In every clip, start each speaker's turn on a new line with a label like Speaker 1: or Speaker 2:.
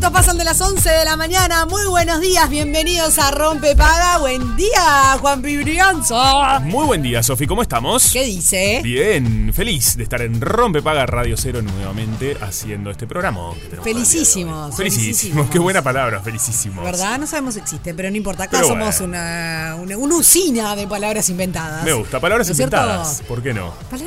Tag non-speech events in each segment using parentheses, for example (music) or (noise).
Speaker 1: minutos pasan de las 11 de la mañana. Muy buenos días, bienvenidos a Rompe Paga. Buen día, Juan Pibrianza.
Speaker 2: Muy buen día, Sofi, ¿cómo estamos?
Speaker 1: ¿Qué dice?
Speaker 2: Bien, feliz de estar en Rompepaga Radio Cero nuevamente haciendo este programa.
Speaker 1: Felicísimos, felicísimos.
Speaker 2: Felicísimos, qué buena palabra, felicísimos.
Speaker 1: ¿Verdad? No sabemos si existe, pero no importa. Acá
Speaker 2: Pero
Speaker 1: somos
Speaker 2: bueno.
Speaker 1: una, una, una usina de palabras inventadas.
Speaker 2: Me gusta, palabras inventadas, ¿por qué no?
Speaker 1: Pala-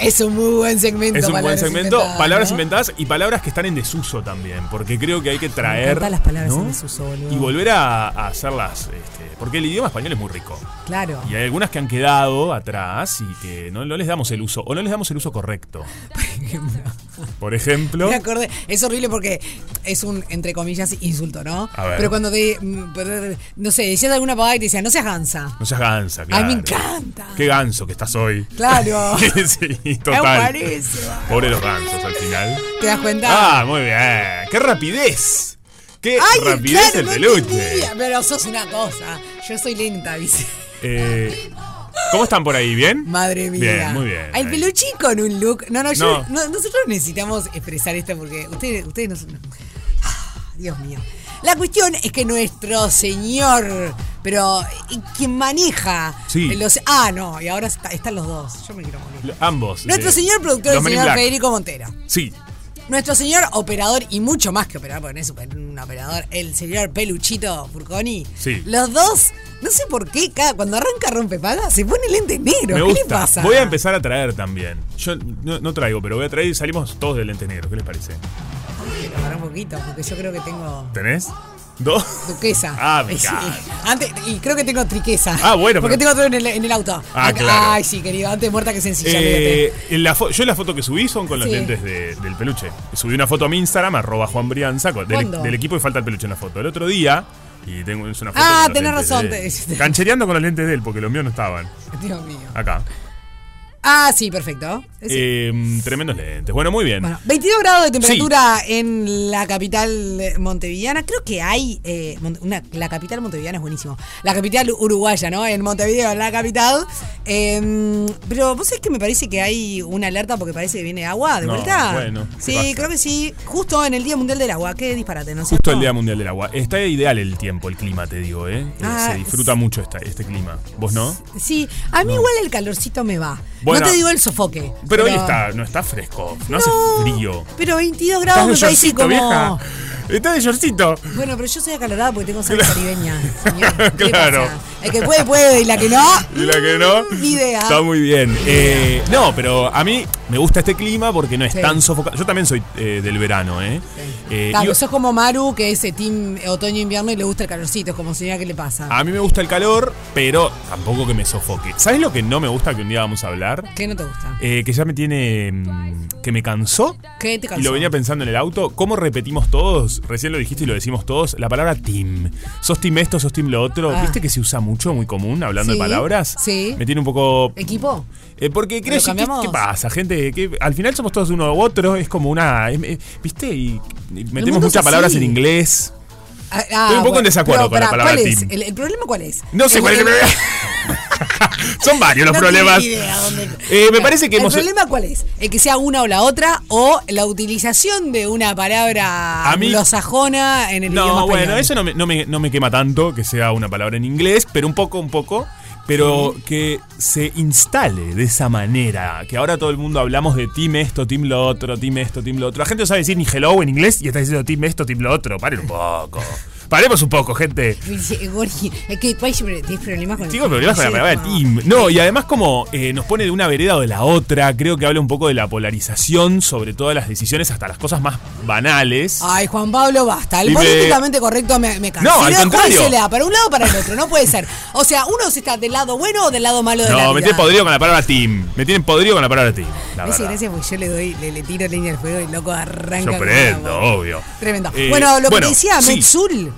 Speaker 1: Es un muy buen segmento.
Speaker 2: Es un buen segmento,
Speaker 1: inventadas,
Speaker 2: palabras
Speaker 1: ¿no?
Speaker 2: inventadas y palabras que están en desuso también, porque creo que hay que traer
Speaker 1: encantan las palabras
Speaker 2: ¿no?
Speaker 1: en desuso, boludo.
Speaker 2: y volver a, a hacerlas, este, porque el idioma español es muy rico.
Speaker 1: Claro.
Speaker 2: Y hay algunas que han quedado atrás y que no, no les damos el uso, o no les damos el uso correcto. (laughs) Por ejemplo,
Speaker 1: Me acordé, es horrible porque es un, entre comillas, insulto, ¿no?
Speaker 2: A ver.
Speaker 1: Pero cuando te, mm, no sé, decías alguna pavada y te decían, no seas gansa.
Speaker 2: no seas gansa, claro.
Speaker 1: Ay, me encanta.
Speaker 2: Qué ganso que estás hoy.
Speaker 1: Claro. (laughs)
Speaker 2: sí, total.
Speaker 1: va.
Speaker 2: Pobre los gansos al final.
Speaker 1: ¿Te das cuenta?
Speaker 2: Ah, muy bien. ¡Qué rapidez! ¡Qué
Speaker 1: Ay,
Speaker 2: rapidez
Speaker 1: claro,
Speaker 2: el
Speaker 1: no
Speaker 2: peluche!
Speaker 1: entendía, Pero sos una cosa. Yo soy lenta, dice.
Speaker 2: Eh, ¿Cómo están por ahí? ¿Bien?
Speaker 1: Madre mía.
Speaker 2: Bien, muy bien.
Speaker 1: El
Speaker 2: Ahí.
Speaker 1: peluchín con un look. No, no, yo,
Speaker 2: No.
Speaker 1: no, nosotros necesitamos expresar esto porque ustedes, ustedes no son. Ah, Dios mío. La cuestión es que nuestro señor, pero ¿y quien maneja
Speaker 2: Sí.
Speaker 1: los. Ah, no, y ahora está- están los dos. Yo me quiero morir.
Speaker 2: Ambos.
Speaker 1: Nuestro
Speaker 2: eh,
Speaker 1: señor productor, el señor. Federico Montero.
Speaker 2: Sí.
Speaker 1: Nuestro señor operador, y mucho más que operador, porque no es un operador, el señor Peluchito Furconi.
Speaker 2: Sí.
Speaker 1: Los dos, no sé por qué, cada, cuando arranca rompepaga se pone lente negro.
Speaker 2: Me
Speaker 1: ¿Qué
Speaker 2: gusta.
Speaker 1: le pasa?
Speaker 2: Voy a empezar a traer también. Yo no, no traigo, pero voy a traer y salimos todos de lente negro. ¿Qué les parece?
Speaker 1: Para un poquito, porque yo creo que tengo
Speaker 2: ¿Tenés? ¿Dos?
Speaker 1: duquesa.
Speaker 2: Ah, me (laughs)
Speaker 1: Sí. Antes, y creo que tengo triquesa.
Speaker 2: Ah, bueno,
Speaker 1: Porque
Speaker 2: pero-
Speaker 1: tengo todo en el, en el auto.
Speaker 2: Ah,
Speaker 1: Acá-
Speaker 2: claro.
Speaker 1: Ay, sí, querido. Antes muerta que sencilla.
Speaker 2: Eh, la yo en la foto que subí son con los
Speaker 1: Sí.
Speaker 2: lentes de- del peluche. Subí una foto a mi Instagram, arroba Juan Brianza, del, del equipo y falta el peluche en la foto. El otro día, y tengo es una foto
Speaker 1: Ah, tenés razón, te- (laughs)
Speaker 2: canchereando con los lentes de él, porque los míos no estaban.
Speaker 1: Dios mío.
Speaker 2: Acá.
Speaker 1: Ah, sí, perfecto. Sí.
Speaker 2: Eh, tremendos lentes. Bueno, muy bien.
Speaker 1: Bueno, 22 grados de temperatura en la capital montevideana. Creo que hay. eh, una, la capital montevideana es buenísimo. La capital uruguaya, ¿no? En Montevideo, la capital. Eh, pero vos sabés que me parece que hay una alerta porque parece que viene agua de
Speaker 2: No,
Speaker 1: vuelta.
Speaker 2: bueno, ¿qué
Speaker 1: Sí,
Speaker 2: pasa?
Speaker 1: creo que sí. Justo en el Día Mundial del Agua. Qué disparate, ¿no
Speaker 2: Justo el Día Mundial del Agua. Está ideal el tiempo, el clima, te digo, ¿eh? Eh,
Speaker 1: Ah,
Speaker 2: Se disfruta mucho esta- este clima. ¿Vos no?
Speaker 1: Sí, a mí igual el calorcito me va.
Speaker 2: Bueno.
Speaker 1: No te digo el sofoque.
Speaker 2: Pero hoy está, no está fresco, no, hace frío.
Speaker 1: Pero 22
Speaker 2: ¿Estás
Speaker 1: grados me parece como.
Speaker 2: vieja? ¿Estás de shortcito?
Speaker 1: Bueno, pero yo soy acalorada porque tengo sangre caribeña. (laughs) señor. ¿Qué le
Speaker 2: Claro.
Speaker 1: pasa? El que puede, puede, y la que no.
Speaker 2: Y la que no. (laughs)
Speaker 1: Ni idea.
Speaker 2: Está muy bien. Eh, no, pero a mí me gusta este clima porque no es
Speaker 1: Sí.
Speaker 2: tan sofocante. Yo también soy eh, del verano, ¿eh? Eh,
Speaker 1: Claro, sos como Maru, que es eh, team otoño-invierno y le gusta el calorcito. Es como señora, ¿qué le pasa?
Speaker 2: a mí me gusta el calor, pero tampoco que me sofoque. ¿Sabes lo que no me gusta que un día vamos a hablar?
Speaker 1: ¿Qué no te gusta?
Speaker 2: Eh, que ya me tiene. mm, que me cansó.
Speaker 1: ¿Qué te
Speaker 2: Y
Speaker 1: cansó?
Speaker 2: lo venía pensando en el auto. ¿Cómo repetimos todos? Recién lo dijiste y lo decimos todos. La palabra team. Sos team esto, sos team lo otro.
Speaker 1: Ah.
Speaker 2: ¿Viste que se usa mucho, muy común, hablando
Speaker 1: Sí,
Speaker 2: de palabras?
Speaker 1: sí.
Speaker 2: Me tiene un poco.
Speaker 1: ¿Equipo?
Speaker 2: Eh, porque creo
Speaker 1: ¿Lo
Speaker 2: que,
Speaker 1: cambiamos?
Speaker 2: ¿qué, pasa, gente? Que al final somos todos uno u otro, es como una. es- eh, ¿Viste? Y, y metemos
Speaker 1: mundo
Speaker 2: muchas palabras en inglés.
Speaker 1: Ah, ah,
Speaker 2: Estoy un poco en desacuerdo
Speaker 1: pero
Speaker 2: con la
Speaker 1: pará,
Speaker 2: palabra
Speaker 1: ¿cuál es?
Speaker 2: team.
Speaker 1: ¿El, el problema cuál es?
Speaker 2: No sé cuál es el problema. (laughs) Son varios los
Speaker 1: No
Speaker 2: problemas.
Speaker 1: idea dónde-
Speaker 2: Eh, me parece que
Speaker 1: ¿El
Speaker 2: hemos.
Speaker 1: problema cuál es? ¿El que sea una o la otra o la utilización de una palabra
Speaker 2: mí-
Speaker 1: anglosajona en el idioma
Speaker 2: No, bueno, eso no me, no, me, no me quema tanto que sea una palabra en inglés, pero un poco, un poco. Pero que se instale de esa manera, que ahora todo el mundo hablamos de team esto, team lo otro, team esto, team lo otro. La gente no sabe decir ni hello en inglés y está diciendo team esto, team lo otro. Paren un poco. Paremos un poco, gente.
Speaker 1: Gorgi, Es que ¿cuál es el- tienes problemas con el
Speaker 2: Tengo problemas con la palabra
Speaker 1: No.
Speaker 2: team. No, y además como eh, nos pone de una vereda o de la otra, creo que habla un poco de la polarización sobre todas las decisiones, hasta las cosas más banales.
Speaker 1: Ay, Juan Pablo, basta. El
Speaker 2: me-
Speaker 1: políticamente correcto me, me cansa.
Speaker 2: No, al
Speaker 1: ¿cuál
Speaker 2: contrario.
Speaker 1: se le da? Para un lado o para el otro. No puede ser. O sea, uno se está del lado bueno o del lado malo de la
Speaker 2: No, me tienen podrido con la palabra team. Me tienen podrido con la palabra team. La
Speaker 1: gracias, porque yo le doy, le, le tiro leña al fuego y el loco arranca.
Speaker 2: Yo
Speaker 1: con
Speaker 2: prendo,
Speaker 1: la-
Speaker 2: obvio.
Speaker 1: Tremendo.
Speaker 2: Eh,
Speaker 1: bueno, lo que
Speaker 2: bueno,
Speaker 1: decía,
Speaker 2: sí.
Speaker 1: Metsul,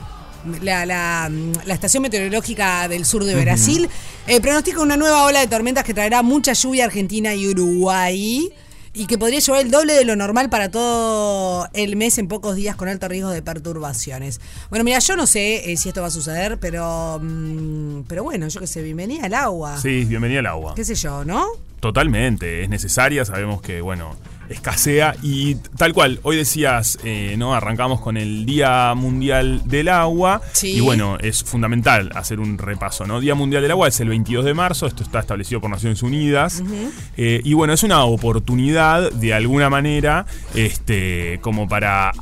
Speaker 1: la, la, la estación meteorológica del sur de Brasil, eh, pronostica una nueva ola de tormentas que traerá mucha lluvia a Argentina y Uruguay. Y que podría llevar el doble de lo normal para todo el mes en pocos días con alto riesgo de perturbaciones. Bueno, mira, yo no sé eh, si esto va a suceder, pero mm, pero bueno, yo qué sé, bienvenida al agua.
Speaker 2: Sí, bienvenida al agua.
Speaker 1: ¿Qué sé yo, no?
Speaker 2: Totalmente, es necesaria, sabemos que, bueno, escasea y tal cual, hoy decías, eh, ¿no? Arrancamos con el Día Mundial del Agua
Speaker 1: Sí.
Speaker 2: y bueno, es fundamental hacer un repaso, ¿no? Día Mundial del Agua es el 22 de marzo, esto está establecido por Naciones Unidas eh, y bueno, es una oportunidad de alguna manera, este, como para...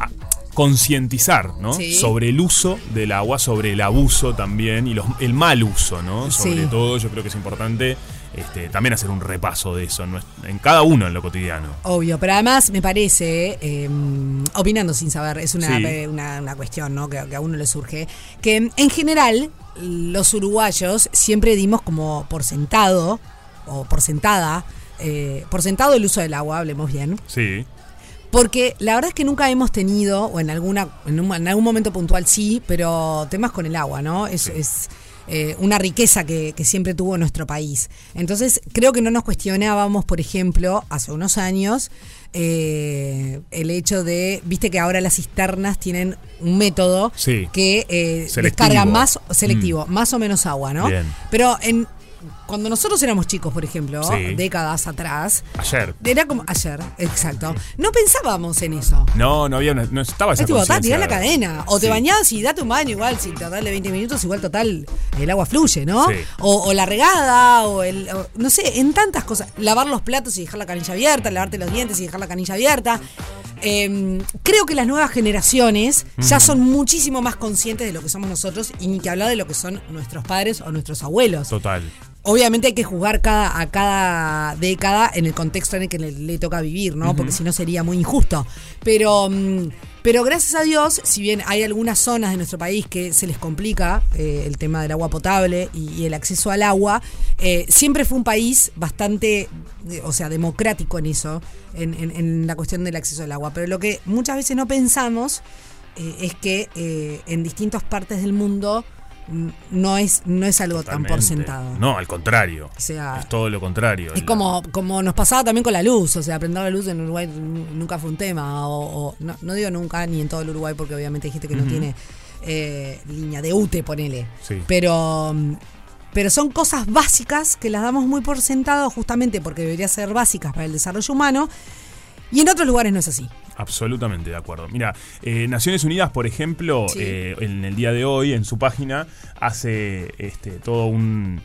Speaker 2: concientizar ¿no?
Speaker 1: Sí.
Speaker 2: sobre el uso del agua, sobre el abuso también y los- el mal uso, ¿no?
Speaker 1: Sí.
Speaker 2: Sobre todo yo creo que es importante este, también hacer un repaso de eso en, cada uno en lo cotidiano.
Speaker 1: Obvio, pero además me parece, eh, opinando sin saber, es una,
Speaker 2: Sí.
Speaker 1: eh, una, una cuestión ¿no? que, que a uno le surge, que en general los uruguayos siempre dimos como por sentado, o por sentada, eh, por sentado el uso del agua, hablemos bien,
Speaker 2: Sí,
Speaker 1: porque la verdad es que nunca hemos tenido, o en alguna, en, un- en algún momento puntual sí, pero temas con el agua, ¿no? Es, es, eh, una riqueza que, que siempre tuvo nuestro país. Entonces, creo que no nos cuestionábamos, por ejemplo, hace unos años, eh, el hecho de, viste que ahora las cisternas tienen un método
Speaker 2: Sí.
Speaker 1: que eh, descarga más selectivo, más o menos agua, ¿no?
Speaker 2: Bien.
Speaker 1: Pero en cuando nosotros éramos chicos, por ejemplo,
Speaker 2: Sí.
Speaker 1: décadas atrás,
Speaker 2: ayer.
Speaker 1: era como ayer, exacto. No pensábamos en eso.
Speaker 2: No, no había, no estaba esa
Speaker 1: Es tipo, ta, tirá la cadena. O te
Speaker 2: Sí.
Speaker 1: bañás y date un baño igual, si tardarle 20 minutos, igual total, el agua fluye, ¿no?
Speaker 2: Sí.
Speaker 1: O, o la regada, o el. o- no sé, en tantas cosas. Lavar los platos y dejar la canilla abierta, lavarte los dientes y dejar la canilla abierta. Eh, creo que las nuevas generaciones ya son muchísimo más conscientes de lo que somos nosotros y ni que hablar de lo que son nuestros padres o nuestros abuelos.
Speaker 2: Total.
Speaker 1: Obviamente hay que juzgar cada, a cada década en el contexto en el que le, le toca vivir, ¿no? Porque si no sería muy injusto. Pero, mm, pero gracias a Dios, si bien hay algunas zonas de nuestro país que se les complica eh, el tema del agua potable y, y el acceso al agua, eh, siempre fue un país bastante, o sea, democrático en eso, en, en- en la cuestión del acceso al agua. Pero lo que muchas veces no pensamos eh, es que en distintas partes del mundo no es, no es algo tan por sentado.
Speaker 2: No, al contrario.
Speaker 1: O sea,
Speaker 2: es todo lo contrario.
Speaker 1: Es como, como nos pasaba también con la luz, o sea, prender la luz en Uruguay nunca fue un tema, o, o- no, no digo nunca, ni en todo el Uruguay, porque obviamente hay gente que no tiene eh, línea de UTE, ponele.
Speaker 2: Sí.
Speaker 1: Pero, pero son cosas básicas que las damos muy por sentado justamente porque deberían ser básicas para el desarrollo humano, y en otros lugares no es así.
Speaker 2: Absolutamente de acuerdo. Mira, eh, Naciones Unidas, por ejemplo,
Speaker 1: Sí.
Speaker 2: eh, en el día de hoy, en su página, hace este, todo un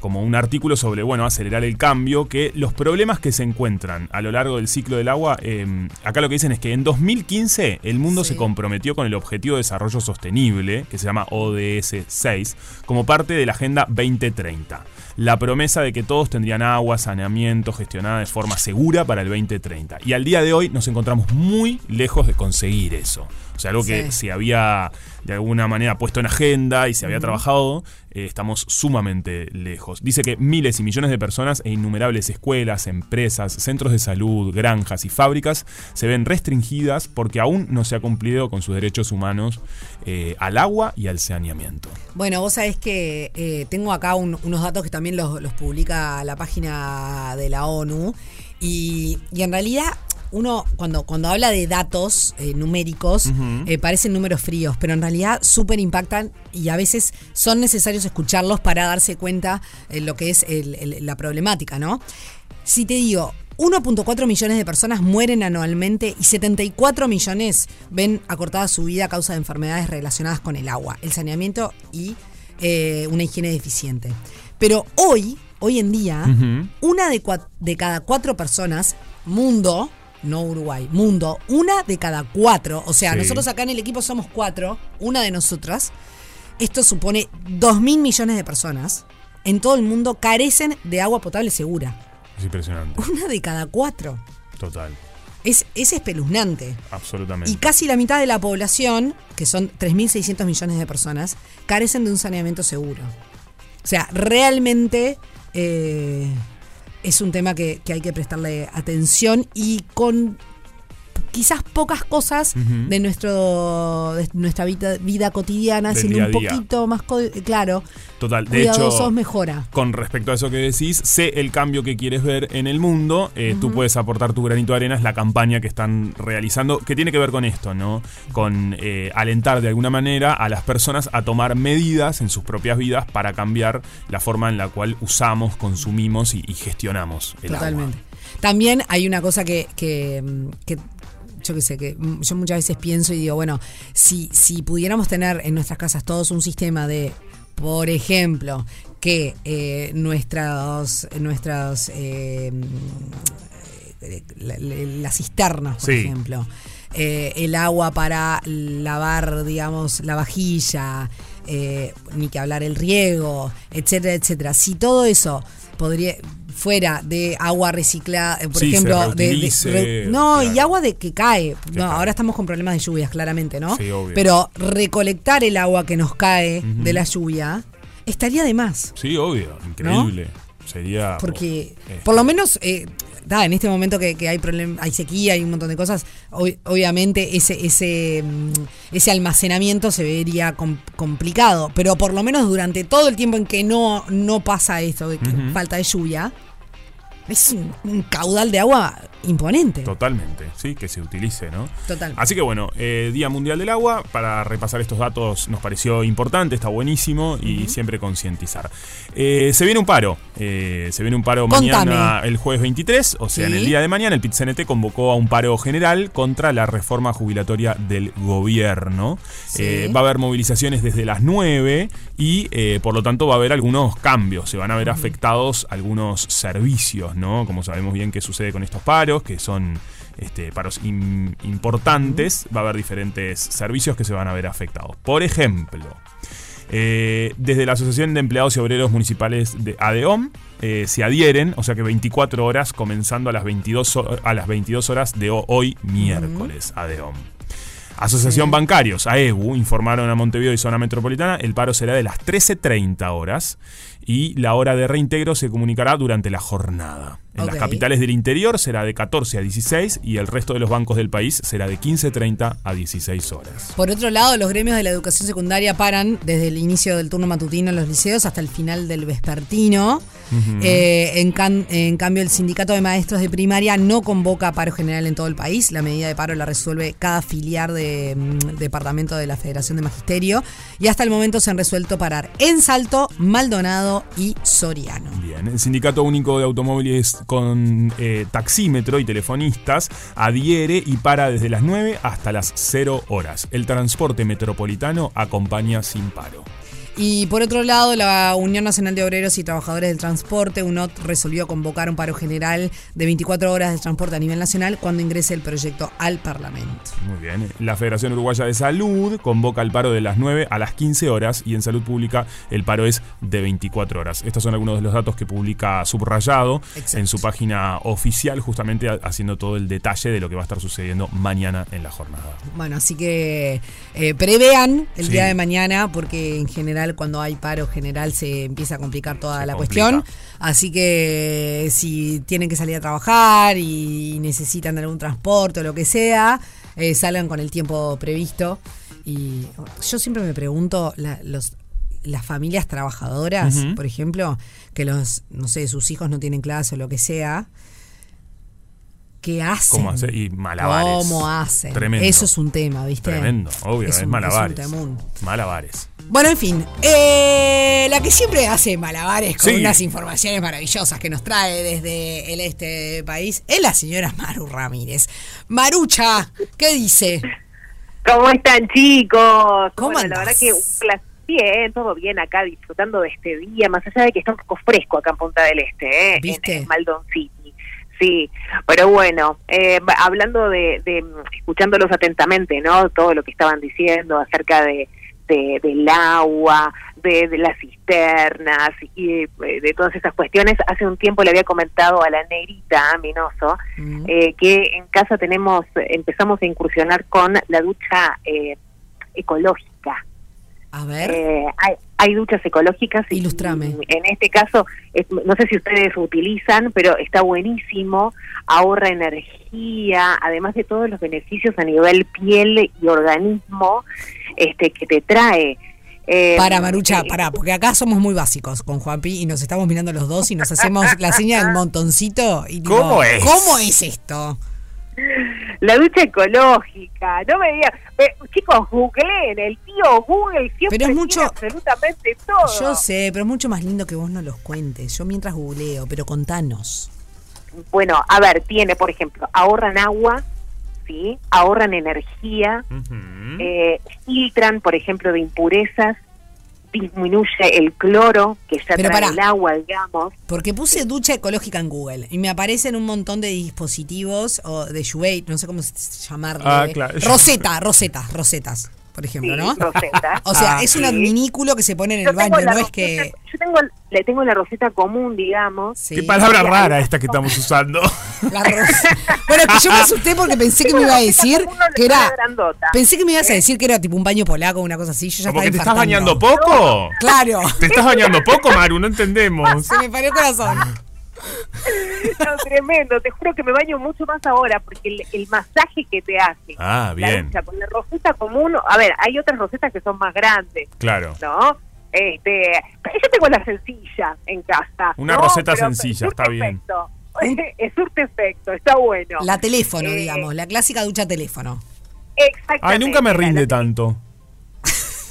Speaker 2: como un artículo sobre, bueno, acelerar el cambio, que los problemas que se encuentran a lo largo del ciclo del agua, eh, acá lo que dicen es que en 2015 el mundo
Speaker 1: Sí.
Speaker 2: se comprometió con el Objetivo de Desarrollo Sostenible, que se llama ODS 6, como parte de la Agenda 2030. La promesa de que todos tendrían agua, saneamiento, gestionada de forma segura para el 2030. Y al día de hoy nos encontramos muy lejos de conseguir eso. O sea, algo que
Speaker 1: Sí.
Speaker 2: se había de alguna manera puesto en agenda y se había trabajado, eh, estamos sumamente lejos. Dice que miles y millones de personas e innumerables escuelas, empresas, centros de salud, granjas y fábricas se ven restringidas porque aún no se ha cumplido con sus derechos humanos eh, al agua y al saneamiento.
Speaker 1: Bueno, vos sabés que eh, tengo acá un- unos datos que también los, los publica la página de la ONU y, y en realidad uno cuando, cuando habla de datos eh, numéricos, eh, parecen números fríos, pero en realidad súper impactan y a veces son necesarios escucharlos para darse cuenta de lo que es el- el- la problemática, ¿no? Si te digo, 1.4 millones de personas mueren anualmente y 74 millones ven acortada su vida a causa de enfermedades relacionadas con el agua, el saneamiento y eh, una higiene deficiente. Pero hoy, hoy en día, una de cada cuatro personas, mundo, no Uruguay, mundo, una de cada cuatro, o sea,
Speaker 2: Sí.
Speaker 1: nosotros acá en el equipo somos cuatro, una de nosotras, esto supone 2 mil millones de personas en todo el mundo carecen de agua potable segura.
Speaker 2: Es impresionante.
Speaker 1: Una de cada cuatro.
Speaker 2: Total.
Speaker 1: Es, es espeluznante.
Speaker 2: Absolutamente.
Speaker 1: Y casi la mitad de la población, que son 3.600 millones de personas, carecen de un saneamiento seguro. O sea, realmente eh, es un tema que, que hay que prestarle atención y con quizás pocas cosas de nuestro de nuestra vida, vida cotidiana,
Speaker 2: Del
Speaker 1: un poquito más claro,
Speaker 2: Total. De hecho,
Speaker 1: mejora.
Speaker 2: con respecto a eso que decís, sé el cambio que quieres ver en el mundo. eh, Tú puedes aportar tu granito de arena. Es la campaña que están realizando, que tiene que ver con esto, ¿no? Con eh, alentar de alguna manera a las personas a tomar medidas en sus propias vidas para cambiar la forma en la cual usamos, consumimos y, y gestionamos el
Speaker 1: Totalmente.
Speaker 2: agua.
Speaker 1: También hay una cosa que, que, que yo qué sé, que mm, yo muchas veces pienso y digo, bueno, si, si pudiéramos tener en nuestras casas todos un sistema de, por ejemplo, que eh, nuestras, nuestras eh, eh, la- la- las cisternas, por
Speaker 2: Sí.
Speaker 1: ejemplo, eh, el agua para lavar, digamos, la vajilla, eh, ni que hablar el riego, etcétera, etcétera. Si todo eso podría fuera de agua reciclada, eh, por
Speaker 2: Sí,
Speaker 1: ejemplo, de- de,
Speaker 2: reutilice,
Speaker 1: re- no, y agua de que cae. No, ahora estamos con problemas de lluvias, claramente, ¿no?
Speaker 2: Sí, obvio.
Speaker 1: Pero recolectar el agua que nos cae de la lluvia estaría de más.
Speaker 2: Sí, obvio. Increíble. Sería.
Speaker 1: Porque,
Speaker 2: eh,
Speaker 1: por lo menos, eh, da, en este momento que, que hay problem- hay sequía, hay un montón de cosas, ob- obviamente ese, ese, mm, ese almacenamiento se vería com- complicado. Pero por lo menos durante todo el tiempo en que no, no pasa esto, de que falta de lluvia, es un, un caudal de agua imponente.
Speaker 2: Totalmente, sí, que se utilice, ¿no?
Speaker 1: Total.
Speaker 2: Así que bueno, eh, Día Mundial del Agua, para repasar estos datos nos pareció importante, está buenísimo y siempre concientizar. Eh, se viene un paro, eh, se viene un paro
Speaker 1: Contame.
Speaker 2: mañana, el jueves 23, o sea, en el día de mañana el PIT-CNT convocó a un paro general contra la reforma jubilatoria del gobierno.
Speaker 1: Sí.
Speaker 2: Va a haber movilizaciones desde las 9 y por lo tanto va a haber algunos cambios, se van a ver afectados algunos servicios, ¿no? Como sabemos bien qué sucede con estos paros, que son este, paros im- importantes, va a haber diferentes servicios que se van a ver afectados. Por ejemplo, eh, desde la Asociación de Empleados y Obreros Municipales de ADEOM eh, se adhieren, o sea que 24 horas comenzando a las 22, ho- a las 22 horas de ho- hoy miércoles, ADEOM. Asociación Bancarios, AEBU, informaron a Montevideo y zona metropolitana, el paro será de las 13.30 horas y la hora de reintegro se comunicará durante la jornada. En las capitales del interior será de 14 a 16 y el resto de los bancos del país será de 15.30 a 16 horas.
Speaker 1: Por otro lado, los gremios de la educación secundaria paran desde el inicio del turno matutino en los liceos hasta el final del vespertino. Eh, en, can- en cambio, el sindicato de maestros de primaria no convoca paro general en todo el país. La medida de paro la resuelve cada filial de mm, departamento de la Federación de Magisterio. Y hasta el momento se han resuelto parar en Salto, Maldonado y Soriano.
Speaker 2: Bien, el Sindicato Único de Automóviles con eh, taxímetro y telefonistas adhiere y para desde las 9 hasta las 0 horas. El transporte metropolitano acompaña sin paro.
Speaker 1: Y por otro lado, la Unión Nacional de Obreros y Trabajadores del Transporte, UNOT, resolvió convocar un paro general de 24 horas de transporte a nivel nacional cuando ingrese el proyecto al Parlamento.
Speaker 2: Muy bien. La Federación Uruguaya de Salud convoca el paro de las 9 a las 15 horas y en salud pública el paro es de 24 horas. Estos son algunos de los datos que publica Subrayado
Speaker 1: Exacto.
Speaker 2: en su página oficial, justamente ha- haciendo todo el detalle de lo que va a estar sucediendo mañana en la jornada.
Speaker 1: Bueno, así que eh, prevean el
Speaker 2: Sí.
Speaker 1: día de mañana, porque en general cuando hay paro general se empieza a complicar toda
Speaker 2: Se
Speaker 1: la
Speaker 2: complica.
Speaker 1: cuestión. Así que si tienen que salir a trabajar y necesitan algún transporte o lo que sea, eh, salgan con el tiempo previsto. Y yo siempre me pregunto, la- los, las familias trabajadoras, por ejemplo, que los, no sé, sus hijos no tienen clase o lo que sea, ¿Qué hacen?
Speaker 2: ¿Cómo hace? Y malabares.
Speaker 1: ¿Cómo hacen?
Speaker 2: Tremendo.
Speaker 1: Eso es un tema, ¿viste?
Speaker 2: Tremendo, obvio,
Speaker 1: Es
Speaker 2: malabares.
Speaker 1: es un temún.
Speaker 2: malabares.
Speaker 1: Bueno, en fin, eh, la que siempre hace malabares con
Speaker 2: Sí.
Speaker 1: unas informaciones maravillosas que nos trae desde el este del país es la señora Maru Ramírez. Marucha, ¿qué dice?
Speaker 3: ¿Cómo están, chicos?
Speaker 1: ¿Cómo
Speaker 3: Bueno, la verdad que un placer. Bien, todo bien acá, disfrutando de este día, más allá de que está un poco fresco acá en Punta del Este, ¿eh? En-
Speaker 1: ¿Viste?
Speaker 3: En, Maldon City. Sí, pero bueno, eh, hablando de, de, escuchándolos atentamente, ¿no? Todo lo que estaban diciendo acerca de, de- del agua, de, de las cisternas y eh, de todas esas cuestiones. Hace un tiempo le había comentado a la negrita Minoso
Speaker 1: Mm.
Speaker 3: eh, que en casa tenemos, empezamos a incursionar con la ducha eh, ecológica.
Speaker 1: A ver,
Speaker 3: Eh, hay, hay duchas ecológicas. y-
Speaker 1: Ilustrame.
Speaker 3: y en este caso, es- no sé si ustedes utilizan, pero está buenísimo, ahorra energía, además de todos los beneficios a nivel piel y organismo este que te trae. Eh,
Speaker 1: para Marucha,
Speaker 3: eh,
Speaker 1: para, porque acá somos muy básicos con Juanpi y nos estamos mirando los dos y nos hacemos la seña del (laughs) montoncito y digo,
Speaker 2: ¿Cómo es?
Speaker 1: ¿Cómo es esto?
Speaker 3: La ducha ecológica, no me digan, eh, chicos, googleen, el tío Google siempre
Speaker 1: Pero es mucho-
Speaker 3: tiene absolutamente todo.
Speaker 1: Yo sé, pero es mucho más lindo que vos no los cuentes. Yo mientras googleo, pero contanos.
Speaker 3: Bueno, a ver, tiene, por ejemplo, ahorran agua, ¿sí? Ahorran energía, eh, filtran, por ejemplo, de impurezas, disminuye el cloro que ya
Speaker 1: Pero
Speaker 3: trae
Speaker 1: pará.
Speaker 3: el agua, digamos.
Speaker 1: Porque puse ducha ecológica en Google y me aparecen un montón de dispositivos o de Shubate, no sé cómo se- llamarle.
Speaker 2: Ah, claro.
Speaker 1: Roseta, rosetas, rosetas, por ejemplo,
Speaker 3: Sí,
Speaker 1: ¿no?
Speaker 3: roseta.
Speaker 1: O sea,
Speaker 2: Ah,
Speaker 1: es un
Speaker 3: sí.
Speaker 1: adminículo que se pone en
Speaker 3: Yo
Speaker 1: el baño,
Speaker 3: la
Speaker 1: no es que...
Speaker 3: Yo tengo, le tengo la roseta común, digamos.
Speaker 1: Sí,
Speaker 2: Qué palabra rara esta que estamos (laughs) usando.
Speaker 1: la Bueno, que yo me asusté porque pensé que me iba a decir que era... Pensé que me ibas a decir que era tipo un baño polaco o una cosa así. Yo ya
Speaker 2: Como
Speaker 1: estaba
Speaker 2: que te estás bañando poco.
Speaker 1: Claro.
Speaker 2: ¿Te estás bañando poco, Maru? No entendemos.
Speaker 1: Se me paró el corazón. (laughs)
Speaker 3: No, tremendo, te juro que me baño mucho más ahora porque el, el masaje que te hace.
Speaker 2: Ah,
Speaker 3: La
Speaker 2: bien.
Speaker 3: ducha con la roseta común, a ver, hay otras rosetas que son más grandes,
Speaker 2: Claro.
Speaker 3: ¿no? Este, yo tengo la sencilla en casa.
Speaker 2: Una
Speaker 3: ¿no?
Speaker 2: roseta
Speaker 3: Pero
Speaker 2: sencilla, está bien. (laughs)
Speaker 3: Es surte efecto, está bueno.
Speaker 1: La teléfono,
Speaker 3: Eh,
Speaker 1: digamos, la clásica ducha teléfono.
Speaker 3: Exactamente.
Speaker 2: Ay, nunca me rinde
Speaker 3: La-
Speaker 2: tanto.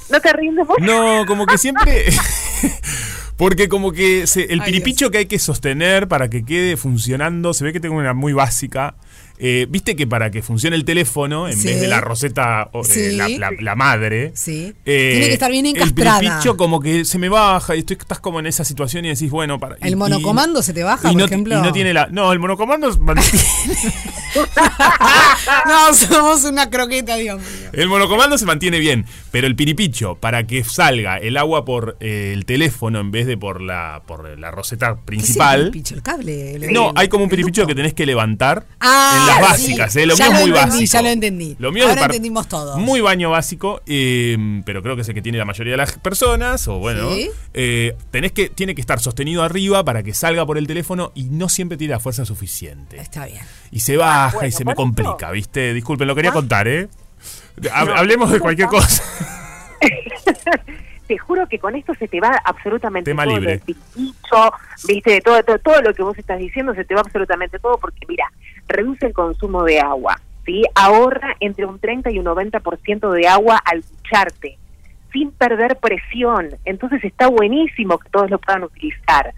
Speaker 3: ¿No te rindes vos?
Speaker 2: No, como que siempre. (laughs) Porque como que se- el
Speaker 1: Ay,
Speaker 2: piripicho que hay que sostener para que quede funcionando, se ve que tengo una muy básica. Eh, Viste que para que funcione el teléfono, en
Speaker 1: Sí.
Speaker 2: vez de la roseta, eh,
Speaker 1: Sí.
Speaker 2: la, la- la madre,
Speaker 1: Sí.
Speaker 2: eh,
Speaker 1: Tiene que estar bien
Speaker 2: El
Speaker 1: encastrada.
Speaker 2: piripicho como que se me baja y estoy, estás como en esa situación y decís, bueno, para.
Speaker 1: ¿El
Speaker 2: y-
Speaker 1: monocomando se te baja,
Speaker 2: y
Speaker 1: por
Speaker 2: no,
Speaker 1: ejemplo?
Speaker 2: Y no tiene la. No, el monocomando (laughs)
Speaker 1: no, somos una croqueta, Dios mío.
Speaker 2: El monocomando se mantiene bien, pero el piripicho, para que salga el agua por eh, el teléfono en vez de por la, por la roseta
Speaker 1: ¿Qué es el
Speaker 2: principal.
Speaker 1: picho, el cable. el-
Speaker 2: No,
Speaker 1: el-
Speaker 2: hay como un
Speaker 1: el
Speaker 2: piripicho que tenés que levantar
Speaker 1: Ah,
Speaker 2: en las
Speaker 1: sí.
Speaker 2: básicas, ¿eh? Lo
Speaker 1: Ya
Speaker 2: mío es muy
Speaker 1: entendí,
Speaker 2: básico.
Speaker 1: ya lo entendí.
Speaker 2: Lo mío es
Speaker 1: Ahora
Speaker 2: par-
Speaker 1: entendimos todo.
Speaker 2: Muy baño básico, eh, pero creo que es el que tiene la mayoría de las personas, o bueno,
Speaker 1: Sí.
Speaker 2: eh, tenés que, tiene que estar sostenido arriba para que salga por el teléfono y no siempre tiene la fuerza suficiente.
Speaker 1: Está bien.
Speaker 2: Y se baja
Speaker 3: bueno,
Speaker 2: y se me
Speaker 3: eso-
Speaker 2: complica, ¿viste? Disculpen, lo quería
Speaker 3: Ah.
Speaker 2: contar, ¿eh? Ha-
Speaker 3: No,
Speaker 2: Hablemos de cualquier cosa. (laughs)
Speaker 3: te juro que con esto se te va absolutamente
Speaker 2: Tema
Speaker 3: todo
Speaker 2: libre.
Speaker 3: del piripicho, viste, de todo, todo, todo lo que vos estás diciendo se te va absolutamente todo porque mira, reduce el consumo de agua, ¿sí? Ahorra entre un 30 y un 90% de agua al ducharte, sin perder presión. Entonces está buenísimo que todos lo puedan utilizar.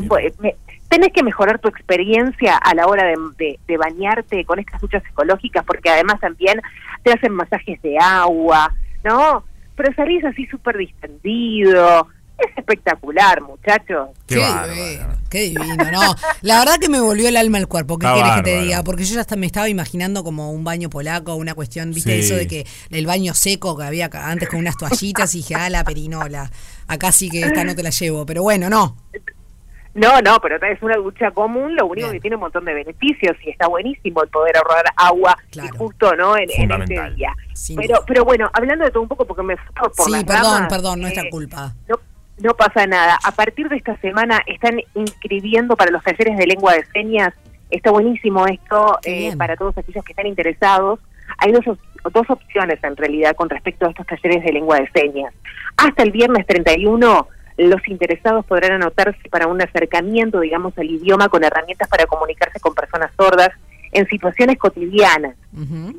Speaker 3: ¿sí? Pues, me- tenés que mejorar tu experiencia a la hora de, de- de bañarte con estas duchas ecológicas porque además también te hacen masajes de agua, ¿no? Pero salís así súper distendido. Es espectacular, muchachos.
Speaker 2: Qué bárbaro.
Speaker 1: divino, qué divino, no. La verdad que me volvió el alma al cuerpo. ¿Qué querés que te diga? Porque yo ya hasta me estaba imaginando como un baño polaco, una cuestión, viste,
Speaker 2: Sí.
Speaker 1: eso de que el baño seco que había antes con unas toallitas y dije, ah, la perinola. Acá sí que esta no te la llevo, pero bueno, no.
Speaker 3: No, no, pero es una ducha común, lo único
Speaker 1: Bien.
Speaker 3: que tiene un montón de beneficios y está buenísimo el poder ahorrar agua
Speaker 1: Claro.
Speaker 3: y justo, ¿no? En, en este día.
Speaker 1: Sin
Speaker 3: Pero,
Speaker 1: duda.
Speaker 3: pero bueno, hablando de todo un poco porque me fui por, por
Speaker 1: Sí,
Speaker 3: las
Speaker 1: perdón,
Speaker 3: ramas,
Speaker 1: perdón, nuestra
Speaker 3: eh,
Speaker 1: culpa.
Speaker 3: No, no pasa nada. A partir de esta semana están inscribiendo para los talleres de lengua de señas. Está buenísimo esto eh, para todos aquellos que están interesados. Hay dos, dos opciones en realidad con respecto a estos talleres de lengua de señas. Hasta el viernes 31 los interesados podrán anotarse para un acercamiento, digamos, al idioma con herramientas para comunicarse con personas sordas en situaciones cotidianas.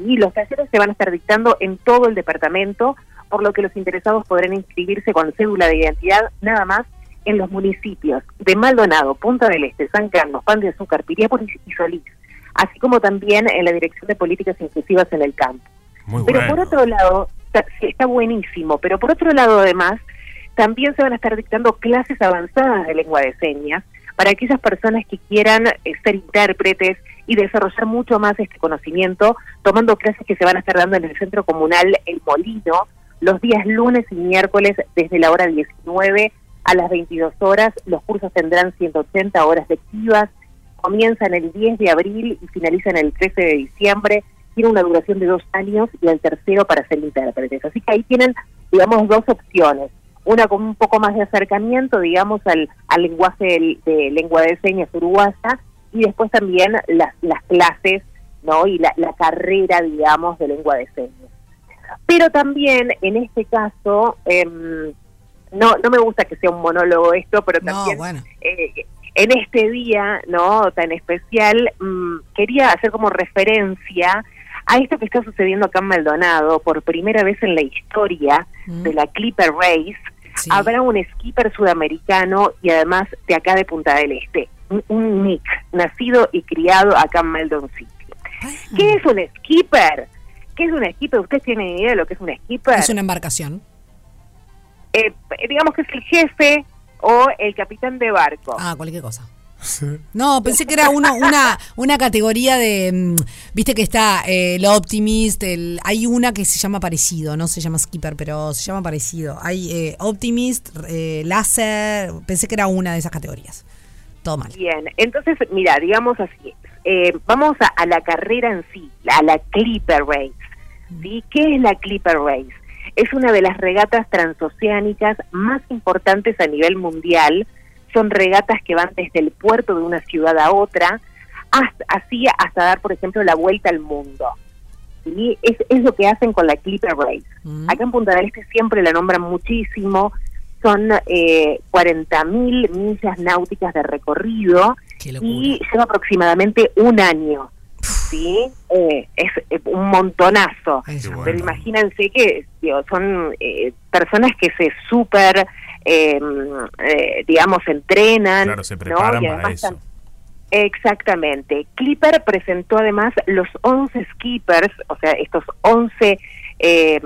Speaker 3: Y los talleres se van a estar dictando en todo el departamento, por lo que los interesados podrán inscribirse con cédula de identidad nada más en los municipios de Maldonado, Punta del Este, San Carlos, Pan de Azúcar, Piriápolis y Solís, así como también en la Dirección de Políticas Inclusivas en el campo.
Speaker 2: Muy
Speaker 3: Pero
Speaker 2: bueno.
Speaker 3: por otro lado, está buenísimo, pero por otro lado además, también se van a estar dictando clases avanzadas de lengua de señas para aquellas personas que quieran eh, ser intérpretes y desarrollar mucho más este conocimiento, tomando clases que se van a estar dando en el Centro Comunal El Molino los días lunes y miércoles desde la hora 19 a las 22 horas. Los cursos tendrán 180 horas lectivas, comienzan el 10 de abril y finalizan el 13 de diciembre. Tiene una duración de dos años y el tercero para ser intérpretes. Así que ahí tienen, digamos, dos opciones. Una con un poco más de acercamiento, digamos, al, al lenguaje del- de, lengua de señas uruguaya y después también las, las clases, ¿no? Y la, la carrera, digamos, de lengua de señas. Pero también, en este caso, em, no, no me gusta que sea un monólogo esto, pero
Speaker 1: No,
Speaker 3: también
Speaker 1: bueno.
Speaker 3: eh, en este día no tan especial mm, quería hacer como referencia a esto que está sucediendo acá en Maldonado por primera vez en la historia
Speaker 1: Mm.
Speaker 3: de la Clipper Race
Speaker 1: Sí.
Speaker 3: habrá un skipper sudamericano y además de acá de Punta del Este un, un Nick nacido y criado acá en Maldon City ¿qué es un skipper? ¿Qué es un skipper? ¿ustedes tienen idea de lo que es un skipper?
Speaker 1: Es una embarcación.
Speaker 3: Eh, digamos que es el jefe o el capitán de barco
Speaker 1: Ah, cualquier cosa. No, pensé que era uno, una, una categoría de. mm, Viste que está eh, el Optimist, el, hay una que se llama parecido, no se llama Skipper, pero se llama parecido. Hay eh, Optimist, eh, Láser, pensé que era una de esas categorías. Todo mal.
Speaker 3: Bien, entonces, mira, digamos así, eh, vamos a, a la carrera en sí, a la Clipper Race. ¿sí? ¿Qué es la Clipper Race? Es una de las regatas transoceánicas más importantes a nivel mundial. Son regatas que van desde el puerto de una ciudad a otra, hasta, así hasta dar, por ejemplo, la vuelta al mundo. ¿sí? Es, es lo que hacen con la Clipper Race.
Speaker 1: Mm.
Speaker 3: Acá en Punta del Este siempre la nombran muchísimo. Son eh, 40.000 millas náuticas de recorrido. Y lleva aproximadamente un año. ¿sí? Eh, es eh, un montonazo. Pero imagínense que digo, son eh, personas que se súper, eh, eh, digamos, entrenan.
Speaker 2: Claro, se
Speaker 3: ¿no?
Speaker 2: preparan para eso.
Speaker 3: tam- Exactamente. Clipper presentó además los 11 skippers, o sea, estos 11 eh,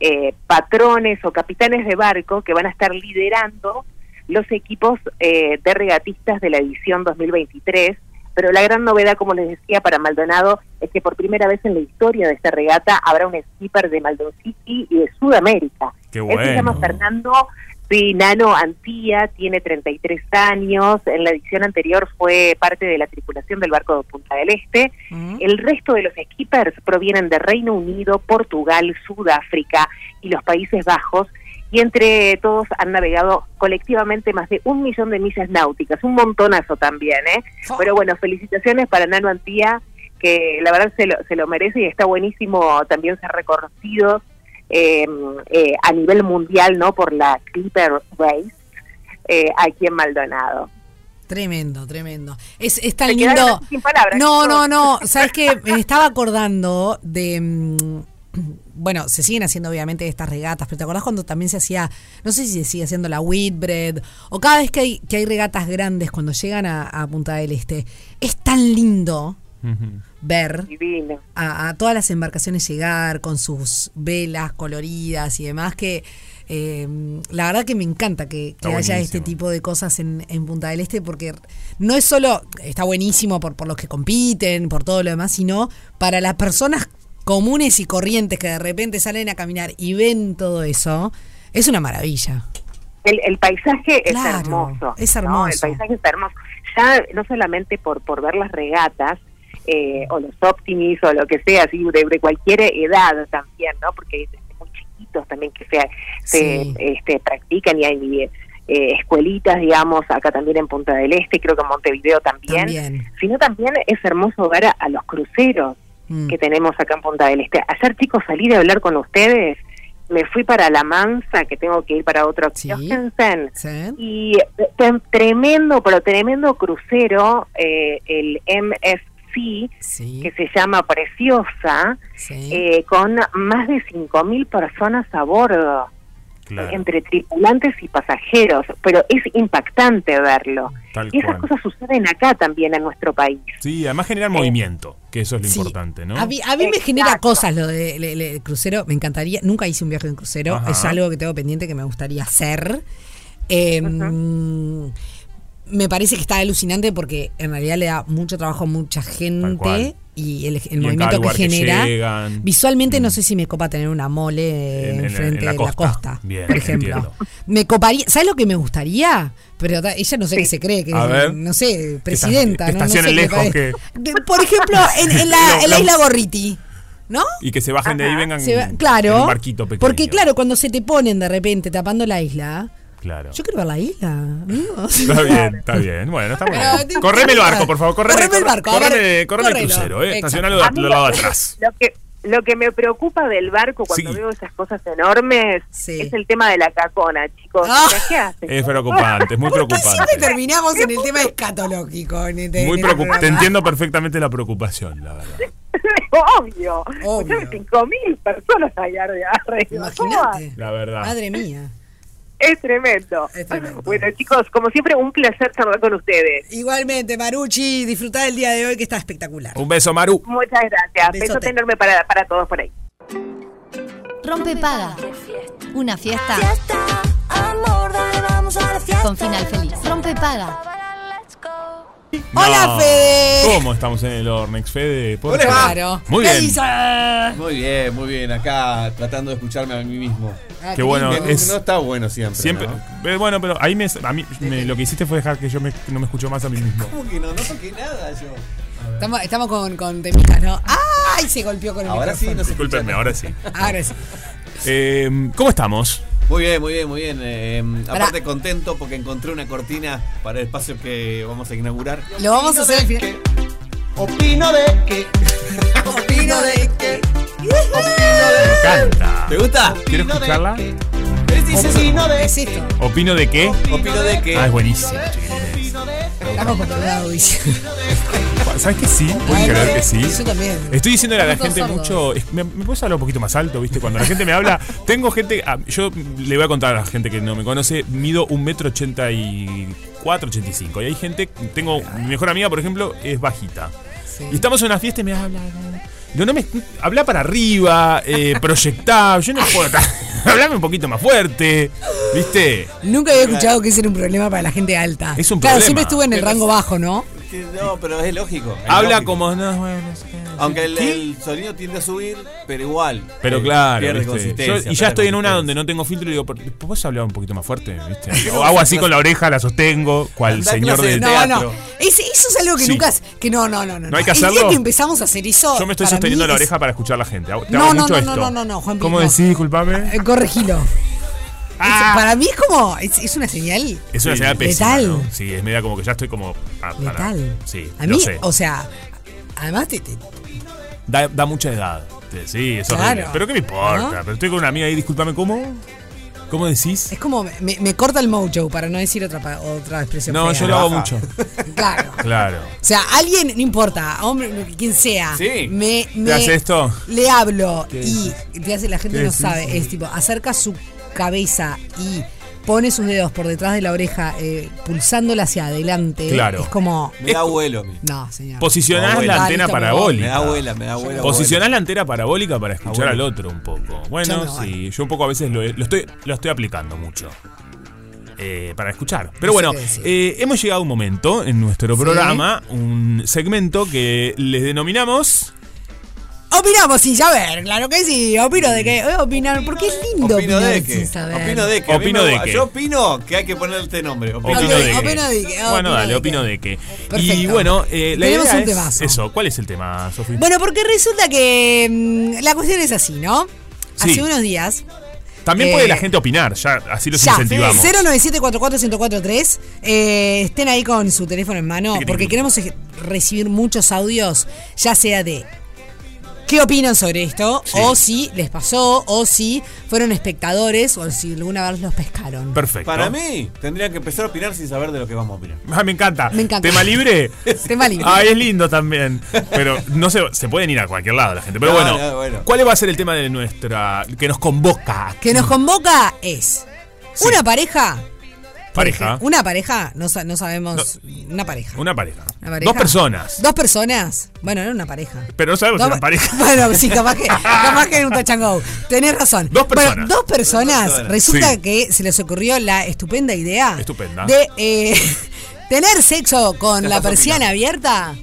Speaker 3: eh, patrones o capitanes de barco que van a estar liderando los equipos eh, de regatistas de la edición 2023. Pero la gran novedad, como les decía, para Maldonado es que por primera vez en la historia de esta regata habrá un skipper de Maldon City y de Sudamérica.
Speaker 2: Qué
Speaker 3: Él se llama
Speaker 2: bueno.
Speaker 3: Fernando Nano Antía, tiene 33 años. En la edición anterior fue parte de la tripulación del barco de Punta del Este. El resto de los skippers provienen de Reino Unido, Portugal, Sudáfrica y los Países Bajos. Y entre todos han navegado colectivamente más de un millón de millas náuticas, un montonazo también, ¿eh? Pero bueno, felicitaciones para Nano Antía, que la verdad se lo, se lo merece y está buenísimo también ser reconocido eh, eh, a nivel mundial, ¿no? Por la Clipper Race eh, aquí en Maldonado.
Speaker 1: Tremendo, tremendo. Es, es tan lindo.
Speaker 3: sin palabras,
Speaker 1: No, no, no. ¿Sabes qué? Me estaba acordando de. Bueno, se siguen haciendo obviamente estas regatas, pero ¿te acordás cuando también se hacía, no sé si se sigue haciendo la Whitbread, o cada vez que hay, que hay regatas grandes cuando llegan a, a Punta del Este? Es tan lindo ver a, a todas las embarcaciones llegar con sus velas coloridas y demás que eh, la verdad que me encanta que, que haya este tipo de cosas en, en Punta del Este porque no es solo, está buenísimo por, por los que compiten, por todo lo demás, sino para las personas comunes y corrientes que de repente salen a caminar y ven todo eso, es una maravilla.
Speaker 3: El, el paisaje
Speaker 1: Claro,
Speaker 3: es hermoso.
Speaker 1: es
Speaker 3: ¿no?
Speaker 1: hermoso.
Speaker 3: El paisaje es hermoso. Ya no solamente por, por ver las regatas eh, o los optimis o lo que sea, así de, de cualquier edad también, ¿no? Porque desde muy chiquitos también que se, se este, practican y hay eh, escuelitas, digamos, acá también en Punta del Este, creo que en Montevideo también.
Speaker 1: También.
Speaker 3: Sino también es hermoso ver a, a los cruceros
Speaker 1: Mm.
Speaker 3: que tenemos acá en Punta del Este. Ayer, chicos, salí de hablar con ustedes, me fui para La Mansa, que tengo que ir para otro
Speaker 1: Sí. ¿Sí?
Speaker 3: y eh, tremendo, pero tremendo crucero, eh, el MSC sí,
Speaker 1: Sí.
Speaker 3: que se llama Preciosa,
Speaker 1: Sí.
Speaker 3: eh, con más de 5.000 personas a bordo,
Speaker 2: Claro.
Speaker 3: entre tripulantes y pasajeros, pero es impactante verlo.
Speaker 2: Tal
Speaker 3: y esas
Speaker 2: cual.
Speaker 3: cosas suceden acá también en nuestro país.
Speaker 2: Sí, además generar movimiento, que eso es lo
Speaker 1: Sí.
Speaker 2: importante, ¿no?
Speaker 1: A mí, a mí me genera cosas lo de le- le- el crucero. Me encantaría. Nunca hice un viaje en crucero.
Speaker 2: Ajá.
Speaker 1: Es algo que tengo pendiente que me gustaría hacer. Eh, Me parece que está alucinante porque en realidad le da mucho trabajo a mucha
Speaker 2: Tal
Speaker 1: gente
Speaker 2: cual.
Speaker 1: Y el, el
Speaker 2: Y
Speaker 1: movimiento que genera. Visualmente no sé si me copa tener una mole
Speaker 2: En- en-
Speaker 1: enfrente
Speaker 2: en la
Speaker 1: de la
Speaker 2: costa.
Speaker 1: costa,
Speaker 2: Bien,
Speaker 1: por ejemplo.
Speaker 2: entiendo.
Speaker 1: Me coparía. ¿Sabes lo que me gustaría? Pero ella no sé qué se cree, que
Speaker 2: A
Speaker 1: es,
Speaker 2: ver.
Speaker 1: no sé, presidenta.
Speaker 2: que
Speaker 1: no, sé qué
Speaker 2: lejos, que-
Speaker 1: De- Por ejemplo, en, en la, (laughs) en la isla Gorriti, ¿no?
Speaker 2: Y que se bajen de ahí y vengan
Speaker 1: Se va-
Speaker 2: en
Speaker 1: claro.
Speaker 2: un barquito pequeño.
Speaker 1: Porque claro, cuando se te ponen de repente tapando la isla,
Speaker 2: Claro.
Speaker 1: yo quiero ver la isla, amigos.
Speaker 2: Está (laughs) bien, está bien. Bueno, está bueno. Correme el barco, por favor. Correme,
Speaker 1: Correme el barco,
Speaker 2: Correme, correme el crucero, ¿eh? Estacionalo del
Speaker 3: lo-
Speaker 2: lado de atrás.
Speaker 3: Lo que, lo que me preocupa del barco cuando
Speaker 2: Sí.
Speaker 3: veo esas cosas enormes
Speaker 1: Sí.
Speaker 3: es el tema de la cacona, chicos.
Speaker 1: Ah.
Speaker 3: ¿Qué hacen?
Speaker 2: Es preocupante, es muy
Speaker 1: ¿Por qué siempre
Speaker 2: preocupante.
Speaker 1: terminamos en el tema escatológico? En este-
Speaker 2: Muy
Speaker 1: en este
Speaker 2: preocupante. Te entiendo perfectamente la preocupación, la verdad. (laughs)
Speaker 3: Obvio.
Speaker 1: Obvio.
Speaker 3: Escuchame, 5.000 personas allá arriba.
Speaker 1: Imagínate.
Speaker 2: La verdad.
Speaker 1: Madre mía.
Speaker 3: Es tremendo.
Speaker 1: Es tremendo.
Speaker 3: Bueno, chicos, como siempre, un placer charlar con ustedes.
Speaker 1: Igualmente, Maruchi, disfrutar el día de hoy que está espectacular.
Speaker 2: Un beso, Maru.
Speaker 3: Muchas gracias.
Speaker 1: Besote.
Speaker 3: Besote enorme para, para todos por ahí.
Speaker 4: Rompe paga. Una fiesta
Speaker 5: Fiesta, amor, dale, vamos a la fiesta.
Speaker 4: con final feliz. Rompe paga.
Speaker 1: Hola,
Speaker 2: No.
Speaker 1: Fede.
Speaker 2: ¿Cómo estamos en el Ornex, Fede? ¿Por
Speaker 6: Hola.
Speaker 2: qué?
Speaker 1: Claro.
Speaker 2: Muy
Speaker 1: ¿Qué
Speaker 2: bien.
Speaker 1: dice?
Speaker 6: Muy bien, muy bien. Acá tratando de escucharme a mí mismo.
Speaker 1: Ah,
Speaker 2: Qué bueno.
Speaker 6: No,
Speaker 2: es-
Speaker 6: no está bueno siempre.
Speaker 2: Siempre.
Speaker 6: ¿no?
Speaker 2: eh, Bueno, pero ahí me, a mí me- lo que hiciste fue dejar que yo me- no me escucho más a mí mismo.
Speaker 6: ¿Cómo que no? No toqué nada yo.
Speaker 1: Estamos, estamos con, con temitas, ¿no? ¡Ay! Se golpeó con el
Speaker 6: Ahora sí,
Speaker 1: micrófono.
Speaker 6: no se escucha
Speaker 2: Disculpenme, ahora sí.
Speaker 1: Ahora sí.
Speaker 2: Eh, ¿Cómo estamos?
Speaker 6: Muy bien, muy bien, muy bien. Eh,
Speaker 1: Pará.
Speaker 6: aparte contento porque encontré una cortina para el espacio que vamos a inaugurar.
Speaker 1: Lo vamos a hacer al final.
Speaker 6: Opino de que.
Speaker 1: Opino de que.
Speaker 2: Me encanta.
Speaker 6: ¿Te gusta?
Speaker 2: ¿Quieres escucharla?
Speaker 6: Opino de
Speaker 1: esto.
Speaker 2: ¿Opino de qué?
Speaker 6: Opino de que.
Speaker 2: Ah, es buenísimo.
Speaker 1: Estamos con la audición.
Speaker 2: ¿Sabes que sí? ¿Puedes
Speaker 1: Bueno,
Speaker 2: creer que sí?
Speaker 1: Yo también.
Speaker 2: Estoy diciéndole a la gente mucho. es- ¿Me, me puedes hablar un poquito más alto, viste? Cuando la gente me habla. (laughs) Tengo gente. ah, yo le voy a contar a la gente que no me conoce. Mido un metro ochenta y cuatro, ochenta y cinco. Y hay gente. Tengo. Mi mejor amiga, por ejemplo, es bajita. Y estamos en una fiesta y me habla. No, no me. Habla para arriba, eh, (laughs) proyectar. Yo no puedo. (laughs) Hablame un poquito más fuerte. ¿Viste?
Speaker 1: Nunca había escuchado que ese era un problema para la gente alta.
Speaker 2: Es un
Speaker 1: claro,
Speaker 2: problema.
Speaker 1: siempre estuve en el rango bajo, ¿no?
Speaker 6: No, pero es lógico. es
Speaker 2: Habla
Speaker 6: lógico.
Speaker 2: como. No, bueno, no sé.
Speaker 6: Aunque el, sonido tiende a subir, pero igual.
Speaker 2: Pero
Speaker 6: eh,
Speaker 2: claro,
Speaker 6: pierde
Speaker 2: ¿viste?
Speaker 6: consistencia,
Speaker 2: Yo- y ya estoy en una donde no tengo filtro y digo, "¿Por- ¿puedes hablar un poquito más fuerte? ¿Viste? (laughs) O hago así con la oreja, la sostengo, cual señor
Speaker 6: clase
Speaker 2: de...
Speaker 6: teatro.
Speaker 1: no. Ese- eso es algo que
Speaker 2: Sí.
Speaker 1: nunca. Que no, no, no, no.
Speaker 2: ¿No hay que
Speaker 1: El día
Speaker 2: hacerlo?
Speaker 1: que empezamos a hacer eso.
Speaker 2: Yo me estoy sosteniendo la
Speaker 1: es-
Speaker 2: oreja para escuchar a la gente. Te
Speaker 1: No,
Speaker 2: hago
Speaker 1: no,
Speaker 2: mucho
Speaker 1: no,
Speaker 2: esto.
Speaker 1: no, no, no, Juan
Speaker 2: ¿Cómo decís? Disculpame.
Speaker 1: Eh, corregilo.
Speaker 2: Ah.
Speaker 1: Es- para mí es como. Es, es una señal.
Speaker 2: Es una
Speaker 6: Sí.
Speaker 2: señal pésima,
Speaker 1: Letal.
Speaker 2: ¿no? Sí, es media como que ya estoy como... ah, para-
Speaker 1: Letal.
Speaker 2: Sí,
Speaker 1: A
Speaker 2: lo
Speaker 1: mí,
Speaker 2: sé.
Speaker 1: o sea. Además, te, te-
Speaker 2: Da, da mucha edad. Sí, es
Speaker 1: Claro.
Speaker 2: horrible. Pero ¿qué me importa?
Speaker 1: ¿No?
Speaker 2: Pero estoy con una amiga ahí, discúlpame, ¿cómo? ¿Cómo decís?
Speaker 1: es como. Me, me corta el mojo para no decir otra, otra expresión.
Speaker 2: No,
Speaker 1: fea.
Speaker 2: yo lo hago mucho. (laughs)
Speaker 1: Claro.
Speaker 2: Claro.
Speaker 1: O sea, alguien, no importa, hombre, quien sea,
Speaker 6: Sí.
Speaker 1: me, me-
Speaker 2: ¿Te hace esto?
Speaker 1: le hablo
Speaker 2: ¿Qué
Speaker 1: y te hace la gente
Speaker 2: ¿Qué
Speaker 1: no
Speaker 2: decís?
Speaker 1: sabe, es tipo, acerca su cabeza y pone sus dedos por detrás de la oreja, eh, pulsándola hacia adelante.
Speaker 2: Claro.
Speaker 1: Es como,
Speaker 6: Me da vuelo a mí.
Speaker 1: no, señor.
Speaker 2: Posicionás la antena
Speaker 1: listo, me
Speaker 2: parabólica.
Speaker 6: da vuela, me da vuela.
Speaker 2: Posicionás la antena parabólica para escuchar
Speaker 6: Ah,
Speaker 2: al otro un poco. Bueno, sí, yo un poco a veces lo, lo estoy, lo estoy aplicando mucho. eh, para escuchar. Pero bueno, eh, hemos llegado a un momento en nuestro programa, un segmento que les denominamos.
Speaker 1: Opinamos sin saber, claro que sí. Opino de que. eh, opinar, porque es lindo
Speaker 6: Opino
Speaker 1: opinar
Speaker 6: de
Speaker 1: sin
Speaker 6: que.
Speaker 1: saber.
Speaker 6: Opino de que. a mí
Speaker 2: Opino
Speaker 6: me-
Speaker 2: de que.
Speaker 6: Yo opino que hay que ponerle este nombre. Opino
Speaker 2: de
Speaker 1: opino de
Speaker 2: Bueno,
Speaker 1: opino
Speaker 2: dale,
Speaker 1: de
Speaker 2: opino de qué. Y
Speaker 1: Perfecto.
Speaker 2: bueno, eh, la
Speaker 1: Tenemos
Speaker 2: idea
Speaker 1: un
Speaker 2: es
Speaker 1: temazo.
Speaker 2: eso. ¿Cuál es el tema, Sofía?
Speaker 1: Bueno, porque resulta que mm, la cuestión es así, ¿no?
Speaker 2: Sí.
Speaker 1: Hace unos días
Speaker 2: También
Speaker 1: eh,
Speaker 2: puede la gente opinar, ya así los
Speaker 1: Ya,
Speaker 2: incentivamos.
Speaker 1: 097-44-1043. Eh, estén ahí con su teléfono en mano porque queremos recibir muchos audios, ya sea de qué opinan sobre esto,
Speaker 2: Sí.
Speaker 1: o si les pasó, o si fueron espectadores, o si alguna vez los pescaron.
Speaker 2: Perfecto.
Speaker 6: Para mí, tendrían que empezar a opinar sin saber de lo que vamos a opinar.
Speaker 2: Ah, me encanta.
Speaker 1: Me encanta.
Speaker 2: Tema libre. (laughs)
Speaker 1: Tema libre.
Speaker 2: Ah, es lindo también. Pero no se, se pueden ir a cualquier lado la gente. Pero
Speaker 6: No,
Speaker 2: bueno,
Speaker 6: no, bueno.
Speaker 2: ¿cuál va a ser el tema de nuestra. que nos convoca?
Speaker 1: que nos convoca es
Speaker 2: Sí.
Speaker 1: una pareja.
Speaker 2: Pareja.
Speaker 1: Una pareja, no, sa- no sabemos. Una pareja.
Speaker 2: Una pareja.
Speaker 1: Una pareja.
Speaker 2: Dos personas.
Speaker 1: Dos personas. Bueno, era una pareja.
Speaker 2: Pero no sabemos si
Speaker 1: Dos-
Speaker 2: eran pareja. (laughs)
Speaker 1: Bueno, sí, capaz que, (laughs) capaz que era un touch and go. Tenés razón.
Speaker 2: Dos personas.
Speaker 1: Bueno, dos personas. Resulta
Speaker 2: Sí.
Speaker 1: que se les ocurrió la estupenda idea.
Speaker 2: Estupenda.
Speaker 1: De eh, (laughs) tener sexo con la persiana abierta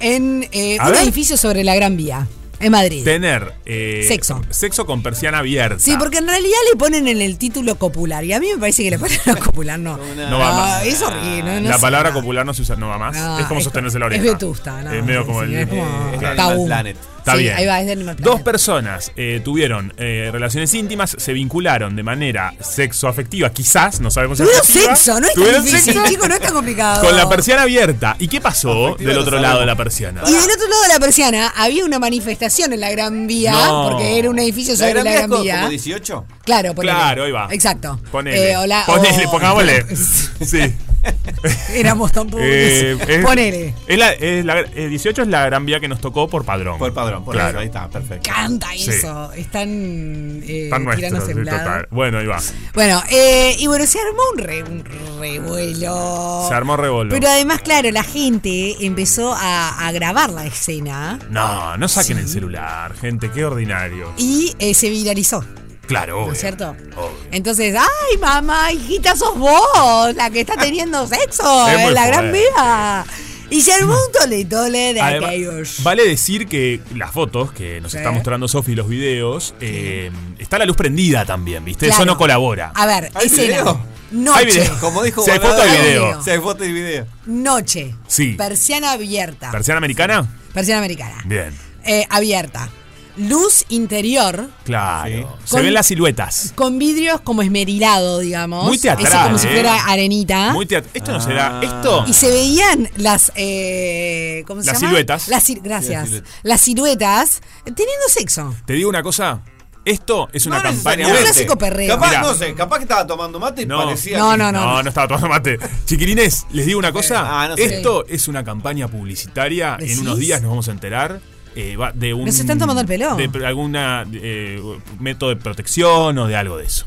Speaker 1: en eh,
Speaker 2: A
Speaker 1: un
Speaker 2: ver.
Speaker 1: edificio sobre la Gran Vía, en Madrid.
Speaker 2: Tener. eh,
Speaker 1: Sexo.
Speaker 2: Sexo con persiana abierta.
Speaker 1: Sí, porque en realidad le ponen en el título copular. Y a mí me parece que le ponen (laughs) a copular, no.
Speaker 2: No va más.
Speaker 1: Es horrible. no- no
Speaker 2: la palabra copular no se usa, no va más.
Speaker 1: No,
Speaker 2: es como
Speaker 1: es
Speaker 2: sostenerse la
Speaker 1: co- es
Speaker 2: oreja.
Speaker 1: vetusta, no,
Speaker 2: Es medio como
Speaker 1: sí,
Speaker 2: el.
Speaker 1: es como
Speaker 6: eh, Planet.
Speaker 2: Está
Speaker 1: Sí,
Speaker 2: bien.
Speaker 1: ahí va, es de Animal
Speaker 2: Dos personas eh, tuvieron eh, relaciones íntimas, se vincularon de manera sexoafectiva, quizás, no sabemos si
Speaker 1: Tuvieron sexo, no es tan
Speaker 2: Tuvieron
Speaker 1: difícil,
Speaker 2: sexo
Speaker 1: chicos, no es tan complicado.
Speaker 2: Con la persiana abierta. ¿Y qué pasó
Speaker 6: Afectiva
Speaker 2: del otro lado de la persiana?
Speaker 1: Y del otro lado de la persiana había una manifestación en la Gran Vía,
Speaker 2: No.
Speaker 1: porque era un edificio sobre la
Speaker 6: Vía es
Speaker 1: Gran
Speaker 6: como-
Speaker 1: Vía.
Speaker 6: como 18?
Speaker 1: Claro, ponele.
Speaker 2: Claro, ahí va.
Speaker 1: Exacto.
Speaker 2: Ponele.
Speaker 1: Eh, hola,
Speaker 2: Ponele,
Speaker 1: o-
Speaker 2: pongámosle. (laughs) Sí. (laughs)
Speaker 1: Éramos tan pobres.
Speaker 2: Eh, es-
Speaker 1: Ponele.
Speaker 2: es la- es la- eh, 18 es la gran vía que nos tocó por padrón.
Speaker 6: Por padrón, por
Speaker 2: Claro.
Speaker 6: eso, ahí está, perfecto.
Speaker 1: Canta
Speaker 2: Sí.
Speaker 1: eso. Están eh,
Speaker 2: Tan sí, total. Bueno, ahí va.
Speaker 1: Bueno, eh, y bueno, se armó un, re- un revuelo.
Speaker 2: Se armó revuelo.
Speaker 1: Pero además, claro, la gente empezó a, a grabar la escena
Speaker 2: No, no saquen el celular, gente, qué ordinario.
Speaker 1: y eh, se viralizó.
Speaker 2: Claro,
Speaker 1: ¿No
Speaker 2: obvio,
Speaker 1: es cierto?
Speaker 2: obvio.
Speaker 1: Entonces, ay, mamá, hijita, sos vos la que está teniendo sexo (laughs)
Speaker 2: Es
Speaker 1: en la gran vía. Y se armó un tole tole de
Speaker 2: Además,
Speaker 1: aquellos.
Speaker 2: vale decir que las fotos que nos
Speaker 1: Sí.
Speaker 2: está mostrando Sofi y los videos, eh, está la luz prendida también, ¿viste? Eso no colabora.
Speaker 1: A ver,
Speaker 6: ¿Hay
Speaker 1: escena.
Speaker 6: video?
Speaker 1: Noche.
Speaker 2: Hay video.
Speaker 6: Como dijo
Speaker 2: Si hay foto, hay video.
Speaker 1: video.
Speaker 6: Si hay foto y video.
Speaker 1: Noche.
Speaker 2: Sí.
Speaker 1: Persiana abierta.
Speaker 2: ¿Persiana americana?
Speaker 1: Persiana americana.
Speaker 2: Bien,
Speaker 1: Eh, abierta. Luz interior
Speaker 2: claro. Se
Speaker 1: Con-
Speaker 2: ven las siluetas.
Speaker 1: con vidrios como esmerilado, digamos.
Speaker 2: Muy teatral,
Speaker 1: Ese como si
Speaker 2: ¿eh?
Speaker 1: fuera arenita.
Speaker 2: Muy teat- Esto no será.
Speaker 6: Ah.
Speaker 2: Esto.
Speaker 1: y se veían las eh, ¿cómo se
Speaker 2: Las
Speaker 1: llama?
Speaker 2: siluetas.
Speaker 1: Las si- gracias.
Speaker 6: Sí, las siluetas.
Speaker 1: las siluetas teniendo sexo.
Speaker 2: Te digo una cosa. Esto es una
Speaker 6: No
Speaker 2: campaña.
Speaker 1: Un clásico perreo.
Speaker 6: Capaz,
Speaker 2: Mirá.
Speaker 6: no sé, capaz que estaba tomando mate y
Speaker 2: No.
Speaker 6: parecía.
Speaker 1: No,
Speaker 6: que-
Speaker 1: no,
Speaker 2: No, no, estaba tomando mate. Chiquilines, les digo una cosa.
Speaker 6: Ah, no sé.
Speaker 2: Esto es una campaña publicitaria.
Speaker 1: ¿Decís?
Speaker 2: En unos días nos vamos a enterar. Eh, va- de un,
Speaker 1: ¿Nos están tomando el pelo?
Speaker 2: De alguna eh, método de protección o de algo de eso.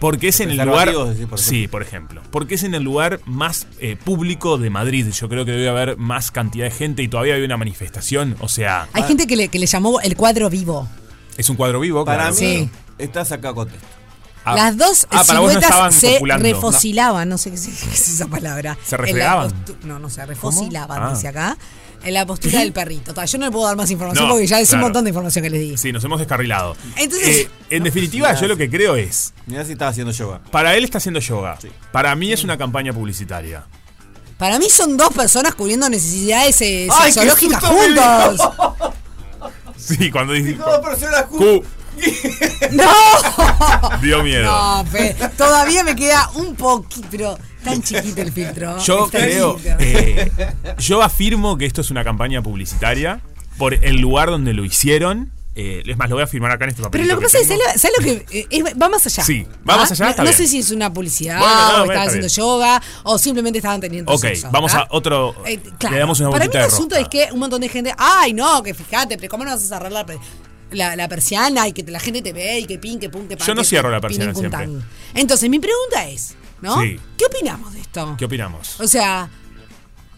Speaker 2: Porque es en el lugar.
Speaker 6: Por
Speaker 2: sí, por ejemplo. Porque es en el lugar más eh, público de Madrid. Yo creo que debe haber más cantidad de gente y todavía hay una manifestación. O sea,
Speaker 1: Hay gente que le, que le llamó el cuadro vivo.
Speaker 2: es un cuadro vivo.
Speaker 6: Para
Speaker 2: claro.
Speaker 6: mí,
Speaker 1: Sí.
Speaker 6: estás acá con esto.
Speaker 2: Ah,
Speaker 1: Las dos
Speaker 2: ah, no
Speaker 1: siluetas
Speaker 2: estaban
Speaker 1: se refosilaban, no sé qué (laughs) es, esa palabra.
Speaker 2: ¿Se refregaban?
Speaker 1: No, no, se refosilaban,
Speaker 2: Ah.
Speaker 1: dice acá. En la postura del perrito. Yo no le puedo dar más información
Speaker 2: No,
Speaker 1: porque ya es
Speaker 2: claro.
Speaker 1: un montón de información que les di.
Speaker 2: Sí, nos hemos descarrilado.
Speaker 1: Entonces-
Speaker 2: Eh, en definitiva, yo lo que creo es.
Speaker 6: Mirá si estaba haciendo yoga.
Speaker 2: Para él está haciendo yoga. Para mí es una campaña publicitaria.
Speaker 1: Para mí son dos personas cubriendo necesidades eh,
Speaker 6: ¡Ay, qué
Speaker 1: sexológicas
Speaker 6: susto me
Speaker 1: juntos. (laughs)
Speaker 2: Sí, cuando dice.
Speaker 6: Dos personas
Speaker 2: Q, (laughs)
Speaker 1: ¡No!
Speaker 2: dio miedo.
Speaker 1: No, Fe, todavía me queda un poquito, pero tan chiquito el filtro. (laughs)
Speaker 2: Yo creo. eh, yo afirmo que esto es una campaña publicitaria por el lugar donde lo hicieron. Eh, es más, lo voy a firmar acá en este papel.
Speaker 1: Pero lo que pasa es, ¿sabes lo- ¿sabes lo que eh, es- va más allá?
Speaker 2: Sí, va más allá,
Speaker 1: No, no sé si es una publicidad,
Speaker 2: Bueno, no,
Speaker 1: o estaban haciendo
Speaker 2: bien.
Speaker 1: yoga, o simplemente estaban teniendo
Speaker 2: Ok,
Speaker 1: sexo.
Speaker 2: vamos
Speaker 1: ¿ah?
Speaker 2: a otro.
Speaker 1: Eh, claro.
Speaker 2: Le damos una
Speaker 1: Para mí el asunto es que un montón de gente, ay no, que fíjate, pero ¿cómo no vas a cerrar la, pe- la, la persiana y que la gente te ve y que pin, que pum, que pan,
Speaker 2: Yo no
Speaker 1: que
Speaker 2: cierro la persiana siempre.
Speaker 1: Entonces, mi pregunta es, ¿no?
Speaker 2: Sí.
Speaker 1: ¿Qué opinamos de esto?
Speaker 2: ¿Qué opinamos?
Speaker 1: O sea,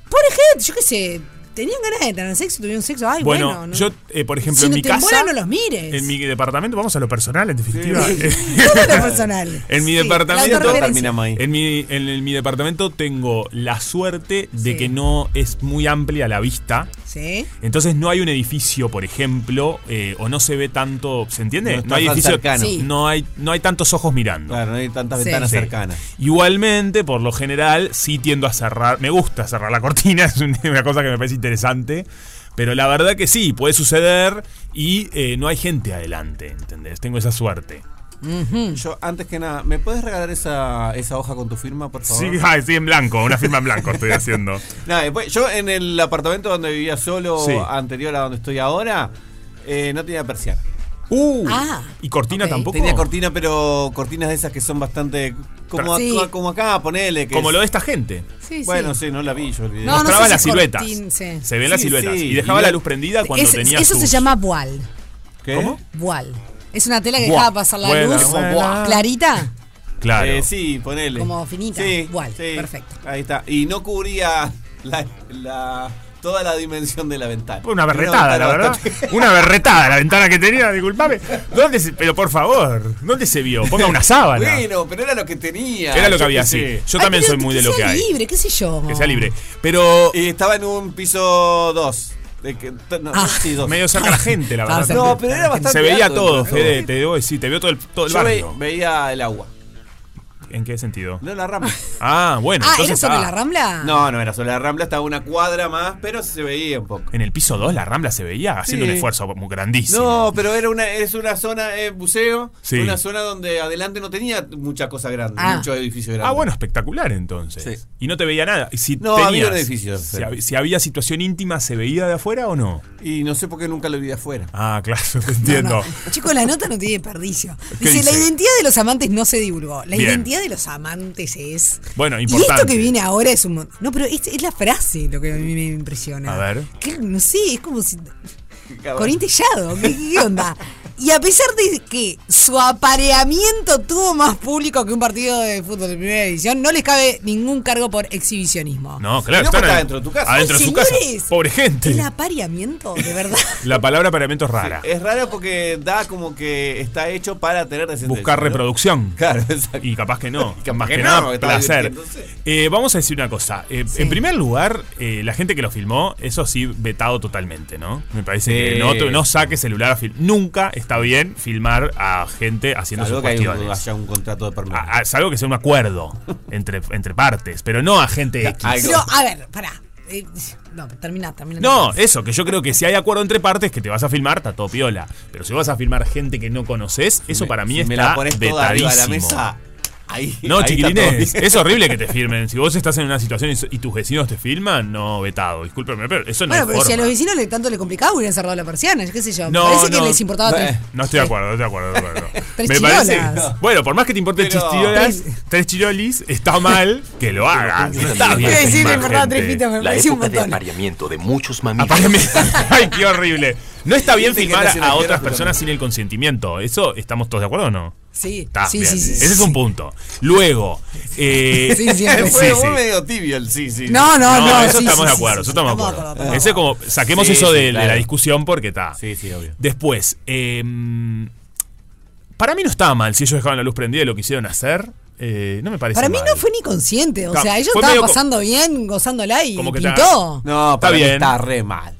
Speaker 1: por ejemplo, yo qué sé, tenían ganas de tener sexo, tuvieron sexo, ay, bueno.
Speaker 2: Bueno,
Speaker 1: ¿no?
Speaker 2: yo, eh, por ejemplo,
Speaker 1: Si
Speaker 2: en
Speaker 1: no
Speaker 2: mi
Speaker 1: te
Speaker 2: casa.
Speaker 1: no los mires.
Speaker 2: En mi departamento, vamos a lo personal, en definitiva. (laughs)
Speaker 1: Todo lo personal. (laughs)
Speaker 2: En mi
Speaker 1: Sí,
Speaker 2: departamento.
Speaker 1: autorreferencia.
Speaker 6: terminamos ahí.
Speaker 2: En mi, en, el- mi departamento tengo la suerte de
Speaker 1: Sí.
Speaker 2: que no es muy amplia la vista.
Speaker 1: Sí.
Speaker 2: Entonces no hay un edificio, por ejemplo, eh, o no se ve tanto. ¿Se entiende?
Speaker 6: No
Speaker 2: hay edificio.
Speaker 6: cercano.
Speaker 1: Sí.
Speaker 2: No hay, no hay tantos ojos mirando.
Speaker 6: Claro, no hay tantas
Speaker 1: Sí.
Speaker 6: ventanas
Speaker 2: Sí.
Speaker 6: cercanas.
Speaker 2: Igualmente, por lo general, sí tiendo a cerrar. Me gusta cerrar la cortina, (laughs) es un- una cosa que me parece interesante. Pero la verdad que sí, puede suceder y eh, no hay gente adelante, ¿entendés? Tengo esa suerte.
Speaker 6: Yo, antes que nada, ¿me puedes regalar esa, esa hoja con tu firma, por favor?
Speaker 2: Sí, (laughs) ay, sí, en blanco, una firma en blanco estoy haciendo. (laughs)
Speaker 6: Nada, después, yo en el apartamento donde vivía solo,
Speaker 2: Sí.
Speaker 6: anterior a donde estoy ahora, Eh, no tenía persiana.
Speaker 2: Uh,
Speaker 1: Ah,
Speaker 2: ¿Y cortina tampoco?
Speaker 6: Tenía cortina, pero cortinas de esas que son bastante. Como,
Speaker 1: Sí.
Speaker 6: acá, como acá, ponele. Que
Speaker 2: Como
Speaker 6: es-
Speaker 2: lo de esta gente.
Speaker 1: Sí,
Speaker 6: Bueno,
Speaker 1: sí.
Speaker 6: sí, no la vi yo. olvidé.
Speaker 1: No, no
Speaker 2: Mostraba
Speaker 1: sé
Speaker 2: las
Speaker 1: si
Speaker 2: siluetas.
Speaker 1: sí.
Speaker 2: Se ven las siluetas.
Speaker 6: sí.
Speaker 2: Y dejaba
Speaker 6: Y
Speaker 2: la
Speaker 6: la-
Speaker 2: luz prendida cuando
Speaker 1: Es-
Speaker 2: tenía
Speaker 1: eso se llama voile.
Speaker 6: ¿Qué?
Speaker 2: ¿Cómo?
Speaker 1: Voile. Es una tela que
Speaker 2: Buah.
Speaker 1: dejaba pasar la
Speaker 2: Buena,
Speaker 1: luz.
Speaker 2: buena.
Speaker 1: Clarita.
Speaker 2: Claro.
Speaker 6: Eh, sí, ponele.
Speaker 1: Como finita.
Speaker 6: Sí,
Speaker 1: Igual,
Speaker 6: sí.
Speaker 1: perfecto.
Speaker 6: Ahí está. Y no cubría la, la- toda la dimensión de la ventana.
Speaker 2: Fue una berretada, la verdad.
Speaker 6: bastante-
Speaker 2: Una (laughs) berretada la ventana que tenía, disculpame. ¿Dónde se- pero por favor, ¿dónde se vio? Ponga una sábana.
Speaker 6: Bueno, pero era lo que tenía.
Speaker 2: Era lo que había, sí.
Speaker 6: sé.
Speaker 2: Yo
Speaker 1: Ay,
Speaker 2: también soy muy de lo que
Speaker 1: sea
Speaker 2: hay.
Speaker 1: libre, qué sé yo.
Speaker 2: Que sea libre. Pero
Speaker 6: Y estaba en un piso 2. No,
Speaker 1: Ah.
Speaker 6: sí, dos.
Speaker 2: medio cerca la gente, la
Speaker 1: Estaba
Speaker 2: verdad.
Speaker 6: No, pero era bastante
Speaker 2: Se veía
Speaker 6: alto,
Speaker 2: todo. Fede, te debo decir, te veo todo el, todo el
Speaker 6: Yo ve-
Speaker 2: barrio.
Speaker 6: veía el agua.
Speaker 2: ¿En qué sentido?
Speaker 6: No la rambla. (laughs)
Speaker 2: Ah, bueno,
Speaker 1: Ah,
Speaker 2: entonces
Speaker 1: ¿era sobre
Speaker 2: ah,
Speaker 1: la rambla?
Speaker 6: No, no era sobre la rambla, estaba una cuadra más, pero se veía un poco.
Speaker 2: En el piso 2 la Rambla se veía haciendo
Speaker 6: Sí.
Speaker 2: un esfuerzo muy grandísimo.
Speaker 6: No, pero era una, es una zona, eh, buceo,
Speaker 2: Sí.
Speaker 6: una zona donde adelante no tenía mucha cosa grande,
Speaker 1: Ah.
Speaker 6: mucho edificio grande.
Speaker 2: Ah, bueno, espectacular entonces.
Speaker 6: Sí.
Speaker 2: Y no te veía nada. Y Si
Speaker 6: No,
Speaker 2: tenías-
Speaker 6: había un edificio,
Speaker 2: Si,
Speaker 6: pero-
Speaker 2: hab- si había situación íntima, ¿se veía de afuera o no?
Speaker 6: Y no sé por qué nunca lo vi de afuera.
Speaker 2: Ah, claro, (laughs) te entiendo.
Speaker 1: Chicos, la nota no tiene desperdicio.
Speaker 2: ¿Qué
Speaker 1: Dice, la identidad de los amantes no se divulgó. La
Speaker 2: Bien.
Speaker 1: identidad de los amantes es...
Speaker 2: Bueno,
Speaker 1: Y
Speaker 2: importante.
Speaker 1: esto que viene ahora es un... No, pero es, es la frase lo que a mí me impresiona.
Speaker 2: A ver.
Speaker 1: Que, no sé, es como si... Corín Tellado, ¿qué, qué onda? (laughs) Y a pesar de que su apareamiento tuvo más público que un partido de fútbol de primera división, no les cabe ningún cargo por exhibicionismo.
Speaker 2: No, claro,
Speaker 6: no,
Speaker 2: están
Speaker 6: está
Speaker 2: ahí-
Speaker 6: dentro de tu casa.
Speaker 2: Adentro de su casa.
Speaker 1: Señores,
Speaker 2: Pobre gente.
Speaker 1: El apareamiento, de verdad. (laughs)
Speaker 2: La palabra apareamiento es rara.
Speaker 6: Es raro porque da como que está hecho para tener descendencia.
Speaker 2: Buscar
Speaker 6: ¿no?
Speaker 2: reproducción.
Speaker 6: Claro, exacto.
Speaker 2: Y capaz que no. (laughs)
Speaker 6: Capaz
Speaker 2: más
Speaker 6: que
Speaker 2: que,
Speaker 6: no,
Speaker 2: nada, placer. Eh, vamos a decir una cosa. Eh,
Speaker 1: Sí.
Speaker 2: En primer lugar, eh, la gente que lo filmó, eso sí, vetado totalmente, ¿no? Me parece que no, no saque celular a filmar. Nunca está bien filmar a gente haciendo
Speaker 6: Algo
Speaker 2: sus
Speaker 6: que hay un-
Speaker 2: cuestiones.
Speaker 6: haya un contrato de permiso.
Speaker 2: A- a- salvo que sea un acuerdo entre, entre partes, pero no a gente X.
Speaker 1: Pero, a ver, pará. Eh, no, termina, termina.
Speaker 2: No, eso, que yo creo que si hay acuerdo entre partes que te vas a filmar, está todo piola. Pero si vas a filmar gente que no conoces, eso
Speaker 6: Me-
Speaker 2: para mí
Speaker 6: si
Speaker 2: está
Speaker 6: me la pones toda arriba de la
Speaker 2: vetadísimo.
Speaker 6: mesa. Ahí,
Speaker 2: No,
Speaker 6: ahí está
Speaker 2: chiquilines, es horrible que te filmen. Si vos estás en una situación y, y tus vecinos te filman, no, vetado. Discúlpeme, pero eso no
Speaker 1: Bueno,
Speaker 2: es
Speaker 1: pero si a los vecinos le, tanto le complicaba, hubieran cerrado la persiana, qué sé yo.
Speaker 2: No,
Speaker 1: Parece que
Speaker 2: no.
Speaker 1: les importaba tres.
Speaker 2: No estoy de acuerdo, no estoy de acuerdo. no de acuerdo.
Speaker 1: Tres
Speaker 2: Me parece. Bueno, por más que te importe
Speaker 6: Pero-
Speaker 2: chirolas, tres chirolis, está mal que lo hagas. No está bien.
Speaker 1: Me importaba tres pitos, me pareció un
Speaker 7: de
Speaker 1: montón.
Speaker 7: apareamiento de muchos mamíferos. (laughs)
Speaker 2: Ay, qué horrible. No está bien filmar a otras personas sin el consentimiento. ¿Eso estamos todos de acuerdo o no?
Speaker 1: Sí,
Speaker 2: Está,
Speaker 1: sí, sí, sí,
Speaker 2: Ese
Speaker 1: sí,
Speaker 2: es un punto. Luego, eh,
Speaker 1: Sí. (laughs)
Speaker 6: Fue
Speaker 2: sí, sí.
Speaker 6: medio tibio el sí, sí.
Speaker 1: No, no,
Speaker 2: No,
Speaker 1: no.
Speaker 2: eso
Speaker 1: sí,
Speaker 2: estamos
Speaker 1: sí,
Speaker 2: de acuerdo,
Speaker 1: sí,
Speaker 2: eso estamos de acuerdo.
Speaker 1: acuerdo.
Speaker 2: Ese como, saquemos
Speaker 6: Sí,
Speaker 2: eso
Speaker 6: sí,
Speaker 2: de, la discusión porque está.
Speaker 6: Sí, sí, obvio.
Speaker 2: Después, eh, para mí no estaba mal si ellos dejaban la luz prendida y lo quisieron hacer. eh, no me parece
Speaker 1: Para mí
Speaker 2: mal.
Speaker 1: no fue ni consciente. O
Speaker 2: Claro,
Speaker 1: sea, ellos
Speaker 2: fue
Speaker 1: estaban pasando bien, gozándola y
Speaker 2: Como que
Speaker 1: pintó.
Speaker 6: No,
Speaker 2: Está
Speaker 6: para mí
Speaker 2: bien.
Speaker 6: está re mal.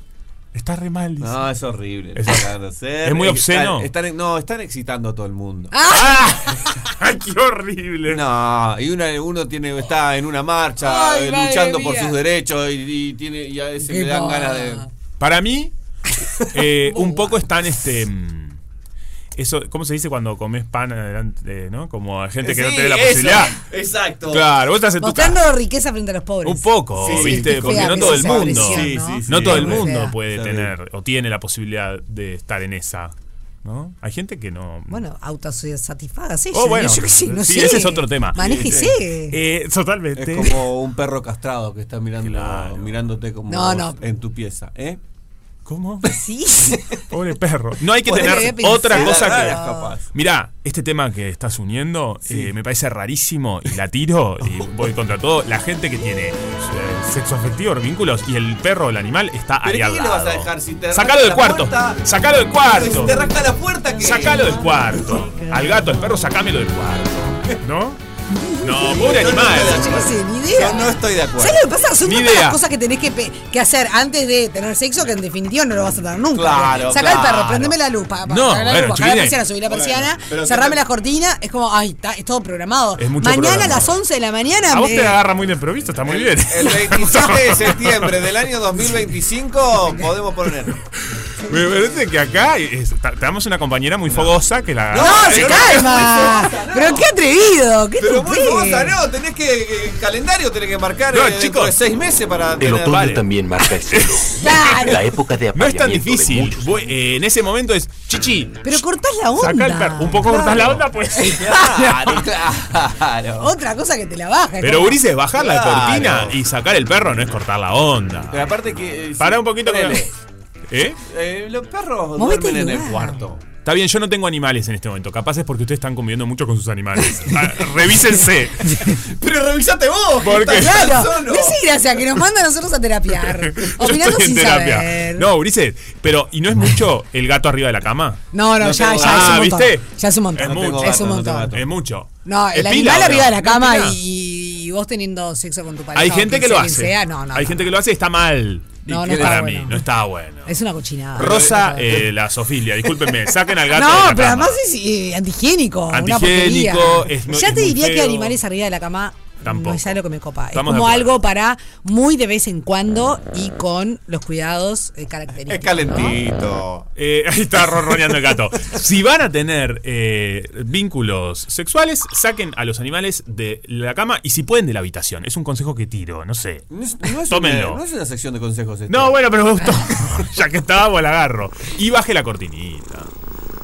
Speaker 2: Está re mal. dice.
Speaker 6: No, es horrible.
Speaker 2: Es- muy obsceno.
Speaker 6: Están, están- no, están excitando a todo el mundo.
Speaker 2: ¡Ah! (laughs) ¡Ay, qué horrible!
Speaker 6: No, y una- uno tiene, está en una marcha
Speaker 1: Ay,
Speaker 6: eh, luchando por
Speaker 1: mía.
Speaker 6: sus derechos y, y tiene, y a veces
Speaker 1: Qué
Speaker 6: le dan ganas de.
Speaker 2: Para mí, eh, (laughs) un poco están este. Eso, ¿cómo se dice cuando comes pan adelante, no? Como a gente que no
Speaker 6: Sí,
Speaker 2: tiene la
Speaker 6: eso,
Speaker 2: posibilidad.
Speaker 6: Exacto.
Speaker 2: Claro, vos estás en tu
Speaker 1: Mostrando
Speaker 2: casa.
Speaker 1: riqueza frente a los pobres.
Speaker 2: Un poco,
Speaker 6: Sí,
Speaker 2: ¿viste?
Speaker 6: sí,
Speaker 2: Porque no todo el mundo.
Speaker 6: Sí,
Speaker 1: ¿no?
Speaker 6: sí, sí.
Speaker 2: No todo el mundo
Speaker 1: fea.
Speaker 2: puede
Speaker 6: Sí.
Speaker 2: tener o tiene la posibilidad de estar en esa. ¿No? Hay gente que no.
Speaker 1: Bueno, autosatisfágase.
Speaker 2: Oh, bueno,
Speaker 1: yo no
Speaker 2: sí,
Speaker 1: sé.
Speaker 2: ese es otro tema.
Speaker 1: Manéjese.
Speaker 2: Eh, totalmente.
Speaker 6: Es como un perro castrado que está mirando,
Speaker 2: Claro.
Speaker 6: mirándote como
Speaker 1: No, no.
Speaker 6: en tu pieza, ¿eh?
Speaker 2: ¿Cómo?
Speaker 1: Sí. (laughs)
Speaker 2: Pobre perro. No hay que tener otra cosa que.
Speaker 6: capaz.
Speaker 2: Mirá, este tema que estás uniendo eh, me parece rarísimo y la tiro y voy contra todo. La gente que tiene eh, sexo afectivo, vínculos y el perro o el animal está
Speaker 6: ¿Pero
Speaker 2: ahí
Speaker 6: qué
Speaker 2: al
Speaker 6: le
Speaker 2: lado.
Speaker 6: vas a dejar si te
Speaker 2: Sacalo
Speaker 6: rasca
Speaker 2: del
Speaker 6: la
Speaker 2: cuarto.
Speaker 6: puerta?
Speaker 2: Sacalo del
Speaker 6: Si
Speaker 2: cuarto.
Speaker 6: te rasca la puerta, que
Speaker 2: Sacalo del cuarto. Al gato, al perro, sacámelo del cuarto. ¿No? No, pobre animal.
Speaker 1: Yo qué sé, ni idea.
Speaker 6: Yo no estoy de acuerdo.
Speaker 1: ¿Sabes lo que pasa? Son tantas las cosas que tenés que, que hacer antes de tener sexo que en definitiva no lo vas a tener nunca.
Speaker 6: Claro,
Speaker 1: Sacar el
Speaker 6: claro.
Speaker 1: perro, prendeme la luz, pa, pa,
Speaker 2: No,
Speaker 1: la
Speaker 2: bueno,
Speaker 1: la persiana, subir la persiana,
Speaker 6: Bueno,
Speaker 1: cerrame
Speaker 6: que-
Speaker 1: la cortina, es como, ay, está, es todo programado.
Speaker 2: Es mucho
Speaker 1: Mañana a las 11 de la mañana.
Speaker 2: A vos te agarra muy de improviso, está muy bien.
Speaker 6: El (laughs) 27 de septiembre del año 2025 podemos poner.
Speaker 2: Me parece que acá es- tenemos una compañera muy fogosa que la.
Speaker 1: No, se
Speaker 6: no,
Speaker 1: calma. Pero qué atrevido, qué
Speaker 6: Pero muy famosa, no, tenés que. eh, calendario tenés que marcar
Speaker 2: No,
Speaker 6: eh,
Speaker 2: chicos.
Speaker 6: de seis meses para
Speaker 7: El
Speaker 6: tener.
Speaker 7: otoño
Speaker 2: vale.
Speaker 7: también marca (laughs) el cielo.
Speaker 1: Claro.
Speaker 7: La época de
Speaker 2: No es tan difícil. Voy- eh, en ese momento es chichi.
Speaker 1: Pero cortás la onda.
Speaker 2: Saca el perro. Un poco cortás la onda, pues. (laughs)
Speaker 6: Claro, claro.
Speaker 1: Otra cosa que te la baja.
Speaker 2: Pero Ulises, bajar la
Speaker 6: Claro.
Speaker 2: cortina y sacar el perro no es cortar la onda.
Speaker 6: Pero aparte que. eh,
Speaker 2: Pará
Speaker 6: sí,
Speaker 2: un poquito con. ¿Eh?
Speaker 6: Eh, los perros
Speaker 1: Movete
Speaker 6: duermen en
Speaker 1: el lugar.
Speaker 6: cuarto.
Speaker 2: Está bien, yo no tengo animales en este momento. Capaz es porque ustedes están conviviendo mucho con sus animales. (laughs) Ah, revísense. (laughs)
Speaker 6: Pero revisate vos. que
Speaker 2: Porque-
Speaker 1: Claro,
Speaker 6: solo.
Speaker 1: no es gracia que nos manda a nosotros a terapiar. (laughs)
Speaker 2: Yo
Speaker 1: Opinando
Speaker 2: estoy en
Speaker 1: sin
Speaker 2: terapia.
Speaker 1: saber.
Speaker 2: No, Ulises, pero ¿y no es mucho el gato arriba de la cama?
Speaker 1: no, no,
Speaker 6: No
Speaker 1: ya,
Speaker 6: tengo
Speaker 1: ya
Speaker 2: gato.
Speaker 1: es un
Speaker 2: Ah,
Speaker 1: montón.
Speaker 2: ¿viste?
Speaker 1: Ya es un montón.
Speaker 2: Es mucho.
Speaker 1: es un
Speaker 6: No
Speaker 1: montón.
Speaker 6: gato.
Speaker 2: Es mucho.
Speaker 1: No, el
Speaker 2: ¿Es
Speaker 1: animal arriba
Speaker 2: no?
Speaker 1: de la
Speaker 2: ¿No
Speaker 1: cama y, y vos teniendo sexo con tu pareja.
Speaker 2: Hay gente que lo hace.
Speaker 1: sea, no, no.
Speaker 2: Hay
Speaker 1: no.
Speaker 2: gente que lo hace y está mal.
Speaker 1: No, no está
Speaker 2: para
Speaker 1: bueno.
Speaker 2: mí, no está bueno.
Speaker 1: Es una cochinada.
Speaker 2: Rosa, eh, la sofilia, discúlpenme, saquen al (laughs) gato. de
Speaker 1: No,
Speaker 2: la
Speaker 1: pero
Speaker 2: cama.
Speaker 1: además es eh, antihigiénico. una
Speaker 2: Antihigiénico,
Speaker 1: porquería.
Speaker 2: es muy-
Speaker 1: ya
Speaker 2: es
Speaker 1: te
Speaker 2: muy
Speaker 1: diría que
Speaker 2: feo.
Speaker 1: animales arriba de la cama
Speaker 2: Tampoco.
Speaker 1: no es algo que me copa.
Speaker 2: Estamos
Speaker 1: es como algo para muy de vez en cuando y con los cuidados eh, característicos.
Speaker 6: Es calentito.
Speaker 2: Eh, ahí está ronroneando el gato. (laughs) Si van a tener eh, vínculos sexuales, saquen a los animales de la cama y si pueden de la habitación. Es un consejo que tiro, no sé.
Speaker 6: No es, no es
Speaker 2: Tómenlo.
Speaker 6: Una, no es una sección de consejos esto.
Speaker 2: No, bueno, pero me gustó. (laughs) ya que estábamos, la agarro. Y baje la cortinita.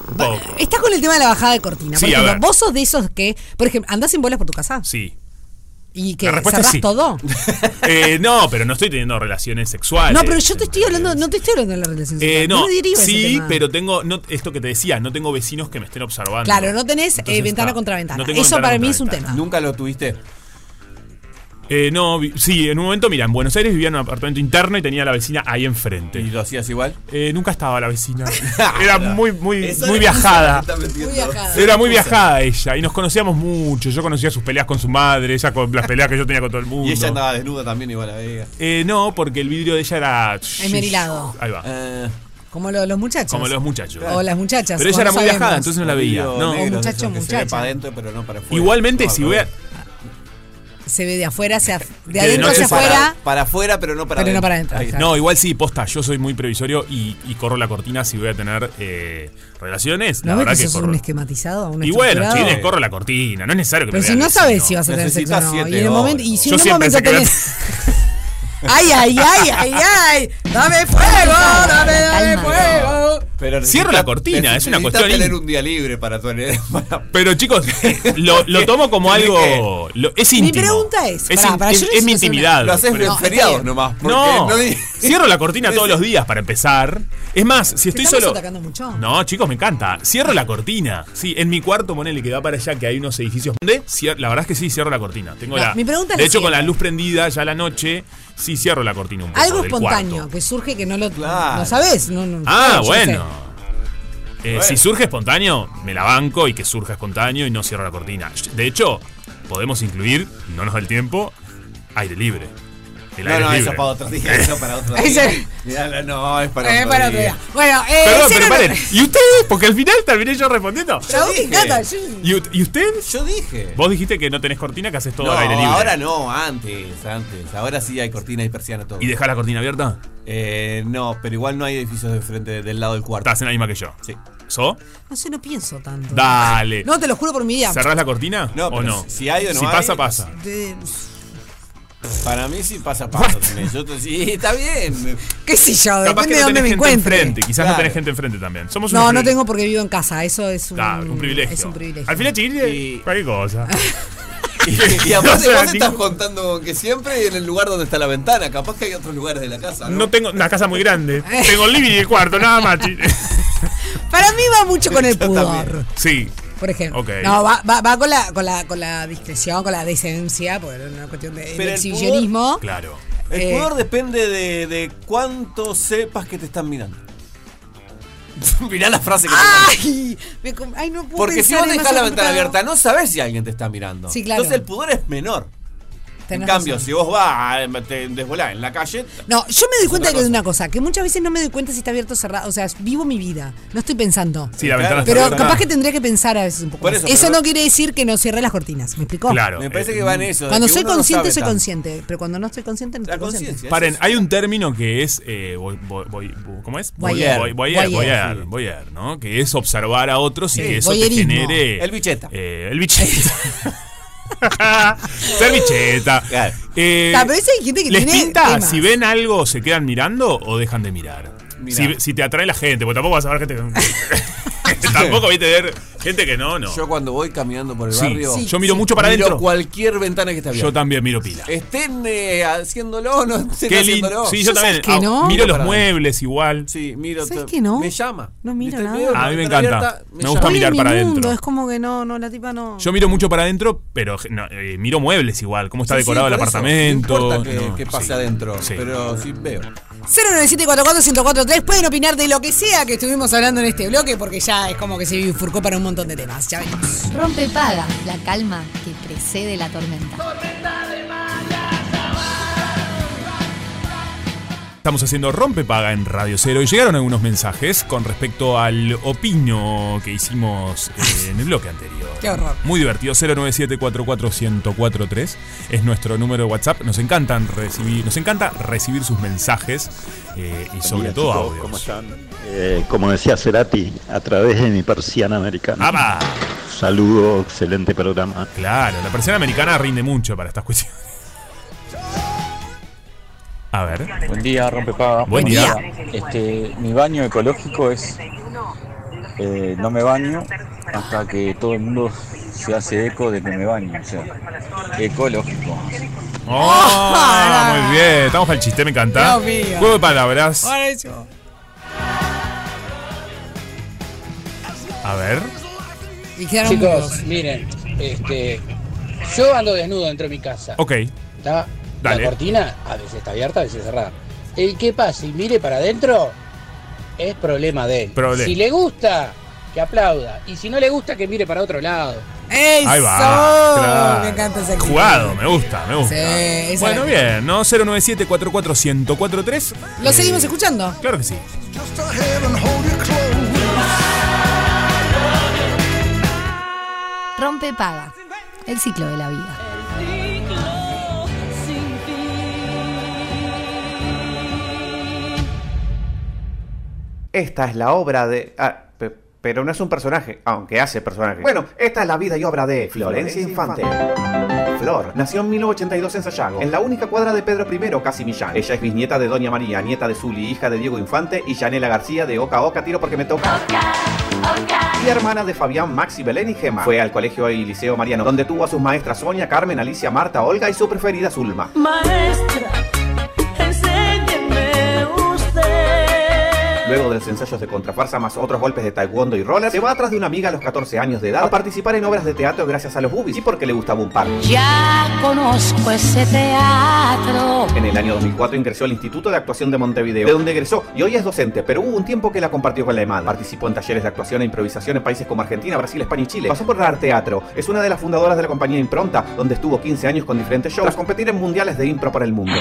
Speaker 2: Un poco.
Speaker 1: Está con el tema de la bajada de cortina. Por
Speaker 2: Sí, a
Speaker 1: ejemplo,
Speaker 2: ver.
Speaker 1: vos sos de esos que, por ejemplo, andás en bolas por tu casa
Speaker 2: Sí.
Speaker 1: Y que cerrás
Speaker 2: sí.
Speaker 1: todo. (laughs)
Speaker 2: Eh, no, pero no estoy teniendo relaciones sexuales.
Speaker 1: No, pero yo te estoy hablando, no te estoy hablando de la relación
Speaker 2: Eh,
Speaker 1: sexual.
Speaker 2: no,
Speaker 1: ese
Speaker 2: sí, pero tengo no, esto que te decía, no tengo vecinos que me estén observando.
Speaker 1: Claro, no tenés eh,
Speaker 2: Entonces
Speaker 1: ventana
Speaker 2: está.
Speaker 1: contra ventana.
Speaker 2: No
Speaker 1: Eso
Speaker 2: ventana
Speaker 1: para mí es un
Speaker 2: ventana.
Speaker 1: tema.
Speaker 6: Nunca lo tuviste.
Speaker 2: Eh, no, vi- sí, en un momento, mira, en Buenos Aires vivía en un apartamento interno y tenía a la vecina ahí
Speaker 6: ¿Y
Speaker 2: enfrente.
Speaker 6: lo hacías igual?
Speaker 2: Eh, nunca estaba la vecina. (laughs) Era muy, muy, muy viajada.
Speaker 1: Muy.
Speaker 2: Era muy viajada ella y nos conocíamos mucho. Yo conocía sus peleas con su madre, ella con las peleas que yo tenía con todo el mundo.
Speaker 6: Y ella andaba desnuda también igual a ella.
Speaker 2: Eh, no, porque el vidrio de ella era.
Speaker 1: Esmerilado.
Speaker 2: Ahí va.
Speaker 6: Eh,
Speaker 1: Como lo- los muchachos.
Speaker 2: Como los muchachos.
Speaker 1: O las muchachas.
Speaker 2: Pero ella era muy viajada, entonces no la veía. No.
Speaker 1: muchacho, muchacha.
Speaker 6: para adentro, pero no para afuera.
Speaker 2: Igualmente,
Speaker 6: No,
Speaker 2: si voy a.
Speaker 1: Se ve de afuera, hacia, de
Speaker 2: de
Speaker 1: adentro hacia
Speaker 2: para-
Speaker 1: afuera.
Speaker 6: Para afuera, pero no para
Speaker 1: Pero no
Speaker 6: adentro.
Speaker 1: para adentro, claro.
Speaker 2: No, igual sí, posta. Yo soy muy previsorio y, y corro la cortina si voy a tener eh, relaciones.
Speaker 1: ¿No
Speaker 2: la
Speaker 1: ves
Speaker 2: verdad
Speaker 1: que
Speaker 2: que
Speaker 1: sos
Speaker 2: corro.
Speaker 1: un esquematizado? Un
Speaker 2: Y bueno, chiles, corro la cortina. No es necesario que
Speaker 1: Pero
Speaker 2: me
Speaker 1: si no sabes si vas a tener sexo o no. Y en el momento. Y si
Speaker 2: Yo
Speaker 1: en un momento tenés. ¡Ay, ay, ay, ay, ay! ¡Dame fuego! ¡Dame, dame fuego!
Speaker 6: Pero
Speaker 2: Cierro la cortina, es una cuestión
Speaker 6: tener un día libre para tu (laughs) para-
Speaker 2: Pero chicos, lo, lo tomo como algo. lo- es
Speaker 1: Mi
Speaker 2: íntimo.
Speaker 1: pregunta es,
Speaker 2: Es,
Speaker 1: pará,
Speaker 2: in-
Speaker 1: pará,
Speaker 2: es-
Speaker 1: yo
Speaker 2: es mi intimidad.
Speaker 6: Lo haces en feriados
Speaker 1: bien.
Speaker 6: nomás.
Speaker 2: No, cierro la cortina (laughs) todos los días para empezar. Es más, si estoy solo.
Speaker 1: atacando mucho?
Speaker 2: No, chicos, me encanta. Cierro la cortina. Sí, en mi cuarto, ponele que da para allá, que hay unos edificios. donde cier- La verdad es que sí, cierro la cortina. Tengo
Speaker 1: No,
Speaker 2: la.
Speaker 1: mi pregunta
Speaker 2: de hecho, con la luz prendida ya a la noche, sí cierro la cortina un poco.
Speaker 1: Algo espontáneo,
Speaker 2: cuarto.
Speaker 1: que surge que no lo
Speaker 6: Claro.
Speaker 1: no sabes. No, no,
Speaker 2: Ah, bueno. Eh, Si surge espontáneo, me la banco y que surja espontáneo y no cierro la cortina. De hecho, podemos incluir, no nos da el tiempo, aire libre. El
Speaker 6: No,
Speaker 2: aire
Speaker 6: no,
Speaker 2: es
Speaker 6: eso para otro día. Eso para otro (laughs) día. Mirá, no, es para
Speaker 1: Eh,
Speaker 6: otro
Speaker 1: para otro
Speaker 6: día.
Speaker 1: día. Bueno, eh,
Speaker 2: Perdón, pero
Speaker 1: no-
Speaker 2: paren. ¿Y ustedes? Porque al final terminé yo respondiendo.
Speaker 1: Vos,
Speaker 6: dije.
Speaker 1: Yo-
Speaker 2: ¿Y, usted?
Speaker 6: Yo dije.
Speaker 2: Vos dijiste que no tenés cortina, que haces todo
Speaker 6: No,
Speaker 2: al aire libre.
Speaker 6: ahora no, antes, antes. Ahora sí hay cortina y persiana todo.
Speaker 2: ¿Y dejás la cortina abierta?
Speaker 6: Eh, no, pero igual no hay edificios de frente del lado del cuarto.
Speaker 2: Estás en la misma que yo.
Speaker 6: Sí.
Speaker 2: ¿So?
Speaker 1: No sé, no pienso tanto.
Speaker 2: Dale.
Speaker 1: No, te lo juro por mi vida.
Speaker 2: ¿Cerrás la cortina?
Speaker 6: No,
Speaker 2: ¿O
Speaker 6: pero
Speaker 2: no?
Speaker 6: si hay o no
Speaker 2: Si
Speaker 6: hay,
Speaker 2: pasa, pasa.
Speaker 1: De-
Speaker 6: Para mí sí pasa paso. tenés. Yo te- sí, está bien.
Speaker 1: ¿Qué sé yo?
Speaker 2: Capaz
Speaker 1: Depende
Speaker 2: que
Speaker 1: de
Speaker 2: no
Speaker 1: dónde
Speaker 2: tenés
Speaker 1: me
Speaker 2: gente
Speaker 1: encuentre.
Speaker 2: enfrente. Quizás no
Speaker 6: Claro.
Speaker 2: tenés gente enfrente también. Somos
Speaker 1: No,
Speaker 2: unos
Speaker 1: no tengo porque vivo en casa. Eso es un,
Speaker 2: Claro, un privilegio.
Speaker 1: Es un privilegio.
Speaker 2: Al final, chiquillos,
Speaker 6: Y-
Speaker 2: cualquier cosa. (laughs)
Speaker 6: Y, (laughs) y aparte
Speaker 2: O sea,
Speaker 6: vos estás contando que siempre en el lugar donde está la ventana. Capaz que hay otros lugares de la casa, ¿no?
Speaker 2: No tengo una casa muy grande. (laughs) Tengo el living y el cuarto, nada más. chi- (laughs)
Speaker 1: Para mí va mucho con el pudor.
Speaker 2: Sí.
Speaker 1: Por ejemplo. No, va, va, va con, la, con, la, con la discreción, con la decencia, porque es una cuestión de, exhibicionismo.
Speaker 2: Claro.
Speaker 6: El
Speaker 1: Eh,
Speaker 6: pudor depende de, de cuánto sepas que te están mirando. (laughs) Mirá la frase que te
Speaker 1: ¡Ay! Me ay, no puedo
Speaker 6: Porque si vos dejás la ventana abierta, no sabes si alguien te está mirando.
Speaker 1: Sí, claro.
Speaker 6: Entonces el pudor es menor.
Speaker 1: Tenés
Speaker 6: cambio,
Speaker 1: razón.
Speaker 6: si vos vas, a- te desvolás en la calle,
Speaker 1: No, yo me doy cuenta de una cosa, que muchas veces no me doy cuenta si está abierto o cerrado. O sea, vivo mi vida. No estoy pensando.
Speaker 2: Sí, la ventana está
Speaker 1: Pero capaz que tendría que pensar a veces un poco.
Speaker 6: Por eso,
Speaker 1: Eso,
Speaker 6: pero-
Speaker 1: no quiere decir que no cierre las cortinas. ¿Me explicó?
Speaker 2: Claro.
Speaker 6: me parece
Speaker 2: eh,
Speaker 6: que va en eso.
Speaker 1: Cuando soy
Speaker 6: no
Speaker 1: consciente, soy
Speaker 6: tanto.
Speaker 1: consciente. Pero cuando no estoy consciente, no
Speaker 6: La
Speaker 1: estoy consciente.
Speaker 6: conciencia.
Speaker 2: Paren, hay un término que es. eh, voy- voy- voy- ¿Cómo es?
Speaker 1: Voyeur.
Speaker 2: Voy- Voyeur,
Speaker 1: Voyeur.
Speaker 2: voyeur, voyeur, ¿no? Que es observar a otros y
Speaker 6: Sí,
Speaker 2: que eso te genere.
Speaker 6: El bicheta.
Speaker 2: Eh, el bicheta. (laughs) (laughs) Ser bicheta.
Speaker 6: Claro.
Speaker 2: Eh,
Speaker 1: pero hay gente que
Speaker 2: ¿Les
Speaker 1: tiene
Speaker 2: pinta?
Speaker 1: temas.
Speaker 2: Si ven algo, ¿se quedan mirando o dejan de mirar?
Speaker 6: Mirá.
Speaker 2: Si, si te atrae la gente, porque tampoco vas a ver gente que. (laughs) (laughs) tampoco viste ver gente que no, no.
Speaker 6: Yo cuando voy caminando por el
Speaker 2: Sí,
Speaker 6: barrio,
Speaker 2: sí, yo miro mucho para
Speaker 6: miro
Speaker 2: adentro.
Speaker 6: cualquier ventana que esté abierta.
Speaker 2: Yo también miro pila.
Speaker 6: Estén eh, haciéndolo o (laughs) no estén
Speaker 2: Qué lindo.
Speaker 6: haciéndolo.
Speaker 2: Sí, yo
Speaker 1: ¿Yo
Speaker 2: también.
Speaker 1: sabes que
Speaker 2: Ah,
Speaker 1: no?
Speaker 2: Miro los
Speaker 6: Para-
Speaker 2: muebles igual.
Speaker 6: Sí, miro.
Speaker 1: ¿Sabes
Speaker 6: to-
Speaker 1: que no?
Speaker 6: Me llama.
Speaker 1: No miro
Speaker 6: ¿Viste?
Speaker 1: nada.
Speaker 6: Veo la
Speaker 2: A mí me
Speaker 6: ventana
Speaker 2: encanta.
Speaker 6: abierta,
Speaker 2: Me gusta mirar
Speaker 1: en mi
Speaker 2: para
Speaker 1: mundo,
Speaker 2: adentro.
Speaker 1: Es como que no, no, la tipa no.
Speaker 2: Yo miro mucho para adentro, pero no, eh, miro muebles igual, cómo está
Speaker 6: Sí,
Speaker 2: decorado
Speaker 6: sí,
Speaker 2: el
Speaker 6: por eso.
Speaker 2: apartamento.
Speaker 6: No importa que,
Speaker 2: No,
Speaker 6: que pase
Speaker 2: sí.
Speaker 6: adentro,
Speaker 2: Sí.
Speaker 6: pero sí veo.
Speaker 1: 097441043 pueden opinar de lo que sea que estuvimos hablando en este bloque porque ya es como que se bifurcó para un montón de temas. Ya venimos.
Speaker 4: Rompe paga, la calma que precede la tormenta.
Speaker 2: Estamos haciendo Rompepaga en Radio Cero y llegaron algunos mensajes con respecto al opino que hicimos eh, en el bloque anterior.
Speaker 1: Qué horror.
Speaker 2: Muy divertido, 097441043 es nuestro número de WhatsApp. Nos encantan recibir, nos encanta recibir sus mensajes eh, y sobre
Speaker 8: día,
Speaker 2: todo
Speaker 8: chicos,
Speaker 2: audios.
Speaker 8: ¿Cómo están? Eh, como decía Cerati, a través de mi persiana americana.
Speaker 2: ¡Apa!
Speaker 8: Saludo, excelente programa.
Speaker 2: Claro, la persiana americana rinde mucho para estas cuestiones. A ver.
Speaker 9: Buen día, rompepaga.
Speaker 2: Buen día.
Speaker 9: Este, mi baño ecológico es eh, no me baño hasta que todo el mundo se hace eco de que me baño. O sea, ecológico.
Speaker 2: ¡Oh! Muy bien, estamos para el chiste, me encanta.
Speaker 1: Dios mío.
Speaker 2: Juego de palabras. A ver.
Speaker 10: Chicos, miren, este, yo ando desnudo dentro de mi casa.
Speaker 2: Ok.
Speaker 10: ¿está?
Speaker 2: Dale.
Speaker 10: La cortina a veces está abierta, a veces cerrada. El que pase y mire para adentro es problema de él.
Speaker 2: Problema.
Speaker 10: Si le gusta, que aplauda. Y si no le gusta, que mire para otro lado.
Speaker 1: ¡Eso!
Speaker 2: Ahí va. claro.
Speaker 1: Me encanta ese.
Speaker 2: Jugado, me gusta, me gusta.
Speaker 1: Sí,
Speaker 2: bueno, bien, ¿no? 097-44143.
Speaker 1: ¿Lo
Speaker 2: Eh,
Speaker 1: seguimos escuchando?
Speaker 2: Claro que sí.
Speaker 4: Rompe paga, el ciclo de la vida.
Speaker 11: Esta es la obra de... ah, pe- pero no es un personaje, aunque hace personaje. Bueno, esta es la vida y obra de Florencia Infante. Flor nació en 1982 en Sayago, en la única cuadra de Pedro I, casi Millán. Ella es bisnieta de Doña María, nieta de Zuli, hija de Diego Infante y Yanela García de Oca Oca, tiro porque me toca. Y hermana de Fabián, Maxi, Belén y Gema. Fue al colegio y liceo Mariano, donde tuvo a sus maestras Sonia, Carmen, Alicia, Marta, Olga y su preferida Zulma.
Speaker 5: Maestra,
Speaker 11: Luego de los ensayos de contrafarsa más otros golpes de taekwondo y roller, se va atrás de una amiga a los 14 años de edad a participar en obras de teatro gracias a los boobies y porque le gustaba un par.
Speaker 5: Ya conozco ese teatro.
Speaker 11: En el año 2004 ingresó al Instituto de Actuación de Montevideo, de donde egresó y hoy es docente, pero hubo un tiempo que la compartió con la EMAD. Participó en talleres de actuación e improvisación en países como Argentina, Brasil, España y Chile. Pasó por Art Teatro. Es una de las fundadoras de la compañía Impronta, donde estuvo 15 años con diferentes shows tras competir en mundiales de impro por el mundo.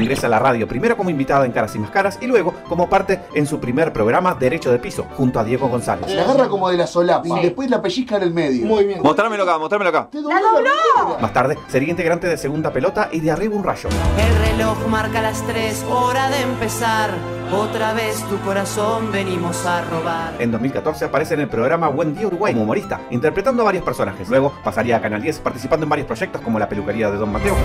Speaker 11: Ingresa a la radio primero como invitada en Caras y Mascaras y luego como parte en su primer programa Derecho de Piso, junto a Diego González.
Speaker 12: La agarra como de la solapa y después la pellizca en el medio. Muy bien.
Speaker 6: Mostrámelo acá, mostrámelo acá.
Speaker 12: ¡La dobló!
Speaker 11: Más tarde sería integrante de Segunda Pelota y de Arriba un Rayo.
Speaker 5: El reloj marca las tres, hora de empezar. Otra vez tu corazón venimos a robar.
Speaker 11: En 2014 aparece en el programa Buen Día Uruguay como humorista, interpretando a varios personajes. Luego pasaría a Canal 10 participando en varios proyectos como La peluquería de Don Mateo.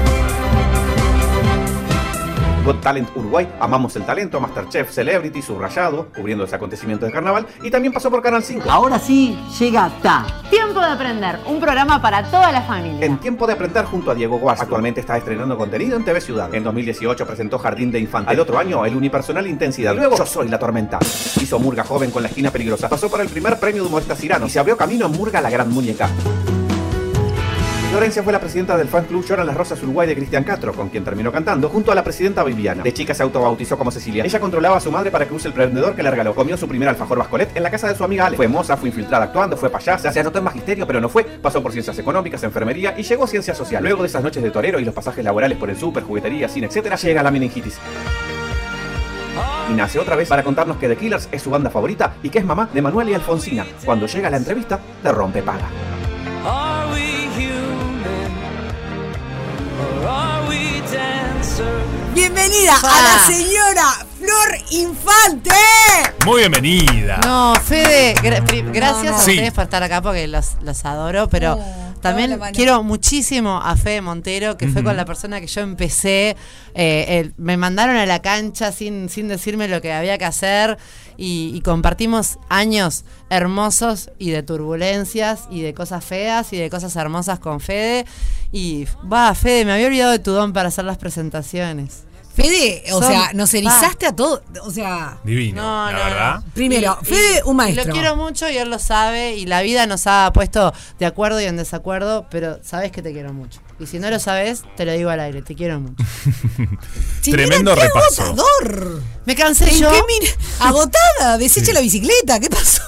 Speaker 11: Got Talent Uruguay, Amamos el Talento, Masterchef Celebrity, Subrayado, cubriendo los acontecimientos de carnaval, y también pasó por Canal 5.
Speaker 13: Ahora sí llega Ta. Tiempo de aprender, un programa para toda la familia.
Speaker 11: En Tiempo de Aprender junto a Diego Guas. Actualmente está estrenando contenido en TV Ciudad. En 2018 presentó Jardín de Infante. El otro año, el unipersonal Intensidad. Luego, Yo Soy la Tormenta. Hizo Murga Joven con la esquina peligrosa. Pasó por el primer premio de humorista Cirano y se abrió camino en Murga la Gran Muñeca. Florencia fue la presidenta del fan club Lloran las Rosas Uruguay de Cristian Castro, con quien terminó cantando, junto a la presidenta Viviana. De chica se autobautizó como Cecilia. Ella controlaba a su madre para que use el prendedor que le regaló. Comió su primer alfajor bascolet en la casa de su amiga Ale. Fue moza, fue infiltrada actuando, fue payasa, se anotó en magisterio, pero no fue. Pasó por ciencias económicas, enfermería y llegó a ciencia social. Luego de esas noches de torero y los pasajes laborales por el súper, juguetería, cine, etcétera, llega la meningitis. Y nace otra vez para contarnos que The Killers es su banda favorita y que es mamá de Manuel y Alfonsina. Cuando llega la entrevista, le rompe paga.
Speaker 1: Bienvenida a la señora Flor Infante.
Speaker 2: Muy bienvenida.
Speaker 14: No, Fede, gra- pri- gracias a
Speaker 2: Sí.
Speaker 14: ustedes por estar acá porque los, los adoro, pero también quiero muchísimo a Fede Montero, que fue con la persona que yo empecé. eh, el- me mandaron a la cancha sin, sin decirme lo que había que hacer y, y compartimos años hermosos y de turbulencias y de cosas feas y de cosas hermosas con Fede. Y va, Fede, me había olvidado de tu don para hacer las presentaciones.
Speaker 1: Fede, o
Speaker 14: Son-
Speaker 1: sea, nos
Speaker 14: va.
Speaker 1: erizaste a todos. O sea,
Speaker 2: Divino,
Speaker 14: No,
Speaker 2: la
Speaker 14: no,
Speaker 2: verdad.
Speaker 14: no.
Speaker 1: Primero,
Speaker 14: Y-
Speaker 1: Fede,
Speaker 14: y-
Speaker 1: un maestro.
Speaker 14: lo quiero mucho y él lo sabe y la vida nos ha puesto de acuerdo y en desacuerdo, pero sabes que te quiero mucho. Y si no lo sabes, te lo digo al aire, te quiero mucho. (laughs)
Speaker 2: Tremendo
Speaker 1: qué
Speaker 2: repaso.
Speaker 1: agotador.
Speaker 14: Me cansé
Speaker 1: ¿En
Speaker 14: yo.
Speaker 1: qué min- Agotada, (laughs) desecha la bicicleta, ¿qué pasó?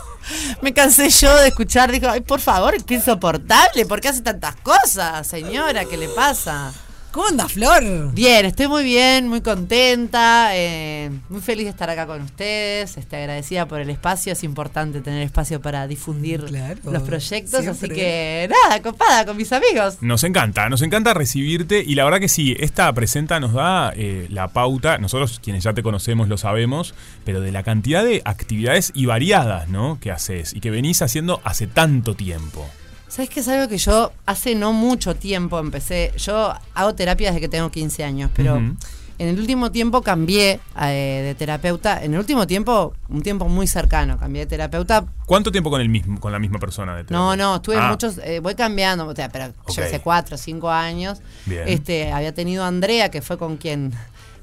Speaker 14: Me cansé yo de escuchar, dijo, ay, por favor, qué insoportable, ¿por qué hace tantas cosas, señora? ¿Qué le pasa?
Speaker 1: ¿Cómo anda, Flor?
Speaker 14: Bien, estoy muy bien, muy contenta, eh, muy feliz de estar acá con ustedes, este, agradecida por el espacio, es importante tener espacio para difundir los proyectos, así que nada, copada con mis amigos.
Speaker 2: Nos encanta, nos encanta recibirte y la verdad que sí, esta presenta nos da eh, la pauta, nosotros quienes ya te conocemos lo sabemos, pero de la cantidad de actividades y variadas, ¿no? Que haces y que venís haciendo hace tanto tiempo.
Speaker 14: ¿Sabes qué es algo que yo hace no mucho tiempo empecé? Yo hago terapia desde que tengo 15 años, pero en el último tiempo cambié eh, de terapeuta. En el último tiempo, un tiempo muy cercano, cambié de terapeuta.
Speaker 2: ¿Cuánto tiempo con el mismo, con la misma persona? De
Speaker 14: No, no, estuve
Speaker 2: Ah,
Speaker 14: muchos, eh, voy cambiando, o sea, pero yo hace cuatro o cinco años.
Speaker 2: Bien.
Speaker 14: Este, había tenido a Andrea, que fue con quien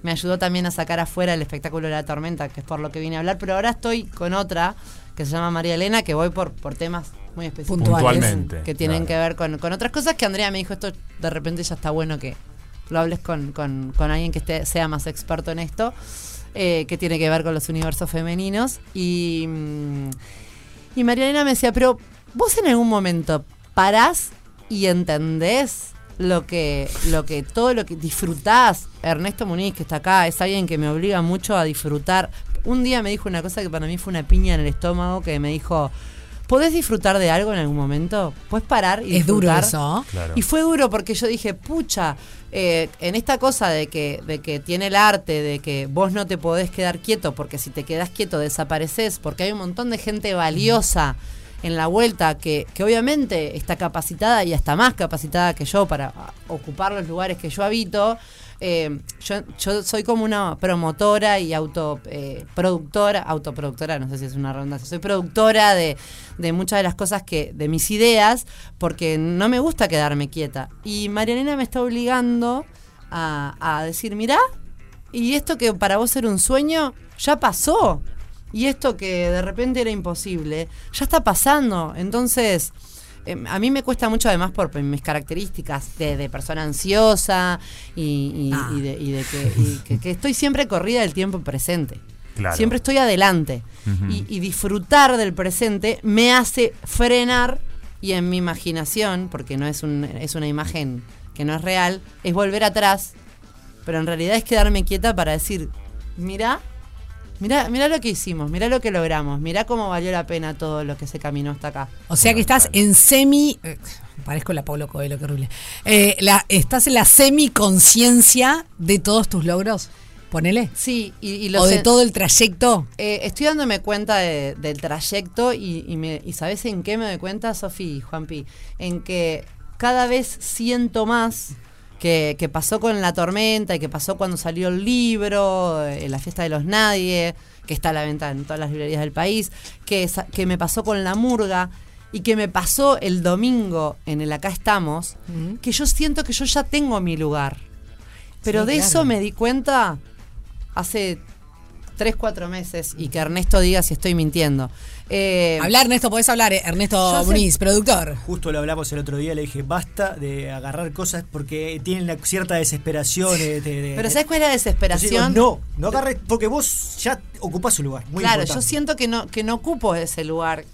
Speaker 14: me ayudó también a sacar afuera el espectáculo de la tormenta, que es por lo que vine a hablar, pero ahora estoy con otra que se llama María Elena, que voy por, por temas muy específicos.
Speaker 2: Puntualmente,
Speaker 14: Que tienen
Speaker 2: claro.
Speaker 14: que ver con, con otras cosas que Andrea me dijo, esto de repente ya está bueno que lo hables con, con- con alguien que esté, sea más experto en esto, eh, que tiene que ver con los universos femeninos. Y, mm, y María Elena me decía, pero vos en algún momento parás y entendés lo que, lo que, todo lo que disfrutás. Ernesto Muniz, que está acá, es alguien que me obliga mucho a disfrutar. Un día me dijo una cosa que para mí fue una piña en el estómago, que me dijo, ¿podés disfrutar de algo en algún momento? ¿Puedes parar y
Speaker 1: Es duro
Speaker 14: disfrutar?".
Speaker 1: eso.
Speaker 2: Claro.
Speaker 14: Y fue duro porque yo dije, pucha, eh, en esta cosa de que, de que tiene el arte, de que vos no te podés quedar quieto, porque si te quedás quieto desapareces, porque hay un montón de gente valiosa en la vuelta que, que obviamente está capacitada y hasta más capacitada que yo para ocupar los lugares que yo habito. Eh, yo, soy como una promotora y autoproductora, autoproductora, no sé si es una redundancia, soy productora de, de muchas de las cosas que, de mis ideas, porque no me gusta quedarme quieta. Y Marianela me está obligando a, a decir, mirá, y esto que para vos era un sueño, ya pasó. Y esto que de repente era imposible, ya está pasando. Entonces, eh, a mí me cuesta mucho además por mis características de, de persona ansiosa y, y-
Speaker 1: Ah.
Speaker 14: y de, y de que, y que- que estoy siempre corrida del tiempo presente.
Speaker 2: Claro.
Speaker 14: Siempre estoy adelante. Y, y disfrutar del presente me hace frenar y en mi imaginación, porque no es, un, es una imagen que no es real, es volver atrás, pero en realidad es quedarme quieta para decir, mirá, mirá, mirá lo que hicimos, mirá lo que logramos, mirá cómo valió la pena todo lo que se caminó hasta acá.
Speaker 1: O sea que estás en semi. eh, parezco la Paulo Coelho, qué horrible. Eh, la, estás en la semi-conciencia de todos tus logros. Ponele.
Speaker 14: Sí, y, y
Speaker 1: O
Speaker 14: los
Speaker 1: de
Speaker 14: en-
Speaker 1: todo el trayecto.
Speaker 14: Eh, estoy dándome cuenta de- del trayecto y, y, me- y ¿sabes en qué me doy cuenta, Sofi y Juanpi? En que cada vez siento más que, que pasó con la tormenta y que pasó cuando salió el libro, eh, la fiesta de los nadie, que está a la venta en todas las librerías del país, que, que me pasó con la murga y que me pasó el domingo en el Acá estamos, que yo siento que yo ya tengo mi lugar. Pero
Speaker 1: Sí,
Speaker 14: de
Speaker 1: claro.
Speaker 14: eso me di cuenta hace 3, 4 meses y que Ernesto diga si estoy mintiendo. Eh,
Speaker 1: Hablar, Ernesto, podés hablar, eh, Ernesto Muniz, productor.
Speaker 15: Justo lo hablamos el otro día, le dije, basta de agarrar cosas porque tienen la cierta desesperación. de- de- de-
Speaker 14: Pero ¿sabes cuál es la desesperación?
Speaker 15: Digo, no, no agarres, porque vos ya ocupás su lugar. Muy
Speaker 14: claro, yo siento que no, que no ocupo ese lugar.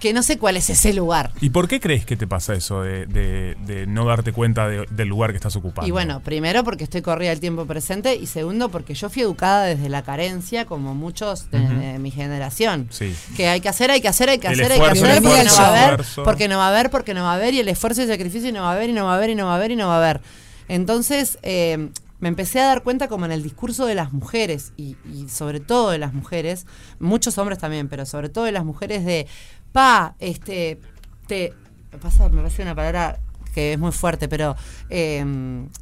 Speaker 14: Que no sé cuál es ese lugar.
Speaker 2: ¿Y por qué crees que te pasa eso de, de- de no darte cuenta de- del lugar que estás ocupando?
Speaker 14: Y bueno, primero porque estoy corrida el tiempo presente y segundo porque yo fui educada desde la carencia como muchos de, mi generación.
Speaker 2: Sí.
Speaker 14: Que hay que hacer, hay que hacer, hay que
Speaker 2: El
Speaker 14: hacer, hay que hacer, porque no va a haber, porque no va a haber, porque no va a haber, y el esfuerzo y el sacrificio y no va a haber, y no va a haber, y no va a haber, y no va a haber. Entonces, eh, me empecé a dar cuenta como en el discurso de las mujeres, y, y sobre todo de las mujeres, muchos hombres también, pero sobre todo de las mujeres de, pa, este, te, me pasa, me parece una palabra que es muy fuerte, pero eh,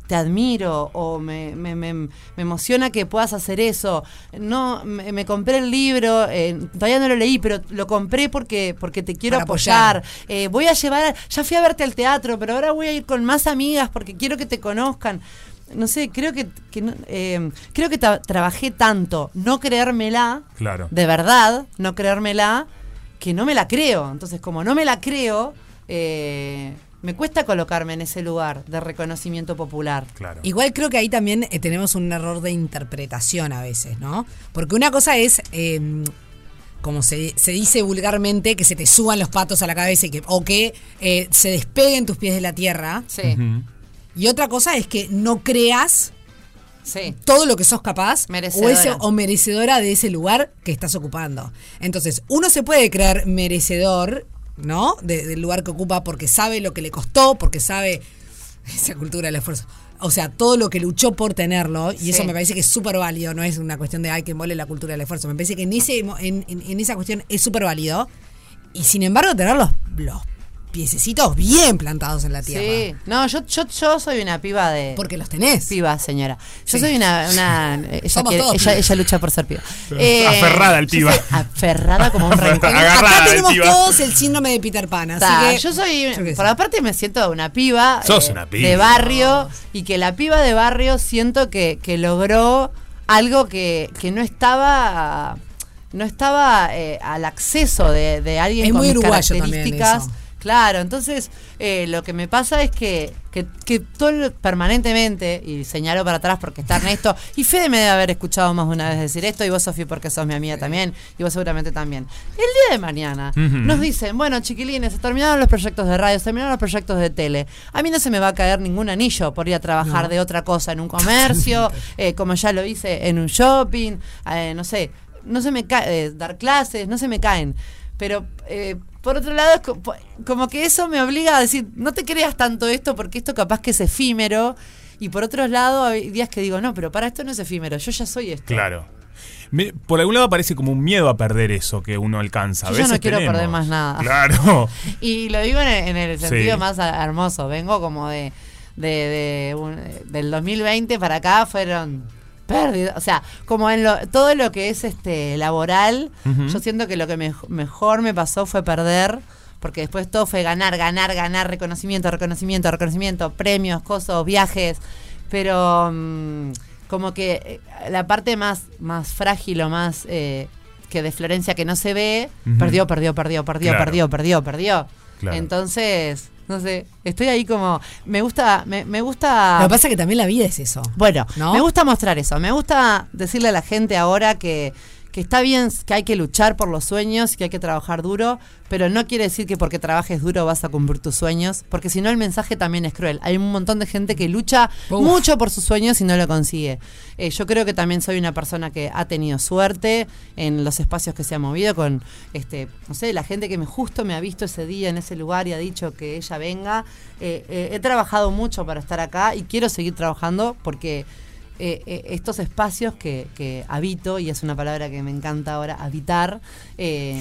Speaker 14: te admiro o me, me- me- me emociona que puedas hacer eso. No, me, me compré el libro, eh, todavía no lo leí, pero lo compré porque, porque te quiero
Speaker 1: Para
Speaker 14: apoyar.
Speaker 1: apoyar.
Speaker 14: Eh, voy a llevar, ya fui a verte al teatro, pero ahora voy a ir con más amigas porque quiero que te conozcan. No sé, creo que, eh, creo que tra- trabajé tanto, no creérmela,
Speaker 2: Claro.
Speaker 14: de verdad, no creérmela, que no me la creo. Entonces, como no me la creo, eh, me cuesta colocarme en ese lugar de reconocimiento popular.
Speaker 2: Claro.
Speaker 1: Igual creo que ahí también eh, tenemos un error de interpretación a veces, ¿no? Porque una cosa es, eh, como se, se dice vulgarmente, que se te suban los patos a la cabeza y que, o que eh, se despeguen tus pies de la tierra.
Speaker 14: Sí.
Speaker 1: Y otra cosa es que no creas
Speaker 14: Sí.
Speaker 1: todo lo que sos capaz o, ese- o merecedora de ese lugar que estás ocupando. Entonces, uno se puede creer merecedor, ¿no? De- del lugar que ocupa porque sabe lo que le costó, porque sabe (laughs) esa cultura del esfuerzo. O sea, todo lo que luchó por tenerlo, y
Speaker 14: Sí.
Speaker 1: eso me parece que es súper válido, no es una cuestión de, ay, que mole la cultura del esfuerzo. Me parece que en, ese, en, en- en esa cuestión es súper válido. Y sin embargo, tener los, los piececitos bien plantados en la tierra.
Speaker 14: Sí, no, yo, yo, yo soy una piba de.
Speaker 1: Porque los tenés.
Speaker 14: Piba, señora. Yo
Speaker 1: Sí.
Speaker 14: soy una. una (laughs) ella,
Speaker 1: Somos
Speaker 14: quiere-
Speaker 1: todos
Speaker 14: ella, lucha por ser piba. (laughs)
Speaker 2: Aferrada al
Speaker 14: yo
Speaker 2: piba.
Speaker 14: Aferrada como un. (laughs)
Speaker 2: Agarrada
Speaker 1: Acá tenemos
Speaker 2: piba.
Speaker 1: todos el síndrome de Peter Pan, así
Speaker 14: Ta,
Speaker 1: que
Speaker 14: yo soy,
Speaker 1: yo
Speaker 14: por aparte me siento una piba, eh,
Speaker 2: Sos una piba.
Speaker 14: de barrio y que la piba de barrio siento que, que logró algo que, que no estaba no estaba eh, al acceso de, de alguien
Speaker 1: Es
Speaker 14: con
Speaker 1: muy
Speaker 14: mis
Speaker 1: uruguayo también eso.
Speaker 14: Claro, entonces eh, lo que me pasa es que, que, que todo el- permanentemente, y señalo para atrás porque está Ernesto, y Fede me debe haber escuchado más de una vez decir esto, y vos, Sofi, porque sos mi amiga también, y vos seguramente también. El día de mañana nos dicen, bueno, chiquilines, se terminaron los proyectos de radio, se terminaron los proyectos de tele. A mí no se me va a caer ningún anillo por ir a trabajar
Speaker 1: No.
Speaker 14: de otra cosa en un comercio, (laughs) eh, como ya lo hice en un shopping, eh, no sé, no se me cae, dar clases, no se me caen. Pero eh, por otro lado, como que eso me obliga a decir, no te creas tanto esto porque esto capaz que es efímero. Y por otro lado, hay días que digo, no, pero para esto no es efímero, yo ya soy esto.
Speaker 2: Claro. Me- por algún lado parece como un miedo a perder eso que uno alcanza. A
Speaker 14: Yo
Speaker 2: veces
Speaker 14: no quiero
Speaker 2: tenemos.
Speaker 14: perder más nada.
Speaker 2: Claro. (laughs)
Speaker 14: Y lo digo en el, en el sentido
Speaker 2: Sí.
Speaker 14: más hermoso. Vengo como de, de, de un- del 2020 para acá fueron pérdidas. O sea, como en lo, todo lo que es este laboral, yo siento que lo que mej- mejor me pasó fue perder. Porque después todo fue ganar, ganar, ganar, reconocimiento, reconocimiento, reconocimiento, premios, cosas, viajes. Pero mm, como que eh, la parte más, más frágil o más eh, que de Florencia que no se ve, perdió, perdió, perdió, perdió,
Speaker 2: Claro.
Speaker 14: perdió, perdió, perdió.
Speaker 2: Claro.
Speaker 14: Entonces, no sé, estoy ahí como, me gusta, me, me gusta...
Speaker 1: Lo que pasa es que también la vida es eso.
Speaker 14: Bueno,
Speaker 1: ¿No?
Speaker 14: me gusta mostrar eso. Me gusta decirle a la gente ahora que, que está bien, que hay que luchar por los sueños, que hay que trabajar duro, pero no quiere decir que porque trabajes duro vas a cumplir tus sueños, porque si no el mensaje también es cruel. Hay un montón de gente que lucha
Speaker 1: Uf.
Speaker 14: mucho por sus sueños y no lo consigue. Eh, yo creo que también soy una persona que ha tenido suerte en los espacios que se ha movido con, este, no sé, la gente que me justo me ha visto ese día en ese lugar y ha dicho que ella venga. Eh, eh, he trabajado mucho para estar acá y quiero seguir trabajando porque eh, eh, estos espacios que, que habito, y es una palabra que me encanta ahora, habitar, eh,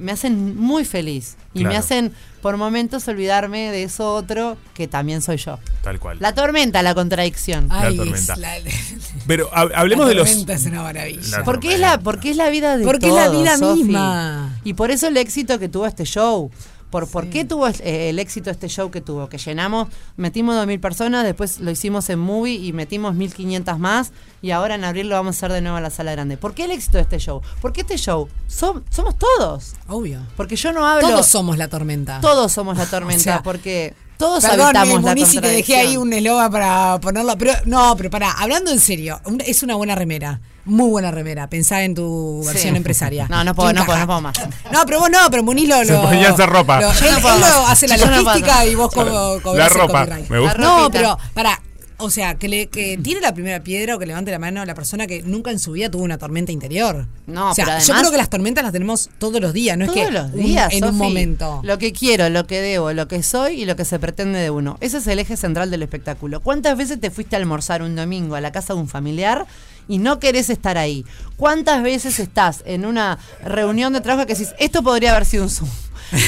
Speaker 14: me hacen muy feliz y me hacen por momentos olvidarme de eso otro que también soy yo.
Speaker 2: Tal cual.
Speaker 14: La tormenta, la contradicción.
Speaker 2: La tormenta.
Speaker 1: la- (laughs)
Speaker 2: Pero ha- hablemos
Speaker 1: la
Speaker 2: de los.
Speaker 1: tormenta es una maravilla.
Speaker 2: La
Speaker 14: Porque es la, porque es la vida de
Speaker 1: Porque es la vida misma.
Speaker 14: Y por eso el éxito que tuvo este show. Por por qué tuvo eh, el éxito este show que tuvo, que llenamos, metimos 2.000 personas, después lo hicimos en Movie y metimos 1.500 más y ahora en abril lo vamos a hacer de nuevo a la sala grande. ¿Por qué el éxito de este show? Porque este show som- somos todos.
Speaker 1: Obvio.
Speaker 14: Porque yo no hablo...
Speaker 1: Todos somos la tormenta.
Speaker 14: Todos somos la (laughs) tormenta,
Speaker 1: O sea,
Speaker 14: porque todos
Speaker 1: Perdón,
Speaker 14: habitamos la
Speaker 1: dejé ahí un eslogan para ponerlo. Pero no, pero pará, hablando en serio, es una buena remera. Muy buena remera. Pensá en tu versión
Speaker 14: Sí.
Speaker 1: empresaria.
Speaker 14: No, no puedo,
Speaker 1: ¿Qué
Speaker 14: no puedo, no puedo más.
Speaker 1: No, pero vos no, pero Muniz lo.
Speaker 2: Se
Speaker 1: lo-
Speaker 2: ponía a hacer ropa.
Speaker 1: lo-
Speaker 2: Yo
Speaker 1: él,
Speaker 14: no puedo
Speaker 1: él lo
Speaker 14: más.
Speaker 1: hace la logística y vos co-
Speaker 2: La
Speaker 1: cobrás
Speaker 2: ropa, me gusta.
Speaker 14: La
Speaker 1: No, pero pará. O sea, que, le, que tire la primera piedra o que levante la mano la persona que nunca en su vida tuvo una tormenta interior.
Speaker 14: No,
Speaker 1: o sea,
Speaker 14: pero
Speaker 1: yo creo que las tormentas las tenemos todos los días, no
Speaker 14: Todos
Speaker 1: es que
Speaker 14: los
Speaker 1: un-
Speaker 14: días,
Speaker 1: en un momento.
Speaker 14: Lo que quiero, lo que debo, lo que soy y lo que se pretende de uno. Ese es el eje central del espectáculo. ¿Cuántas veces te fuiste a almorzar un domingo a la casa de un familiar y no querés estar ahí? ¿Cuántas veces estás en una reunión de trabajo que decís, esto podría haber sido un Zoom?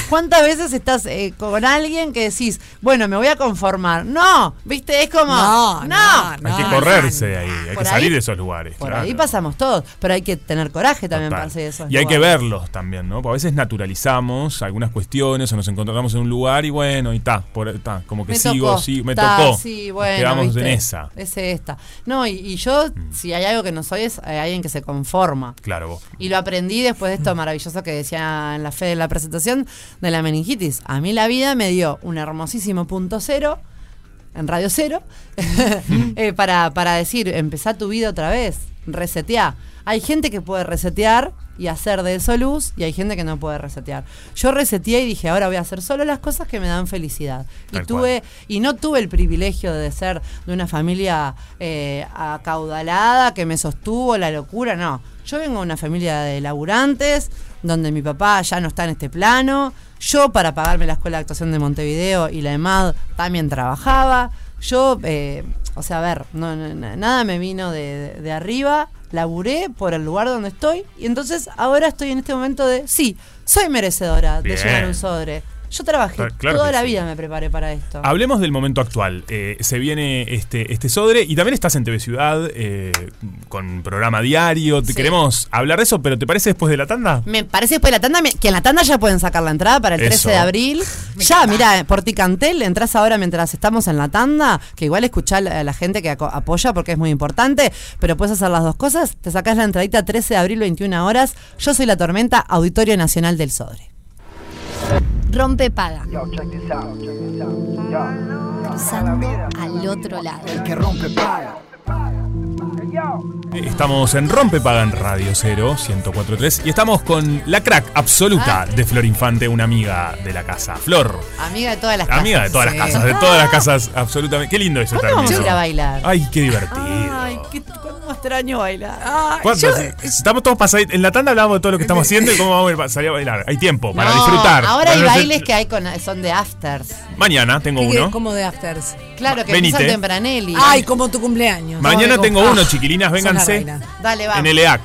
Speaker 14: ¿Cuántas veces estás eh, con alguien que decís, bueno, me voy a conformar? No, ¿viste? Es como,
Speaker 1: No,
Speaker 14: no.
Speaker 2: Hay que correrse de ahí, hay que salir
Speaker 14: ahí-
Speaker 2: de esos lugares.
Speaker 14: Por
Speaker 2: claro.
Speaker 14: ahí pasamos todos, pero hay que tener coraje también
Speaker 2: Total.
Speaker 14: para salir de esos
Speaker 2: Y hay que verlos también, ¿no? Porque a veces naturalizamos algunas cuestiones o nos encontramos en un lugar y bueno, y está, como que
Speaker 14: Me
Speaker 2: sigo,
Speaker 14: tocó.
Speaker 2: sí, me
Speaker 14: Ta,
Speaker 2: tocó.
Speaker 14: Sí, bueno,
Speaker 2: Nos quedamos
Speaker 14: ¿viste?
Speaker 2: en esa.
Speaker 14: Es esta. No, y, y yo, si hay algo que no soy, es eh, alguien que se conforma.
Speaker 2: Claro, vos.
Speaker 14: Y lo aprendí después de esto maravilloso que decía en la fe de la presentación de la meningitis. A mí la vida me dio un hermosísimo punto cero, en Radio Cero, (laughs) eh, para, para decir, empezá tu vida otra vez, reseteá. Hay gente que puede resetear y hacer de eso luz y hay gente que no puede resetear. Yo reseteé y dije, ahora voy a hacer solo las cosas que me dan felicidad. Y tuve y no tuve el privilegio de ser de una familia eh, acaudalada que me sostuvo la locura, no. Yo vengo de una familia de laburantes, donde mi papá ya no está en este plano. Yo para pagarme la escuela de actuación de Montevideo y la EMAD también trabajaba. Yo, eh, o sea, a ver, no, nada me vino de, de- de arriba, laburé por el lugar donde estoy y entonces ahora estoy en este momento de, sí, soy merecedora
Speaker 2: Bien.
Speaker 14: de llevar un sobre. Yo trabajé,
Speaker 2: claro
Speaker 14: toda la
Speaker 2: sí.
Speaker 14: vida me preparé para esto.
Speaker 2: Hablemos del momento actual. Eh, se viene este, este Sodre y también estás en TV Ciudad eh, con programa diario. Te
Speaker 14: Sí.
Speaker 2: queremos hablar de eso, pero ¿te parece después de la tanda?
Speaker 14: Me parece después de la tanda, que en la tanda ya pueden sacar la entrada para el 13
Speaker 2: Eso.
Speaker 14: de abril. (laughs) ya, mira, por Ticantel, entras ahora mientras estamos en la tanda, que igual escuchá a la, gente que apoya porque es muy importante, pero puedes hacer las dos cosas. Te sacás la entradita 13 de abril, 21 horas. Yo soy la Tormenta, Auditorio Nacional del Sodre.
Speaker 4: Rompe paga. Cruzando al otro lado. El que rompe paga.
Speaker 2: Estamos en Rompe Paga en Radio 0, 1043 y estamos con la crack absoluta de Flor Infante, una amiga de la casa. Flor,
Speaker 14: Amiga de todas las casas.
Speaker 2: amiga de todas las casas, de todas las casas, absolutamente. Qué lindo ese
Speaker 14: ¿Cuándo vamos a
Speaker 2: término.
Speaker 14: ir a bailar?
Speaker 2: Ay, qué divertido.
Speaker 14: Ay, qué, cómo extraño bailar. Yo-
Speaker 2: Estamos todos pasaditos. En la tanda hablamos de todo lo que estamos haciendo y cómo vamos a ir- salir a bailar. Hay tiempo para
Speaker 14: No,
Speaker 2: disfrutar.
Speaker 14: Ahora hay
Speaker 2: Para no ser-
Speaker 14: bailes que hay con, son de afters.
Speaker 2: Mañana tengo
Speaker 1: ¿Qué-
Speaker 2: uno.
Speaker 1: como de afters?
Speaker 14: Claro, que
Speaker 2: Venite.
Speaker 14: empiezan tempranelli.
Speaker 1: Ay, como tu cumpleaños.
Speaker 2: Mañana
Speaker 1: No,
Speaker 2: tengo uno, chiquilinas, vénganse.
Speaker 14: Dale, vamos.
Speaker 2: En el EAC.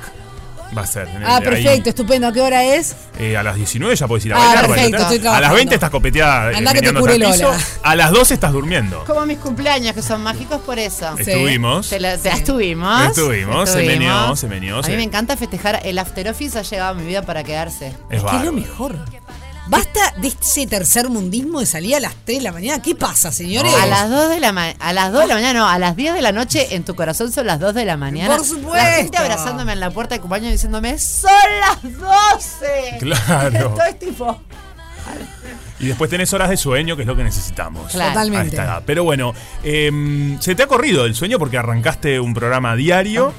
Speaker 2: Va a ser. en el-
Speaker 1: Ah,
Speaker 2: ahí,
Speaker 1: perfecto, estupendo. ¿A qué hora es?
Speaker 2: eh, a las 19 ya podés ir a
Speaker 1: Ah,
Speaker 2: bailar.
Speaker 1: perfecto,
Speaker 2: bailar.
Speaker 1: estoy
Speaker 2: a las
Speaker 1: trabajando.
Speaker 2: 20 estás copeteada. eh,
Speaker 1: Andá que te cure
Speaker 2: piso. A las 12 estás durmiendo.
Speaker 14: Como mis cumpleaños, que son mágicos por eso.
Speaker 2: Estuvimos.
Speaker 14: Te la- te- estuvimos.
Speaker 2: Estuvimos, se meneó, se meneó,
Speaker 14: A
Speaker 2: se-
Speaker 14: mí me encanta festejar. El after office ha llegado a mi vida para quedarse.
Speaker 2: Es
Speaker 1: Que es lo mejor. Basta de ese tercer mundismo de salir a las 3 de la mañana. ¿Qué pasa, señores?
Speaker 14: A las 2 de la ma- a las 2 de la mañana, no, a las 10 de la noche en tu corazón son las 2 de la mañana.
Speaker 1: Por supuesto.
Speaker 14: La gente abrazándome en la puerta de cumpleaños diciéndome, son las 12.
Speaker 2: Claro. (laughs)
Speaker 14: Estoy tipo.
Speaker 2: Y después tenés horas de sueño, que es lo que necesitamos.
Speaker 14: Claro.
Speaker 1: Totalmente.
Speaker 2: A esta edad. Pero bueno, em, se te ha corrido el sueño porque arrancaste un programa diario.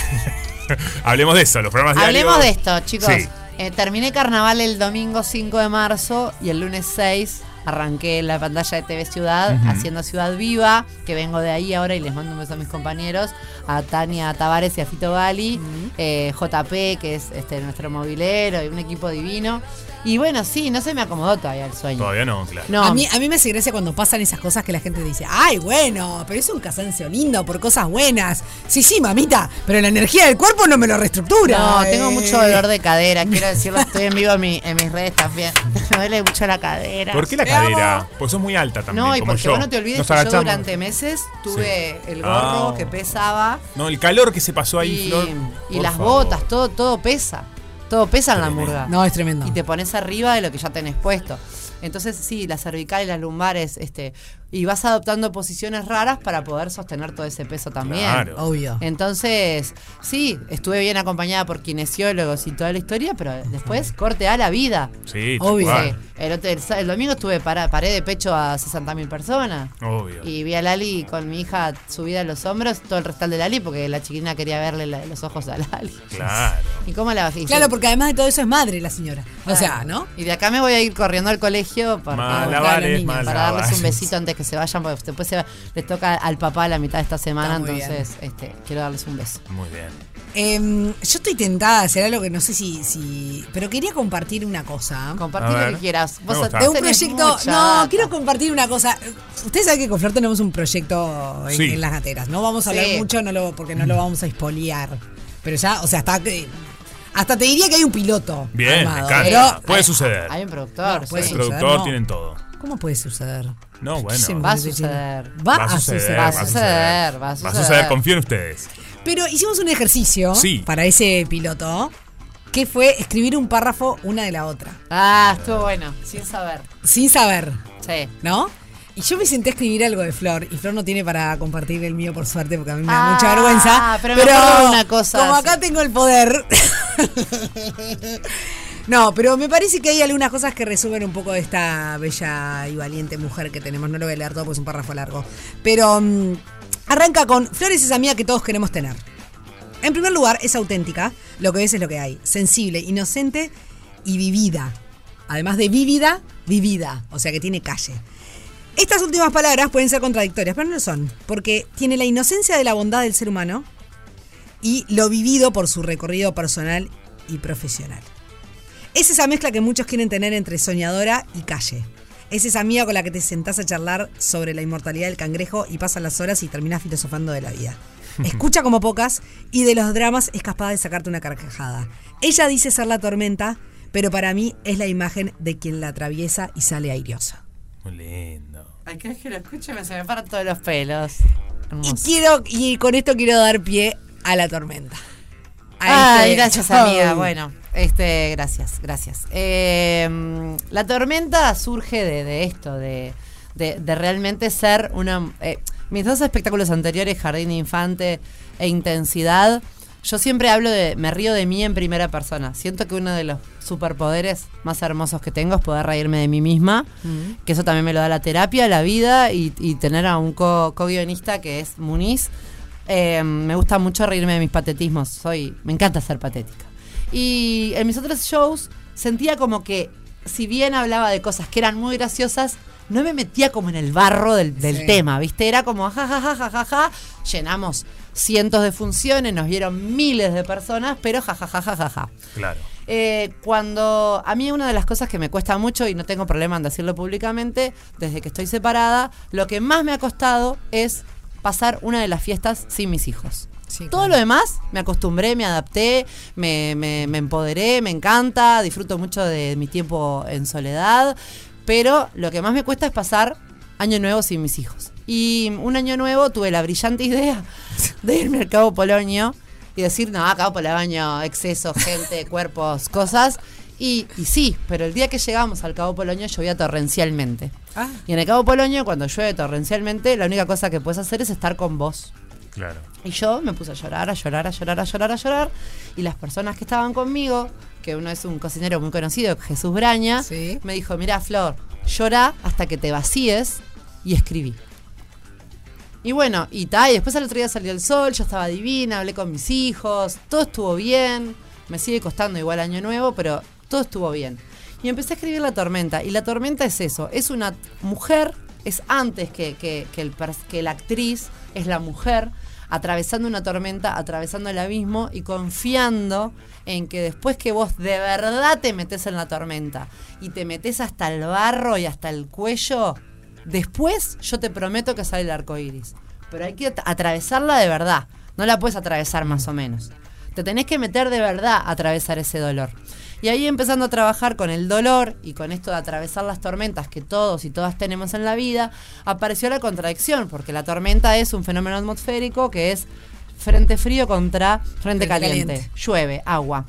Speaker 2: (laughs) Hablemos de eso, los programas diarios.
Speaker 14: Hablemos de esto, chicos.
Speaker 2: Sí.
Speaker 14: Eh, terminé carnaval el domingo 5 de marzo y el lunes 6 arranqué la pantalla de TV Ciudad haciendo Ciudad Viva, que vengo de ahí ahora y les mando un beso a mis compañeros, a Tania Tavares y a Fito Gali, eh, JP, que es este, nuestro movilero y un equipo divino. Y bueno, sí, no se me acomodó todavía el sueño.
Speaker 2: Todavía no, claro.
Speaker 14: No.
Speaker 1: A, mí, a mí me hace gracia cuando pasan esas cosas que la gente dice, ay, bueno, pero es un cansancio lindo por cosas buenas. Sí, sí, mamita, pero la energía del cuerpo no me lo reestructura.
Speaker 14: No, tengo
Speaker 1: Eh,
Speaker 14: mucho dolor de cadera, quiero decirlo, estoy en vivo en, mi- en mis redes también. (laughs) Me duele mucho la cadera.
Speaker 2: ¿Por qué la cadera? Porque sos muy alta también.
Speaker 14: No, y
Speaker 2: como
Speaker 14: porque
Speaker 2: yo.
Speaker 14: vos no te olvides
Speaker 2: Nos
Speaker 14: que yo durante meses tuve
Speaker 2: Sí.
Speaker 14: el gorro
Speaker 2: Ah.
Speaker 14: que pesaba
Speaker 2: No, el calor que se pasó ahí,
Speaker 14: y,
Speaker 2: Flor.
Speaker 14: y
Speaker 2: por
Speaker 14: las
Speaker 2: favor.
Speaker 14: botas, todo, todo pesa. Todo pesa en la murga.
Speaker 1: No, es tremendo.
Speaker 14: Y te pones arriba de lo que ya tenés puesto. Entonces, sí, la cervical y las lumbares, este, y vas adoptando posiciones raras para poder sostener todo ese peso también.
Speaker 1: Claro. Obvio.
Speaker 14: Entonces, sí, estuve bien acompañada por kinesiólogos y toda la historia, pero después corte a la vida.
Speaker 2: Sí,
Speaker 1: Obvio.
Speaker 14: El, el el domingo estuve para, paré de pecho a 60.000 personas.
Speaker 2: Obvio.
Speaker 14: Y vi a Lali con mi hija subida en los hombros, todo el restal de Lali, porque la chiquilina quería verle la- los ojos a Lali.
Speaker 2: Claro.
Speaker 14: ¿Y cómo la bajé?
Speaker 1: Claro, porque además de todo eso es madre la señora. O sea, ¿no?
Speaker 14: Y de acá me voy a ir corriendo al colegio para,
Speaker 2: Malabares,
Speaker 14: buscar a los niños, para darles un besito antes que se vayan, porque después se va- les toca al papá la mitad de esta semana,
Speaker 1: Está
Speaker 14: entonces este, quiero darles un beso.
Speaker 2: Muy bien.
Speaker 1: Em, yo estoy tentada de hacer algo que no sé si, si. Pero quería compartir una cosa.
Speaker 14: Compartir lo que quieras.
Speaker 2: Me
Speaker 14: Vos
Speaker 2: gusta.
Speaker 1: De un proyecto.
Speaker 14: mucha
Speaker 1: No, quiero compartir una cosa. Ustedes saben que con Flor tenemos un proyecto en,
Speaker 2: Sí.
Speaker 1: en las gateras. No vamos a hablar
Speaker 14: Sí.
Speaker 1: mucho no lo, porque no lo vamos a expoliar. Pero ya, o sea, hasta que. Hasta te diría que hay un piloto.
Speaker 2: Bien, me
Speaker 1: armado,
Speaker 2: encanta.
Speaker 1: pero-
Speaker 2: Puede suceder.
Speaker 14: Hay un productor,
Speaker 1: No, puede
Speaker 14: sí.
Speaker 2: El
Speaker 1: suceder,
Speaker 2: productor
Speaker 1: no.
Speaker 2: tienen todo.
Speaker 1: ¿Cómo puede suceder?
Speaker 2: No, bueno.
Speaker 14: Va a suceder.
Speaker 1: Va, a suceder.
Speaker 14: va a suceder, va a
Speaker 2: Va a
Speaker 14: suceder.
Speaker 2: suceder, confío en ustedes.
Speaker 1: Pero hicimos un ejercicio
Speaker 2: Sí.
Speaker 1: para ese piloto que fue escribir un párrafo una de la otra.
Speaker 14: Ah, estuvo bueno, sin saber.
Speaker 1: Sin saber,
Speaker 14: Sí.
Speaker 1: ¿no? Y yo me senté a escribir algo de Flor, y Flor no tiene para compartir el mío por suerte, porque a mí me da
Speaker 14: Ah,
Speaker 1: mucha vergüenza.
Speaker 14: pero me una cosa
Speaker 1: Como
Speaker 14: así.
Speaker 1: acá tengo el poder. (laughs) no, pero me parece que hay algunas cosas que resumen un poco de esta bella y valiente mujer que tenemos. No lo voy a leer todo porque es un párrafo largo. Pero mm, arranca con Flor es amiga que todos queremos tener. En primer lugar, es auténtica, lo que ves es lo que hay. Sensible, inocente y vivida. Además de vívida, vivida. O sea que tiene calle. Estas últimas palabras pueden ser contradictorias, pero no lo son, porque tiene la inocencia de la bondad del ser humano y lo vivido por su recorrido personal y profesional. Es esa mezcla que muchos quieren tener entre soñadora y calle. Es esa amiga con la que te sentás a charlar sobre la inmortalidad del cangrejo y pasan las horas y terminás filosofando de la vida. (laughs) Escucha como pocas y de los dramas es capaz de sacarte una carcajada. Ella dice ser la tormenta, pero para mí es la imagen de quien la atraviesa y sale airiosa.
Speaker 2: Muy lindo.
Speaker 14: Ay, que lo escucho me se me paran todos los pelos.
Speaker 1: Y quiero y con esto quiero dar pie a la tormenta.
Speaker 14: Ay,
Speaker 1: este
Speaker 14: gracias amiga. Bueno, este, gracias, gracias. Eh, la tormenta surge de, de esto, de, de- de realmente ser una... eh, mis dos espectáculos anteriores, Jardín de Infante e Intensidad, yo siempre hablo de, me río de mí en primera persona. Siento que uno de los superpoderes más hermosos que tengo es poder reírme de mí misma, que eso también me lo da la terapia, la vida y, y tener a un co- co-guionista que es Muniz. Eh, me gusta mucho reírme de mis patetismos. Soy, me encanta ser patética. Y en mis otros shows sentía como que, si bien hablaba de cosas que eran muy graciosas, no me metía como en el barro del, del
Speaker 1: Sí.
Speaker 14: tema, ¿viste? Era como ja, ja, ja, ja, ja, ja. Llenamos cientos de funciones, nos vieron miles de personas, pero ja, ja, ja, ja, ja, ja.
Speaker 2: Claro.
Speaker 14: Eh, cuando a mí una de las cosas que me cuesta mucho y no tengo problema en decirlo públicamente, desde que estoy separada, lo que más me ha costado es pasar una de las fiestas sin mis hijos. Todo lo demás me acostumbré, me adapté, me, me- me empoderé, me encanta, disfruto mucho de mi tiempo en soledad, pero lo que más me cuesta es pasar año nuevo sin mis hijos. Y un año nuevo tuve la brillante idea de irme al Cabo Polonio y decir, no, Cabo Polonio, exceso, gente, cuerpos, cosas. Y, y sí, pero el día que llegamos al Cabo Polonio llovía torrencialmente.
Speaker 1: Ah.
Speaker 14: Y en el Cabo Polonio, cuando llueve torrencialmente, la única cosa que puedes hacer es estar con vos.
Speaker 2: Claro.
Speaker 14: Y yo me puse a llorar, a llorar, a llorar, a llorar, a llorar. Y las personas que estaban conmigo, que uno es un cocinero muy conocido, Jesús Braña, me dijo, mira Flor, llora hasta que te vacíes y escribí. Y bueno, y tal, y después al otro día salió el sol, yo estaba divina, hablé con mis hijos, todo estuvo bien, me sigue costando igual año nuevo, pero todo estuvo bien. Y empecé a escribir La Tormenta, y La Tormenta es eso, es una mujer, es antes que, que, que el, que la actriz, es la mujer atravesando una tormenta, atravesando el abismo y confiando en que después que vos de verdad te metes en la tormenta y te metes hasta el barro y hasta el cuello, después yo te prometo que sale el arco iris. Pero hay que at- atravesarla de verdad. No la puedes atravesar más o menos. Te tenés que meter de verdad a atravesar ese dolor. Y ahí empezando a trabajar con el dolor y con esto de atravesar las tormentas que todos y todas tenemos en la vida, apareció la contradicción, porque la tormenta es un fenómeno atmosférico que es frente frío contra frente,
Speaker 1: Frente
Speaker 14: caliente.
Speaker 1: caliente.
Speaker 14: Llueve, agua.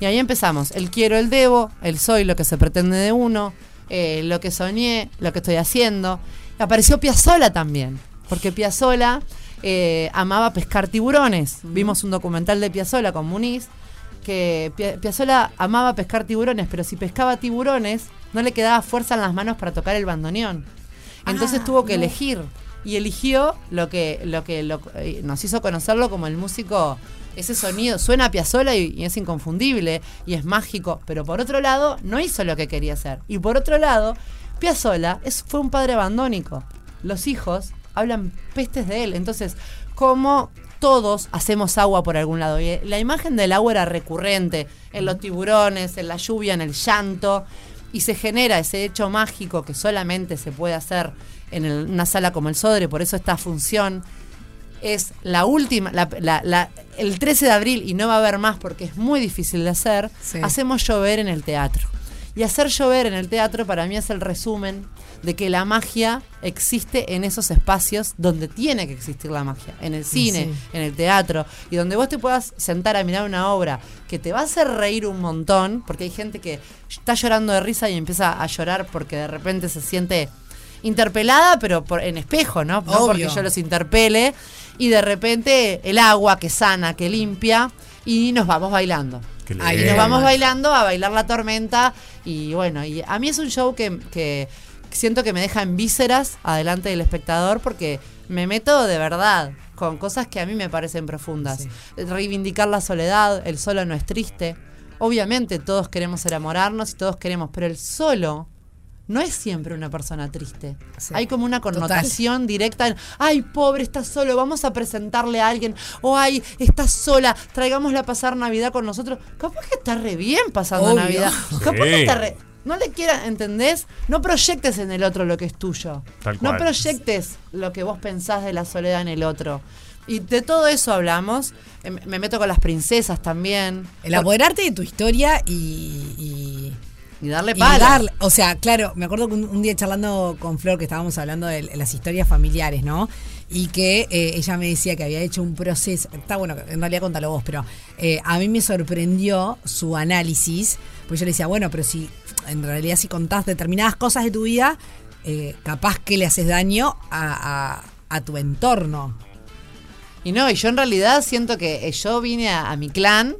Speaker 14: Y ahí empezamos. El quiero, el debo, el soy, lo que se pretende de uno, eh, lo que soñé, lo que estoy haciendo. Apareció Piazzola también, porque Piazzola eh, amaba pescar tiburones. Vimos un documental de Piazzola con Muniz, que Pia- Piazzola amaba pescar tiburones, pero si pescaba tiburones, no le quedaba fuerza en las manos para tocar el bandoneón. Entonces
Speaker 1: Ah,
Speaker 14: tuvo que
Speaker 1: no.
Speaker 14: elegir y eligió lo que, lo que lo- eh, nos hizo conocerlo como el músico. Ese sonido suena a Piazzolla y, y es inconfundible y es mágico, pero por otro lado no hizo lo que quería hacer. Y por otro lado, Piazzolla es, fue un padre abandónico. Los hijos hablan pestes de él. Entonces, como todos hacemos agua por algún lado. Y eh, la imagen del agua era recurrente en los tiburones, en la lluvia, en el llanto. Y se genera ese hecho mágico que solamente se puede hacer en el- una sala como el Sodre. Por eso esta función es la última, la- la- la- el 13 de abril, y no va a haber más porque es muy difícil de hacer,
Speaker 1: Sí.
Speaker 14: hacemos llover en el teatro. Y hacer llover en el teatro para mí es el resumen de que la magia existe en esos espacios donde tiene que existir la magia, en el cine,
Speaker 1: Sí.
Speaker 14: en el teatro, y donde vos te puedas sentar a mirar una obra que te va a hacer reír un montón, porque hay gente que está llorando de risa y empieza a llorar porque de repente se siente interpelada, pero por, en espejo, ¿no? No
Speaker 1: Obvio.
Speaker 14: porque yo los interpele, y de repente el agua que sana, que limpia, y nos vamos bailando. Ahí nos vamos bailando a bailar la tormenta y bueno, y a mí es un show que, que siento que me deja en vísceras adelante del espectador porque me meto de verdad con cosas que a mí me parecen profundas. Reivindicar la soledad, el solo no es triste. Obviamente todos queremos enamorarnos y todos queremos, pero el solo no es siempre una persona triste.
Speaker 1: Sí.
Speaker 14: Hay como una
Speaker 1: Total.
Speaker 14: connotación directa en, ay, pobre, estás solo, vamos a presentarle a alguien, o ay, estás sola, traigámosla a pasar Navidad con nosotros. Capaz que está re bien pasando
Speaker 1: Obvio.
Speaker 14: Navidad. Capaz
Speaker 2: Sí.
Speaker 14: que está re... No le quieras, ¿entendés? No proyectes en el otro lo que es tuyo.
Speaker 2: Tal
Speaker 14: No
Speaker 2: cual.
Speaker 14: proyectes lo que vos pensás de la soledad en el otro. Y de todo eso hablamos. Em, Me meto con las princesas también.
Speaker 1: El apoderarte de tu historia y. y
Speaker 14: Y darle
Speaker 1: y
Speaker 14: pala.
Speaker 1: darle- o sea, claro, me acuerdo que un, un día charlando con Flor que estábamos hablando de las historias familiares, ¿no? Y que eh, ella me decía que había hecho un proceso, está bueno, en realidad contalo vos, pero eh, a mí me sorprendió su análisis, pues yo le decía, bueno, pero si en realidad si contás determinadas cosas de tu vida, eh, capaz que le haces daño a, a- a tu entorno.
Speaker 14: Y no, y yo en realidad siento que eh, yo vine a, a mi clan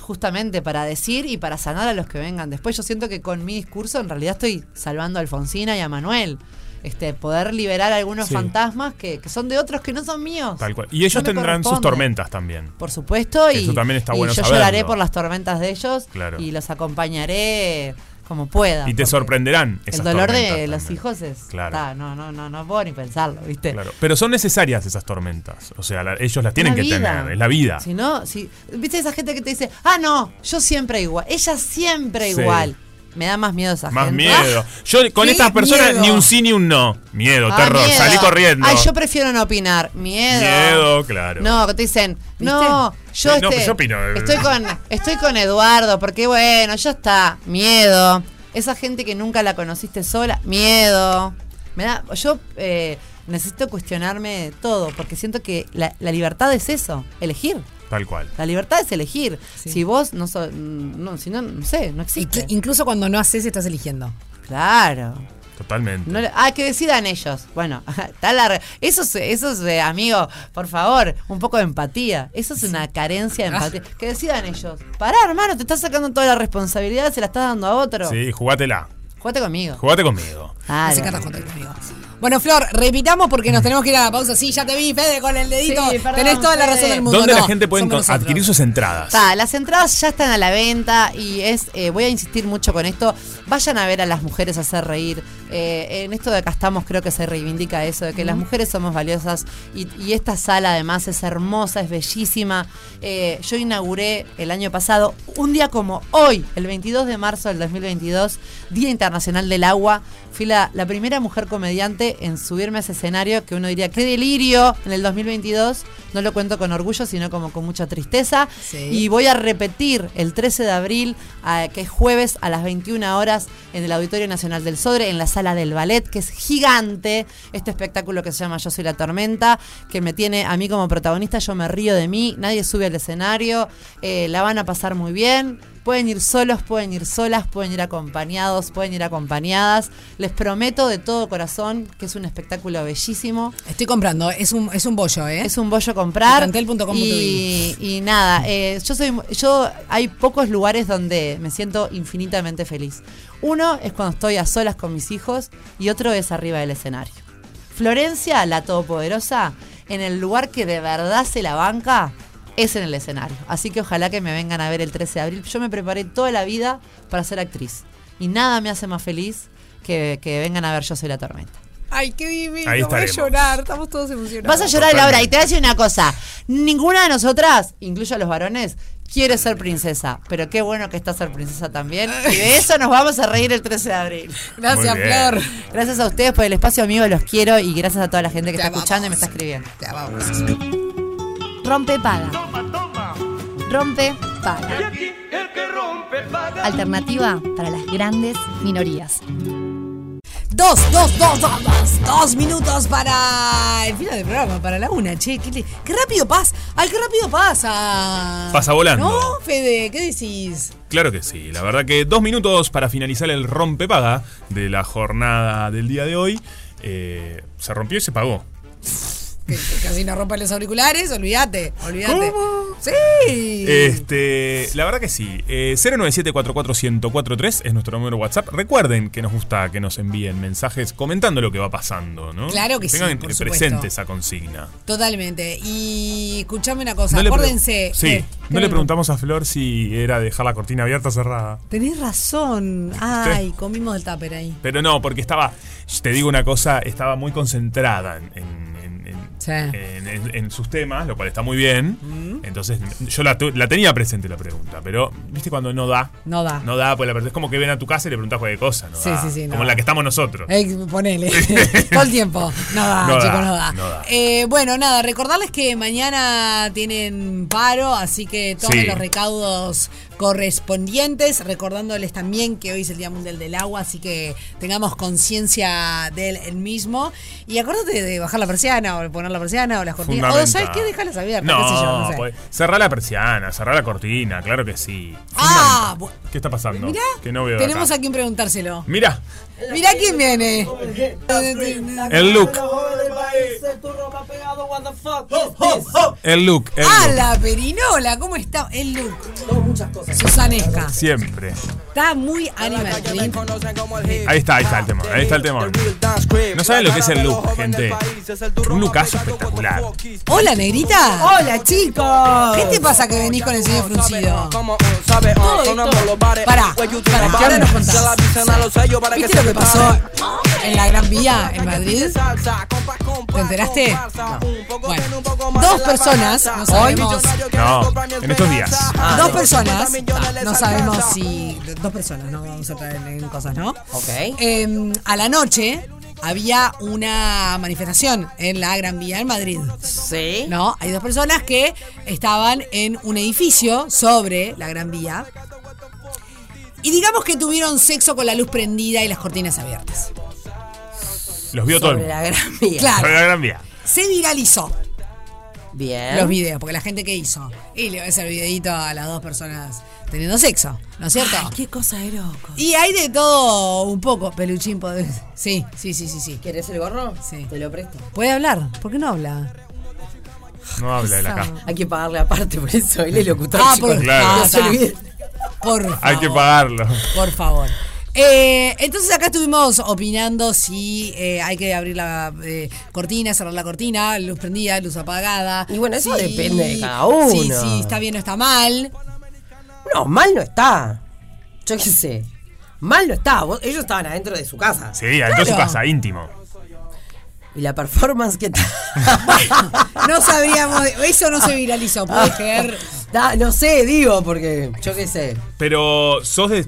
Speaker 14: justamente para decir y para sanar a los que vengan después. Yo siento que con mi discurso en realidad estoy salvando a Alfonsina y a Manuel. Este, poder liberar algunos
Speaker 2: Sí.
Speaker 14: fantasmas que, que son de otros que no son míos.
Speaker 2: Tal cual. Y ellos
Speaker 14: No
Speaker 2: tendrán sus tormentas también.
Speaker 14: Por supuesto, y,
Speaker 2: Eso también está
Speaker 14: y
Speaker 2: bueno
Speaker 14: yo
Speaker 2: saberlo.
Speaker 14: lloraré por las tormentas de ellos
Speaker 2: Claro.
Speaker 14: y los acompañaré como pueda.
Speaker 2: Y te sorprenderán
Speaker 14: El dolor de los hijos es.
Speaker 2: Claro.
Speaker 14: no, no, no, no puedo ni pensarlo, ¿viste?
Speaker 2: Claro. Pero son necesarias esas tormentas. O sea, la- ellos las tienen
Speaker 14: La
Speaker 2: que
Speaker 14: vida.
Speaker 2: tener. Es la vida.
Speaker 14: Si no, si, ¿viste esa gente que te dice, ah, no, yo siempre igual, ella siempre
Speaker 2: Sí.
Speaker 14: igual? Me da más miedo esa
Speaker 2: Más
Speaker 14: gente.
Speaker 2: miedo. Yo con
Speaker 14: ¡Qué
Speaker 2: estas personas
Speaker 14: miedo!
Speaker 2: ni un sí ni un no. Miedo,
Speaker 14: Ah,
Speaker 2: terror.
Speaker 14: miedo.
Speaker 2: Salí corriendo.
Speaker 14: Ay, yo prefiero no opinar. Miedo.
Speaker 2: Miedo, claro.
Speaker 14: No, que te dicen, no, yo,
Speaker 2: Sí, no,
Speaker 14: este,
Speaker 2: yo opino.
Speaker 14: estoy con estoy con Eduardo porque bueno, ya está, miedo. Esa gente que nunca la conociste sola, miedo. Me da yo eh, necesito cuestionarme todo porque siento que la, la libertad es eso, elegir.
Speaker 2: Tal cual.
Speaker 14: La libertad es elegir. Si vos no sos, no, si no, no sé, no existe.
Speaker 1: Inclu- Incluso cuando no haces, estás eligiendo.
Speaker 14: Claro.
Speaker 2: Totalmente.
Speaker 14: No ah, que decidan ellos. Bueno, (laughs) está larga. Eso es, eso es eh, amigo, por favor, un poco de empatía. Eso es una carencia de empatía. Que decidan ellos. Pará, hermano, te estás sacando toda la responsabilidad, se la estás dando a otro.
Speaker 2: Sí, jugátela.
Speaker 14: Jugate conmigo.
Speaker 2: Jugate conmigo.
Speaker 14: Claro.
Speaker 1: Así que junto conmigo. Bueno, Flor, repitamos porque nos tenemos que ir a la pausa. Sí, ya te vi, Fede, con el dedito.
Speaker 14: Sí, perdón,
Speaker 1: Tenés toda la
Speaker 14: Fede.
Speaker 1: razón del mundo.
Speaker 2: ¿Dónde la gente puede adquirir sus entradas?
Speaker 14: Ta, las entradas ya están a la venta y es, eh, voy a insistir mucho con esto. Vayan a ver a las mujeres hacer reír. Eh, en esto de acá estamos, creo que se reivindica eso, de que las mujeres somos valiosas y, y esta sala además es hermosa, es bellísima. Eh, yo inauguré el año pasado, un día como hoy, el 22 de marzo del 2022, Día Internacional del Agua. Fui la, la primera mujer comediante en subirme a ese escenario que uno diría, qué delirio en el 2022. No lo cuento con orgullo, sino como con mucha tristeza.
Speaker 1: Sí.
Speaker 14: Y voy a repetir el 13 de abril, que es jueves a las 21 horas, en el Auditorio Nacional del Sodre, en la sala del ballet, que es gigante. Este espectáculo que se llama Yo soy la tormenta, que me tiene a mí como protagonista. Yo me río de mí, nadie sube al escenario, eh, la van a pasar muy bien. Pueden ir solos, pueden ir solas, pueden ir acompañados, pueden ir acompañadas. Les prometo de todo corazón que es un espectáculo bellísimo.
Speaker 1: Estoy comprando, es un, es un bollo, ¿eh?
Speaker 14: Es un bollo comprar. Y, y nada, eh, yo soy, yo hay pocos lugares donde me siento infinitamente feliz. Uno es cuando estoy a solas con mis hijos y otro es arriba del escenario. Florencia, la todopoderosa, en el lugar que de verdad se la banca es en el escenario. Así que ojalá que me vengan a ver el 13 de abril. Yo me preparé toda la vida para ser actriz. Y nada me hace más feliz que, que vengan a ver Yo Soy la Tormenta.
Speaker 1: Ay, qué divino,
Speaker 2: Ahí
Speaker 1: voy a llorar, estamos todos emocionados.
Speaker 14: Vas a llorar, Laura, y te voy a decir una cosa. Ninguna de nosotras, incluyo a los varones, quiere ser princesa. Pero qué bueno que está ser princesa también. Y de (laughs) eso nos vamos a reír el 13 de abril.
Speaker 1: Gracias. Flor.
Speaker 14: Gracias a ustedes por el espacio, amigos. Los quiero. Y gracias a toda la gente que
Speaker 1: Te
Speaker 14: está
Speaker 1: amamos.
Speaker 14: escuchando y me está escribiendo.
Speaker 1: Te amamos.
Speaker 4: Rompe paga. Rompe paga. Alternativa para las grandes minorías.
Speaker 1: Dos, dos, dos, dos, dos, dos minutos para el final del programa, para la una, che. Qué, le- qué rápido pasa. Ay, qué rápido pasa.
Speaker 2: Pasa volando.
Speaker 1: ¿No, Fede? ¿Qué decís?
Speaker 2: Claro que sí. La verdad que dos minutos para finalizar el rompepaga de la jornada del día de hoy. Eh, se rompió y se pagó.
Speaker 1: Que, que casi nos rompan los auriculares, olvídate, olvídate. Sí.
Speaker 2: Este, la verdad que sí. Eh, 097-44143 es nuestro número WhatsApp. Recuerden que nos gusta que nos envíen mensajes comentando lo que va pasando, ¿no?
Speaker 1: Claro que sí,
Speaker 2: Tengan presente
Speaker 1: supuesto.
Speaker 2: esa consigna.
Speaker 1: Totalmente. Y escuchame una cosa,
Speaker 2: No
Speaker 1: acuérdense.
Speaker 2: Sí,
Speaker 1: eh,
Speaker 2: no le preguntamos a Flor si era dejar la cortina abierta o cerrada.
Speaker 1: Tenés razón. Ay, comimos el tupper ahí.
Speaker 2: Pero no, porque estaba, te digo una cosa, estaba muy concentrada en, en- en- en-
Speaker 1: Sí.
Speaker 2: en- en- en sus temas, lo cual está muy bien.
Speaker 1: Mm.
Speaker 2: Entonces, yo la, la tenía presente la pregunta, pero ¿viste cuando no da?
Speaker 1: No da.
Speaker 2: No da, pues la verdad es como que ven a tu casa y le preguntas cualquier cosa, ¿no?
Speaker 1: Sí,
Speaker 2: da.
Speaker 1: sí, sí, no
Speaker 2: Como la que estamos nosotros.
Speaker 1: Ey, ponele. (laughs) Todo el tiempo. No da,
Speaker 2: No da,
Speaker 1: chicos, no da.
Speaker 2: no da.
Speaker 1: Eh, bueno, nada, recordarles que mañana tienen paro, así que tomen
Speaker 2: Sí.
Speaker 1: los recaudos correspondientes. Recordándoles también que hoy es el Día Mundial del Agua, así que tengamos conciencia del el mismo. Y acuérdate de bajar la persiana, o poner la persiana, o las cortinas. O, ¿sabes qué? Dejarlas abiertas,
Speaker 2: No,
Speaker 1: qué sé yo, no sé.
Speaker 2: pues, cerrá la persiana, cerrá la cortina, claro que sí.
Speaker 1: Ah,
Speaker 2: ¿Qué está pasando?
Speaker 1: mirá,
Speaker 2: que no veo de
Speaker 1: tenemos
Speaker 2: acá.
Speaker 1: a quien preguntárselo.
Speaker 2: Mira,
Speaker 1: Mirá quién viene.
Speaker 2: el look. El look, el
Speaker 1: Ah,
Speaker 2: look.
Speaker 1: la perinola, ¿cómo está? El look. muchas cosas. Susanesca.
Speaker 2: Siempre.
Speaker 1: Está muy animal.
Speaker 2: Ahí está, ahí está el tema, ahí está el tema. No saben lo que es el look, gente. Un lookazo espectacular.
Speaker 1: Hola, negrita.
Speaker 16: Hola, chicos.
Speaker 1: ¿Qué te pasa que venís con el ceño fruncido?
Speaker 16: Para,
Speaker 1: Pará, pará, que ahora nos contás. ¿Viste lo que pasó en la Gran Vía, en Madrid? ¿Te enteraste? Bueno, dos personas, no sabemos,
Speaker 2: No, en estos días.
Speaker 1: dos personas, no sabemos si, dos personas, no vamos a entrar en, cosas, ¿no?
Speaker 16: Ok.
Speaker 1: Eh, a la noche había una manifestación en la Gran Vía en Madrid.
Speaker 16: Sí.
Speaker 1: ¿No? Hay dos personas que estaban en un edificio sobre la Gran Vía. Y digamos que tuvieron sexo con la luz prendida y las cortinas abiertas.
Speaker 2: Los vio todo
Speaker 16: Sobre
Speaker 2: mundo.
Speaker 16: la Gran Vía.
Speaker 1: Claro.
Speaker 2: Sobre la gran vía.
Speaker 1: Se viralizó
Speaker 16: Bien.
Speaker 1: los videos, porque la gente que hizo. Y le ves el videito a las dos personas teniendo sexo, ¿no es cierto?
Speaker 16: Ay, qué cosa de loco.
Speaker 1: Y hay de todo un poco, peluchín. podés- (laughs) Sí, sí, sí, sí, sí.
Speaker 16: ¿Querés el gorro?
Speaker 1: Sí.
Speaker 16: Te lo presto.
Speaker 1: ¿Puede hablar? ¿Por qué no habla?
Speaker 2: No habla de la acá.
Speaker 16: Hay que pagarle aparte, por eso él es locutor.
Speaker 1: Ah, por-
Speaker 2: Claro.
Speaker 1: Por favor.
Speaker 2: Hay que pagarlo.
Speaker 1: Por favor. Eh, entonces acá estuvimos opinando si eh, hay que abrir la eh, cortina, cerrar la cortina, luz prendida, luz apagada.
Speaker 16: Y bueno, eso
Speaker 1: Sí,
Speaker 16: depende de cada
Speaker 1: Sí,
Speaker 16: uno.
Speaker 1: sí, está bien o está mal.
Speaker 16: No, mal no está. Yo qué sé. Mal no está. Vos- ellos estaban adentro de su casa.
Speaker 2: Sí, adentro de su casa, íntimo.
Speaker 16: Y la performance que tal. (laughs)
Speaker 1: No sabríamos, eso no se viralizó, puedes creer.
Speaker 16: No sé, digo, porque yo qué sé.
Speaker 2: Pero, ¿sos de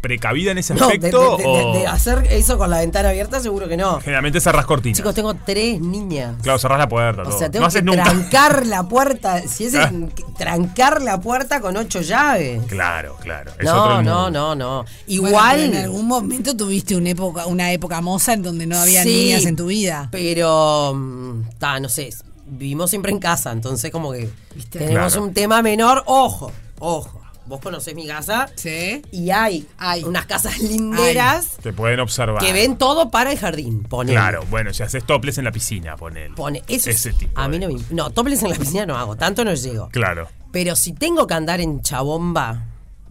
Speaker 2: precavida en ese
Speaker 16: No, de,
Speaker 2: aspecto?
Speaker 16: de- de-
Speaker 2: o
Speaker 16: de hacer eso con la ventana abierta, seguro que no.
Speaker 2: generalmente cerrás cortinas?
Speaker 16: Chicos, tengo tres niñas.
Speaker 2: Claro, cerrás la puerta.
Speaker 16: O
Speaker 2: todo.
Speaker 16: sea, tengo
Speaker 2: no haces
Speaker 16: que
Speaker 2: nunca.
Speaker 16: trancar la puerta. Si es
Speaker 2: Ah.
Speaker 16: trancar la puerta con ocho llaves.
Speaker 2: Claro, claro. Es
Speaker 16: No,
Speaker 2: otro
Speaker 16: no, no, no. Igual.
Speaker 1: en algún momento tuviste una época, una época moza en donde no había
Speaker 16: Sí,
Speaker 1: niñas en tu vida.
Speaker 16: Pero, mm, ta, no sé, vivimos siempre en casa, entonces como que tenemos
Speaker 2: Claro.
Speaker 16: un tema menor, ojo, ojo. Vos conocés mi casa.
Speaker 1: Sí.
Speaker 16: Y hay, unas casas linderas
Speaker 2: Te pueden observar.
Speaker 16: que ven todo para el jardín. Ponele.
Speaker 2: Claro, bueno, si haces toples en la piscina, ponele.
Speaker 16: Pone, eso
Speaker 2: Ese
Speaker 16: es-
Speaker 2: tipo.
Speaker 16: A mí no me. No, toples en la piscina no hago, tanto no llego.
Speaker 2: Claro,
Speaker 16: Pero si tengo que andar en chabomba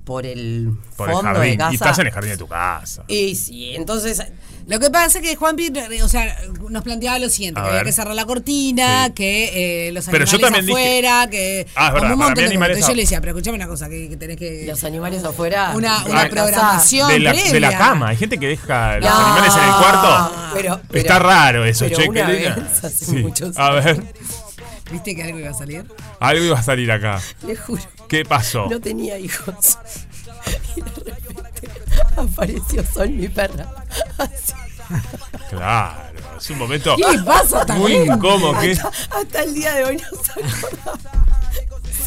Speaker 16: por el
Speaker 2: por el
Speaker 16: fondo de
Speaker 2: jardín.
Speaker 16: casa.
Speaker 2: Y estás en el jardín de tu casa.
Speaker 16: Y sí, entonces.
Speaker 1: Lo que pasa es que Juanpi, o sea, nos planteaba lo siguiente,
Speaker 2: A
Speaker 1: que había que cerrar la cortina, que eh, los
Speaker 2: Pero
Speaker 1: animales
Speaker 2: yo también dije-
Speaker 1: afuera, que
Speaker 2: Ah, es verdad,
Speaker 1: un montón de. Yo le decía, pero escuchame una cosa, que, que tenés que...
Speaker 16: Los animales afuera.
Speaker 1: Una, una
Speaker 2: Ah,
Speaker 1: programación
Speaker 2: de la, de la
Speaker 1: previa.
Speaker 2: cama. Hay gente que deja los
Speaker 16: No,
Speaker 2: animales en el cuarto.
Speaker 16: pero- pero-
Speaker 2: Está raro eso,
Speaker 16: pero
Speaker 2: che.
Speaker 16: una vez, hace
Speaker 2: Sí.
Speaker 16: muchos
Speaker 2: A ver,
Speaker 1: ¿Viste que algo iba a salir?
Speaker 2: algo iba a salir acá.
Speaker 16: Le juro.
Speaker 2: ¿Qué pasó?
Speaker 16: No tenía hijos. (laughs) (laughs) Apareció Sol, mi perra. (laughs) Así.
Speaker 2: Claro, es un momento
Speaker 16: ¿Qué pasa
Speaker 2: muy
Speaker 16: también?
Speaker 2: incómodo. que-
Speaker 16: Hasta, hasta el día de hoy no se acordaba.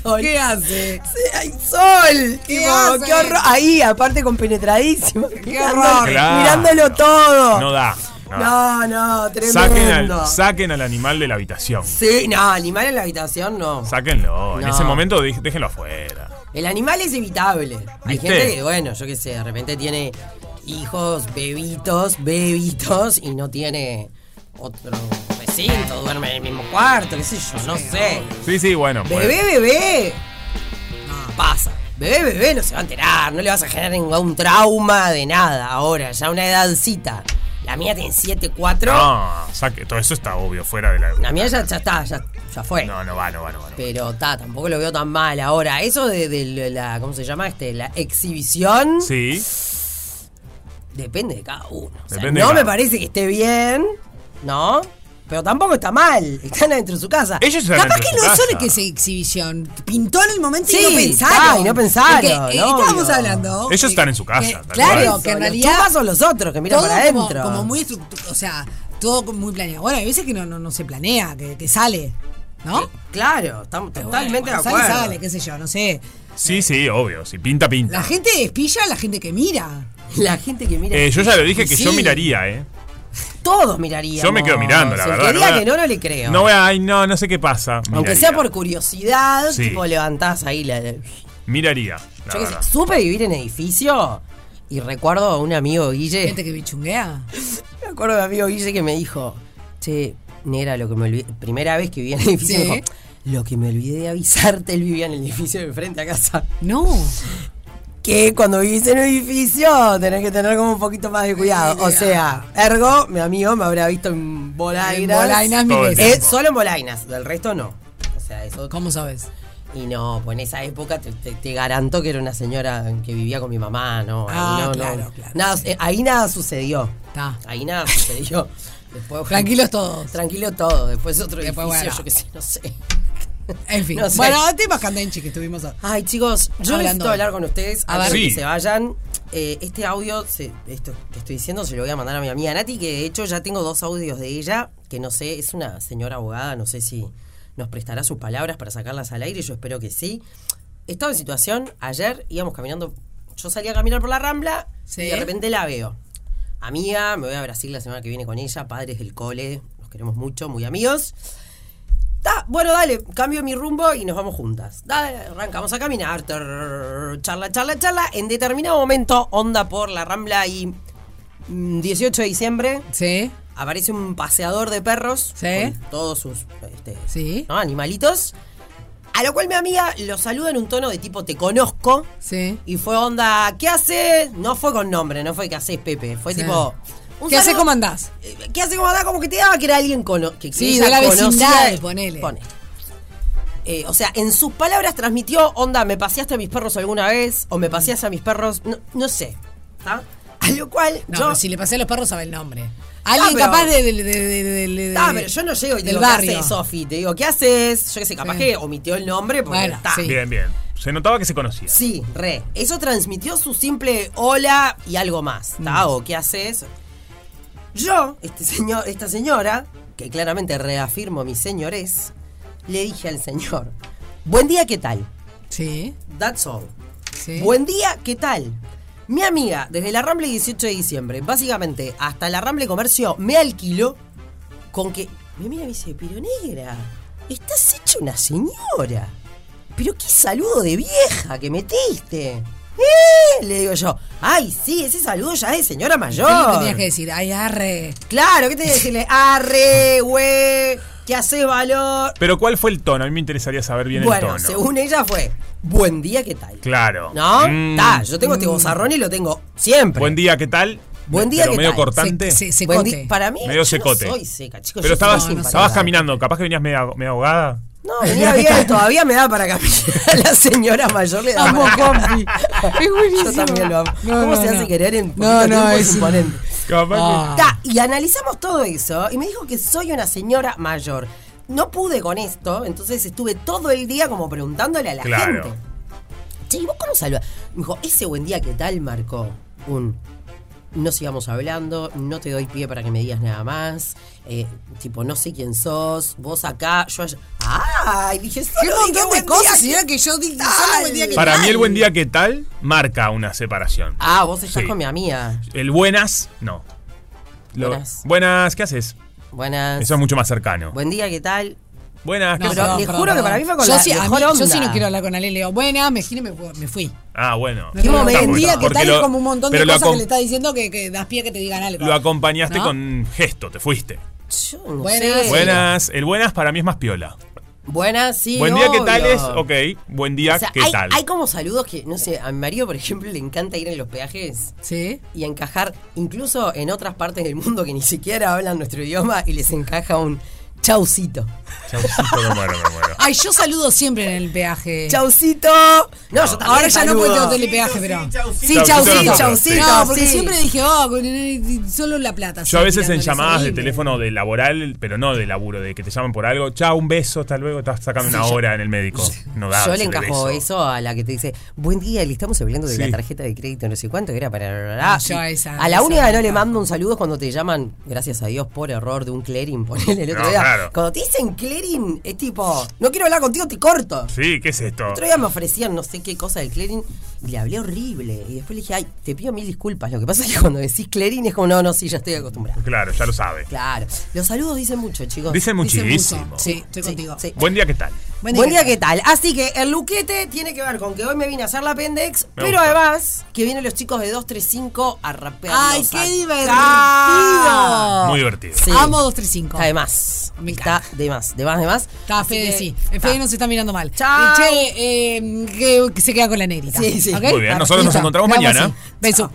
Speaker 16: Sol. (laughs)
Speaker 1: ¿Qué hace?
Speaker 16: Sí, ¡Ay, Sol!
Speaker 1: ¿Qué
Speaker 16: Tipo,
Speaker 1: hace?
Speaker 16: qué horror. Ahí, aparte compenetradísimo.
Speaker 1: horror.
Speaker 2: Claro.
Speaker 16: Mirándolo todo.
Speaker 2: No da. no.
Speaker 16: No, no, tremendo.
Speaker 2: Saquen al, saquen al animal de la habitación.
Speaker 16: Sí, no, animal en la habitación no.
Speaker 2: Sáquenlo. En ese momento déjenlo afuera.
Speaker 16: El animal es evitable. Hay
Speaker 2: ¿Viste?
Speaker 16: gente que, bueno, yo qué sé, de repente tiene hijos, bebitos, bebitos y no tiene otro recinto, duerme en el mismo cuarto, qué sé yo, no sé.
Speaker 2: Sí, sí, bueno. pues.
Speaker 16: Bebé, bebé. No, pasa. Bebé, bebé no se va a enterar, no le vas a generar ningún trauma de nada ahora, ya una edadcita. La mía tiene 7, 4.
Speaker 2: No, saque, todo eso está obvio, fuera de la.
Speaker 16: La mía ya, ya está, ya, ya fue.
Speaker 2: No, no va, no va, no va. no.
Speaker 16: Pero ta, tampoco lo veo tan mal. Ahora, eso de, de la, ¿cómo se llama? Este, la exhibición.
Speaker 2: Sí.
Speaker 16: Depende de cada uno. O sea,
Speaker 2: Depende de
Speaker 16: no
Speaker 2: cada
Speaker 16: me parece que esté bien, ¿no? Pero tampoco está mal. Están adentro de su casa.
Speaker 2: Ellos están
Speaker 1: Capaz que no
Speaker 2: casa.
Speaker 1: solo que es exhibición. Pintó en el momento
Speaker 16: Sí,
Speaker 1: y no pensaron.
Speaker 16: y no pensaron,
Speaker 1: Porque, eh,
Speaker 16: obvio.
Speaker 1: estábamos hablando.
Speaker 2: Ellos
Speaker 1: que-
Speaker 2: están en su casa.
Speaker 1: que- claro,
Speaker 2: cual.
Speaker 1: que en realidad.
Speaker 16: chupas son los otros que miran para
Speaker 1: como-
Speaker 16: adentro.
Speaker 1: Como, muy estructurado. O sea, todo como muy planeado. Bueno, hay veces que no, no, no se planea, que, que sale. ¿No?
Speaker 16: Claro, estamos totalmente
Speaker 1: bueno,
Speaker 16: de acuerdo.
Speaker 1: Sale, sale, qué sé yo, no sé.
Speaker 2: Sí, sí, obvio. Si pinta, pinta.
Speaker 1: La gente espilla la gente que mira.
Speaker 16: La gente que mira.
Speaker 2: Eh, yo ya lo dije que
Speaker 16: Sí,
Speaker 2: yo miraría, ¿eh?
Speaker 16: Todos miraríamos.
Speaker 2: Yo me quedo mirando, la
Speaker 16: el
Speaker 2: verdad.
Speaker 16: que diga que no, no le creo.
Speaker 2: No voy a, ay, no, no sé qué pasa.
Speaker 16: Aunque sea por curiosidad,
Speaker 2: Sí.
Speaker 16: tipo levantás ahí la. Yo
Speaker 2: Miraría, la
Speaker 16: qué sé,
Speaker 2: verdad.
Speaker 16: supe vivir en edificio y recuerdo a un amigo Guille.
Speaker 1: Gente que bichunguea. (laughs)
Speaker 16: Me acuerdo de un amigo Guille que me dijo, che, negra, lo que me olvidé. Primera vez que vivía en el edificio,
Speaker 1: Sí.
Speaker 16: dijo, lo que me olvidé de avisarte, él vivía en el edificio de frente a casa.
Speaker 1: No.
Speaker 16: Que cuando vivís en un edificio tenés que tener como un poquito más de cuidado. O sea, ergo, mi amigo me habrá visto en bolainas.
Speaker 1: En bolainas mil
Speaker 2: Todo el
Speaker 1: veces.
Speaker 16: Eh, solo en bolainas, del resto no. O sea, eso.
Speaker 1: ¿Cómo sabes?
Speaker 16: Y no, pues en esa época te, te, te garanto que era una señora que vivía con mi mamá, ¿no? Ahí
Speaker 1: Ah,
Speaker 16: no, no.
Speaker 1: claro, claro,
Speaker 16: Nada,
Speaker 1: sí.
Speaker 16: eh, ahí nada sucedió.
Speaker 1: Está.
Speaker 16: Ahí nada sucedió. (laughs) Después,
Speaker 1: Tranquilos todos.
Speaker 16: Tranquilo todo. Después otro
Speaker 1: Después,
Speaker 16: edificio,
Speaker 1: bueno.
Speaker 16: yo qué sé, no sé.
Speaker 1: En fin. (laughs)
Speaker 16: No sé.
Speaker 1: Bueno, temas candenchi que estuvimos. a-
Speaker 16: Ay, chicos, yo
Speaker 1: Hablando.
Speaker 16: necesito hablar con ustedes
Speaker 1: A ver.
Speaker 16: de que
Speaker 2: Sí.
Speaker 16: se vayan. Eh, este audio, se- esto que estoy diciendo, se lo voy a mandar a mi amiga Nati, que de hecho ya tengo dos audios de ella, que no sé, es una señora abogada, no sé si nos prestará sus palabras para sacarlas al aire, yo espero que sí. Estaba en situación, ayer íbamos caminando, yo salí a caminar por la Rambla
Speaker 1: Sí.
Speaker 16: y de repente la veo. Amiga, me voy a Brasil la semana que viene con ella, padres del cole, nos queremos mucho, muy amigos. Bueno, dale, cambio mi rumbo y nos vamos juntas. Dale, arrancamos a caminar. trrr, charla, charla, charla. En determinado momento, onda por la rambla y mm, 18 de diciembre.
Speaker 1: Sí.
Speaker 16: Aparece un paseador de perros.
Speaker 1: Sí.
Speaker 16: Con todos sus este,
Speaker 1: Sí.
Speaker 16: ¿no? animalitos. A lo cual mi amiga lo saluda en un tono de tipo te conozco.
Speaker 1: Sí.
Speaker 16: Y fue onda, ¿qué haces? No fue con nombre, no fue ¿qué haces, Pepe? Fue
Speaker 1: Sí.
Speaker 16: tipo. un
Speaker 1: ¿Qué hace?
Speaker 16: saludo-
Speaker 1: ¿Cómo andás?
Speaker 16: eh, ¿Qué hace como andar? Como que te daba que era alguien cono que
Speaker 1: Sí, de la vecindad, ponele.
Speaker 16: Pone. Eh, o sea, en sus palabras transmitió, onda, ¿me paseaste a mis perros alguna vez? ¿O me paseaste a mis perros? No, no sé. ¿Está? A lo cual
Speaker 1: No,
Speaker 16: yo...
Speaker 1: pero si le pasé a los perros sabe el nombre. Alguien capaz de, de, de, de- de- de-
Speaker 16: Ah, pero yo no llego y te
Speaker 1: del
Speaker 16: digo, ¿qué
Speaker 1: barrio.
Speaker 16: haces, Sofi? Te digo, ¿qué haces? Yo qué sé, capaz
Speaker 1: Sí.
Speaker 16: que omitió el nombre porque
Speaker 1: Bueno,
Speaker 16: está.
Speaker 1: sí.
Speaker 2: Bien, bien. Se notaba que se conocía.
Speaker 16: Sí, re. Eso transmitió su simple hola y algo más. ¿Está?
Speaker 1: Mm.
Speaker 16: ¿O qué haces? Yo, este señor, esta señora, que claramente reafirmo mi señores, le dije al señor, buen día, ¿qué tal?
Speaker 1: Sí.
Speaker 16: That's all.
Speaker 1: Sí.
Speaker 16: Buen día, ¿qué tal? Mi amiga, desde la Ramble 18 de diciembre, básicamente hasta la Ramble Comercio, me alquiló con que. Mi amiga me dice, pero negra, estás hecha una señora. pero qué saludo de vieja que metiste. ¿Eh? Le digo yo, ay, sí, ese saludo ya es de señora
Speaker 1: ¿Qué le
Speaker 16: mayor.
Speaker 1: tenías que decir? Ay, arre.
Speaker 16: Claro, ¿qué tenía que decirle? Arre, güey, que hace valor.
Speaker 2: Pero ¿cuál fue el tono? A mí me interesaría saber bien el
Speaker 16: Bueno,
Speaker 2: tono.
Speaker 16: según ella fue, buen día, ¿qué tal?
Speaker 2: Claro.
Speaker 16: ¿No?
Speaker 2: Mm.
Speaker 16: Yo tengo este bozarrón y lo tengo siempre.
Speaker 2: Buen día, ¿qué tal?
Speaker 16: Buen día,
Speaker 2: Pero
Speaker 16: ¿qué
Speaker 2: medio
Speaker 16: tal?
Speaker 2: cortante.
Speaker 1: Se- se-
Speaker 16: Buen
Speaker 1: secote.
Speaker 16: para mí,
Speaker 2: Medio
Speaker 16: yo
Speaker 2: secote.
Speaker 16: no soy seca, chicos.
Speaker 2: Pero estabas,
Speaker 16: simpática.
Speaker 2: estabas caminando, capaz que venías medio, medio ahogada.
Speaker 16: No, venía bien, (laughs) todavía me da para caminar. A (laughs) la señora mayor le da
Speaker 1: Amo
Speaker 16: para
Speaker 1: compi. Es buenísimo.
Speaker 16: Yo también lo amo.
Speaker 1: No,
Speaker 16: ¿Cómo
Speaker 1: no,
Speaker 16: se hace
Speaker 1: no.
Speaker 16: querer en poquito
Speaker 1: No, no,
Speaker 16: tiempo?
Speaker 1: es
Speaker 16: imponente.
Speaker 2: Capaz
Speaker 1: Ah.
Speaker 16: Ta, y analizamos todo eso y me dijo que soy una señora mayor. No pude con esto, entonces estuve todo el día como preguntándole a la
Speaker 2: Claro.
Speaker 16: gente. Che, ¿y vos cómo saludas? Me dijo, ese buen día que tal marcó un no sigamos hablando, no te doy pie para que me digas nada más, eh, tipo, no sé quién sos, vos acá, yo allá. ¡Ay! Dije,
Speaker 1: Qué
Speaker 16: solo
Speaker 1: montón de
Speaker 16: buen
Speaker 1: cosas,
Speaker 16: día,
Speaker 1: señora, que yo dije solo buen día que
Speaker 2: Para
Speaker 1: tal.
Speaker 2: mí el buen día, ¿qué tal? Marca una separación.
Speaker 16: Ah, vos estás
Speaker 2: Sí.
Speaker 16: con mi amiga.
Speaker 2: El buenas, no. Lo-
Speaker 16: Buenas.
Speaker 2: buenas, ¿qué haces?
Speaker 16: Buenas.
Speaker 2: Eso es mucho más cercano.
Speaker 16: Buen día, ¿qué tal?
Speaker 2: Buenas, ¿qué
Speaker 1: No,
Speaker 2: haces?
Speaker 16: Pero le juro que para mí fue con
Speaker 1: yo
Speaker 16: la
Speaker 1: sí,
Speaker 16: mejor
Speaker 1: mí-
Speaker 16: onda.
Speaker 1: Yo sí no quiero hablar con Ale, le digo, buena, me giro y me, me fui.
Speaker 2: Ah, bueno.
Speaker 1: No. Buen día que tal
Speaker 2: lo-
Speaker 1: es como un montón de
Speaker 2: pero lo
Speaker 1: cosas que le está diciendo que, que das pie a que te digan algo.
Speaker 2: Lo acompañaste
Speaker 1: ¿No?
Speaker 2: con gesto, te fuiste.
Speaker 16: Yo no
Speaker 1: Buenas.
Speaker 16: sé.
Speaker 2: Buenas, el buenas para mí es más piola.
Speaker 16: Buenas, sí.
Speaker 2: Buen día, ¿qué tal
Speaker 16: obvio.
Speaker 2: es? Ok, buen día,
Speaker 16: O sea,
Speaker 2: ¿qué
Speaker 16: hay,
Speaker 2: tal?
Speaker 16: hay como saludos que, no sé, a mi marido, por ejemplo, le encanta ir en los peajes
Speaker 1: Sí.
Speaker 16: y encajar, incluso en otras partes del mundo que ni siquiera hablan nuestro idioma, y les encaja un chaucito.
Speaker 2: Chaucito, me muero, me muero.
Speaker 1: Ay, yo saludo siempre en el peaje.
Speaker 16: ¡Chaucito! No, yo también
Speaker 1: Ahora ya no
Speaker 16: saludo.
Speaker 1: puedo tener peaje, pero. Sí,
Speaker 2: Chaucito
Speaker 1: chaucito.
Speaker 2: no,
Speaker 16: chaucito,
Speaker 1: No, porque
Speaker 16: sí.
Speaker 1: siempre dije, oh, con- solo la plata.
Speaker 2: Yo a veces en llamadas de teléfono de laboral, pero no de laburo, de que te llaman por algo, chao, un beso, hasta luego, estás sacando una hora en el médico. No da.
Speaker 16: Yo le
Speaker 2: ese
Speaker 16: encajo
Speaker 2: beso.
Speaker 16: eso a la que te dice, buen día, le estamos hablando de
Speaker 2: Sí.
Speaker 16: la tarjeta de crédito, no sé cuánto, que era para...
Speaker 1: Ah, yo a esa-
Speaker 16: a la
Speaker 1: esa
Speaker 16: única que no le mando un saludo es cuando te llaman, gracias a Dios, por error de un clearing, ponele el otro
Speaker 2: No,
Speaker 16: día.
Speaker 2: Claro.
Speaker 16: Cuando te dicen clearing, es tipo, no quiero hablar contigo, te corto.
Speaker 2: Sí, ¿qué es esto?
Speaker 16: El otro día me ofrecían no sé qué cosa del clearing y le hablé horrible. Y después le dije, ay, te pido mil disculpas. Lo que pasa es que cuando decís clearing es como, no, no, sí, ya estoy acostumbrado.
Speaker 2: Claro, ya lo sabe.
Speaker 16: Claro. Los saludos dicen mucho, chicos.
Speaker 2: Dicen
Speaker 1: Dice
Speaker 2: muchísimo.
Speaker 1: Sí, estoy contigo.
Speaker 16: Sí.
Speaker 2: Buen día, ¿qué tal?
Speaker 1: Buen
Speaker 16: Buen día, ¿qué tal? Así que el luquete tiene que ver con que hoy me vine a hacer la pendex,
Speaker 2: Me
Speaker 16: pero
Speaker 2: gusta.
Speaker 16: además que vienen los chicos de 235 a rapear.
Speaker 1: Ay, qué divertido.
Speaker 2: Muy divertido.
Speaker 16: Sí.
Speaker 1: Amo 235.
Speaker 16: Está de más.
Speaker 1: Me
Speaker 16: Está de más, de más, de más.
Speaker 1: Está
Speaker 16: Así
Speaker 1: Fede,
Speaker 16: que-
Speaker 1: sí. El Fede nos está mirando mal.
Speaker 16: Chao.
Speaker 1: Che, eh, que, que se queda con la negrita.
Speaker 16: Sí, sí.
Speaker 1: ¿Ok?
Speaker 2: Muy bien, nosotros nos encontramos mañana.
Speaker 1: así. Beso.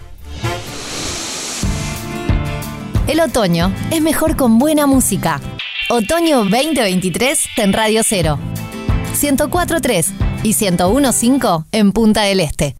Speaker 4: El otoño es mejor con buena música. Otoño 2023 en Radio 0. 104.3 y 101.5 en Punta del Este.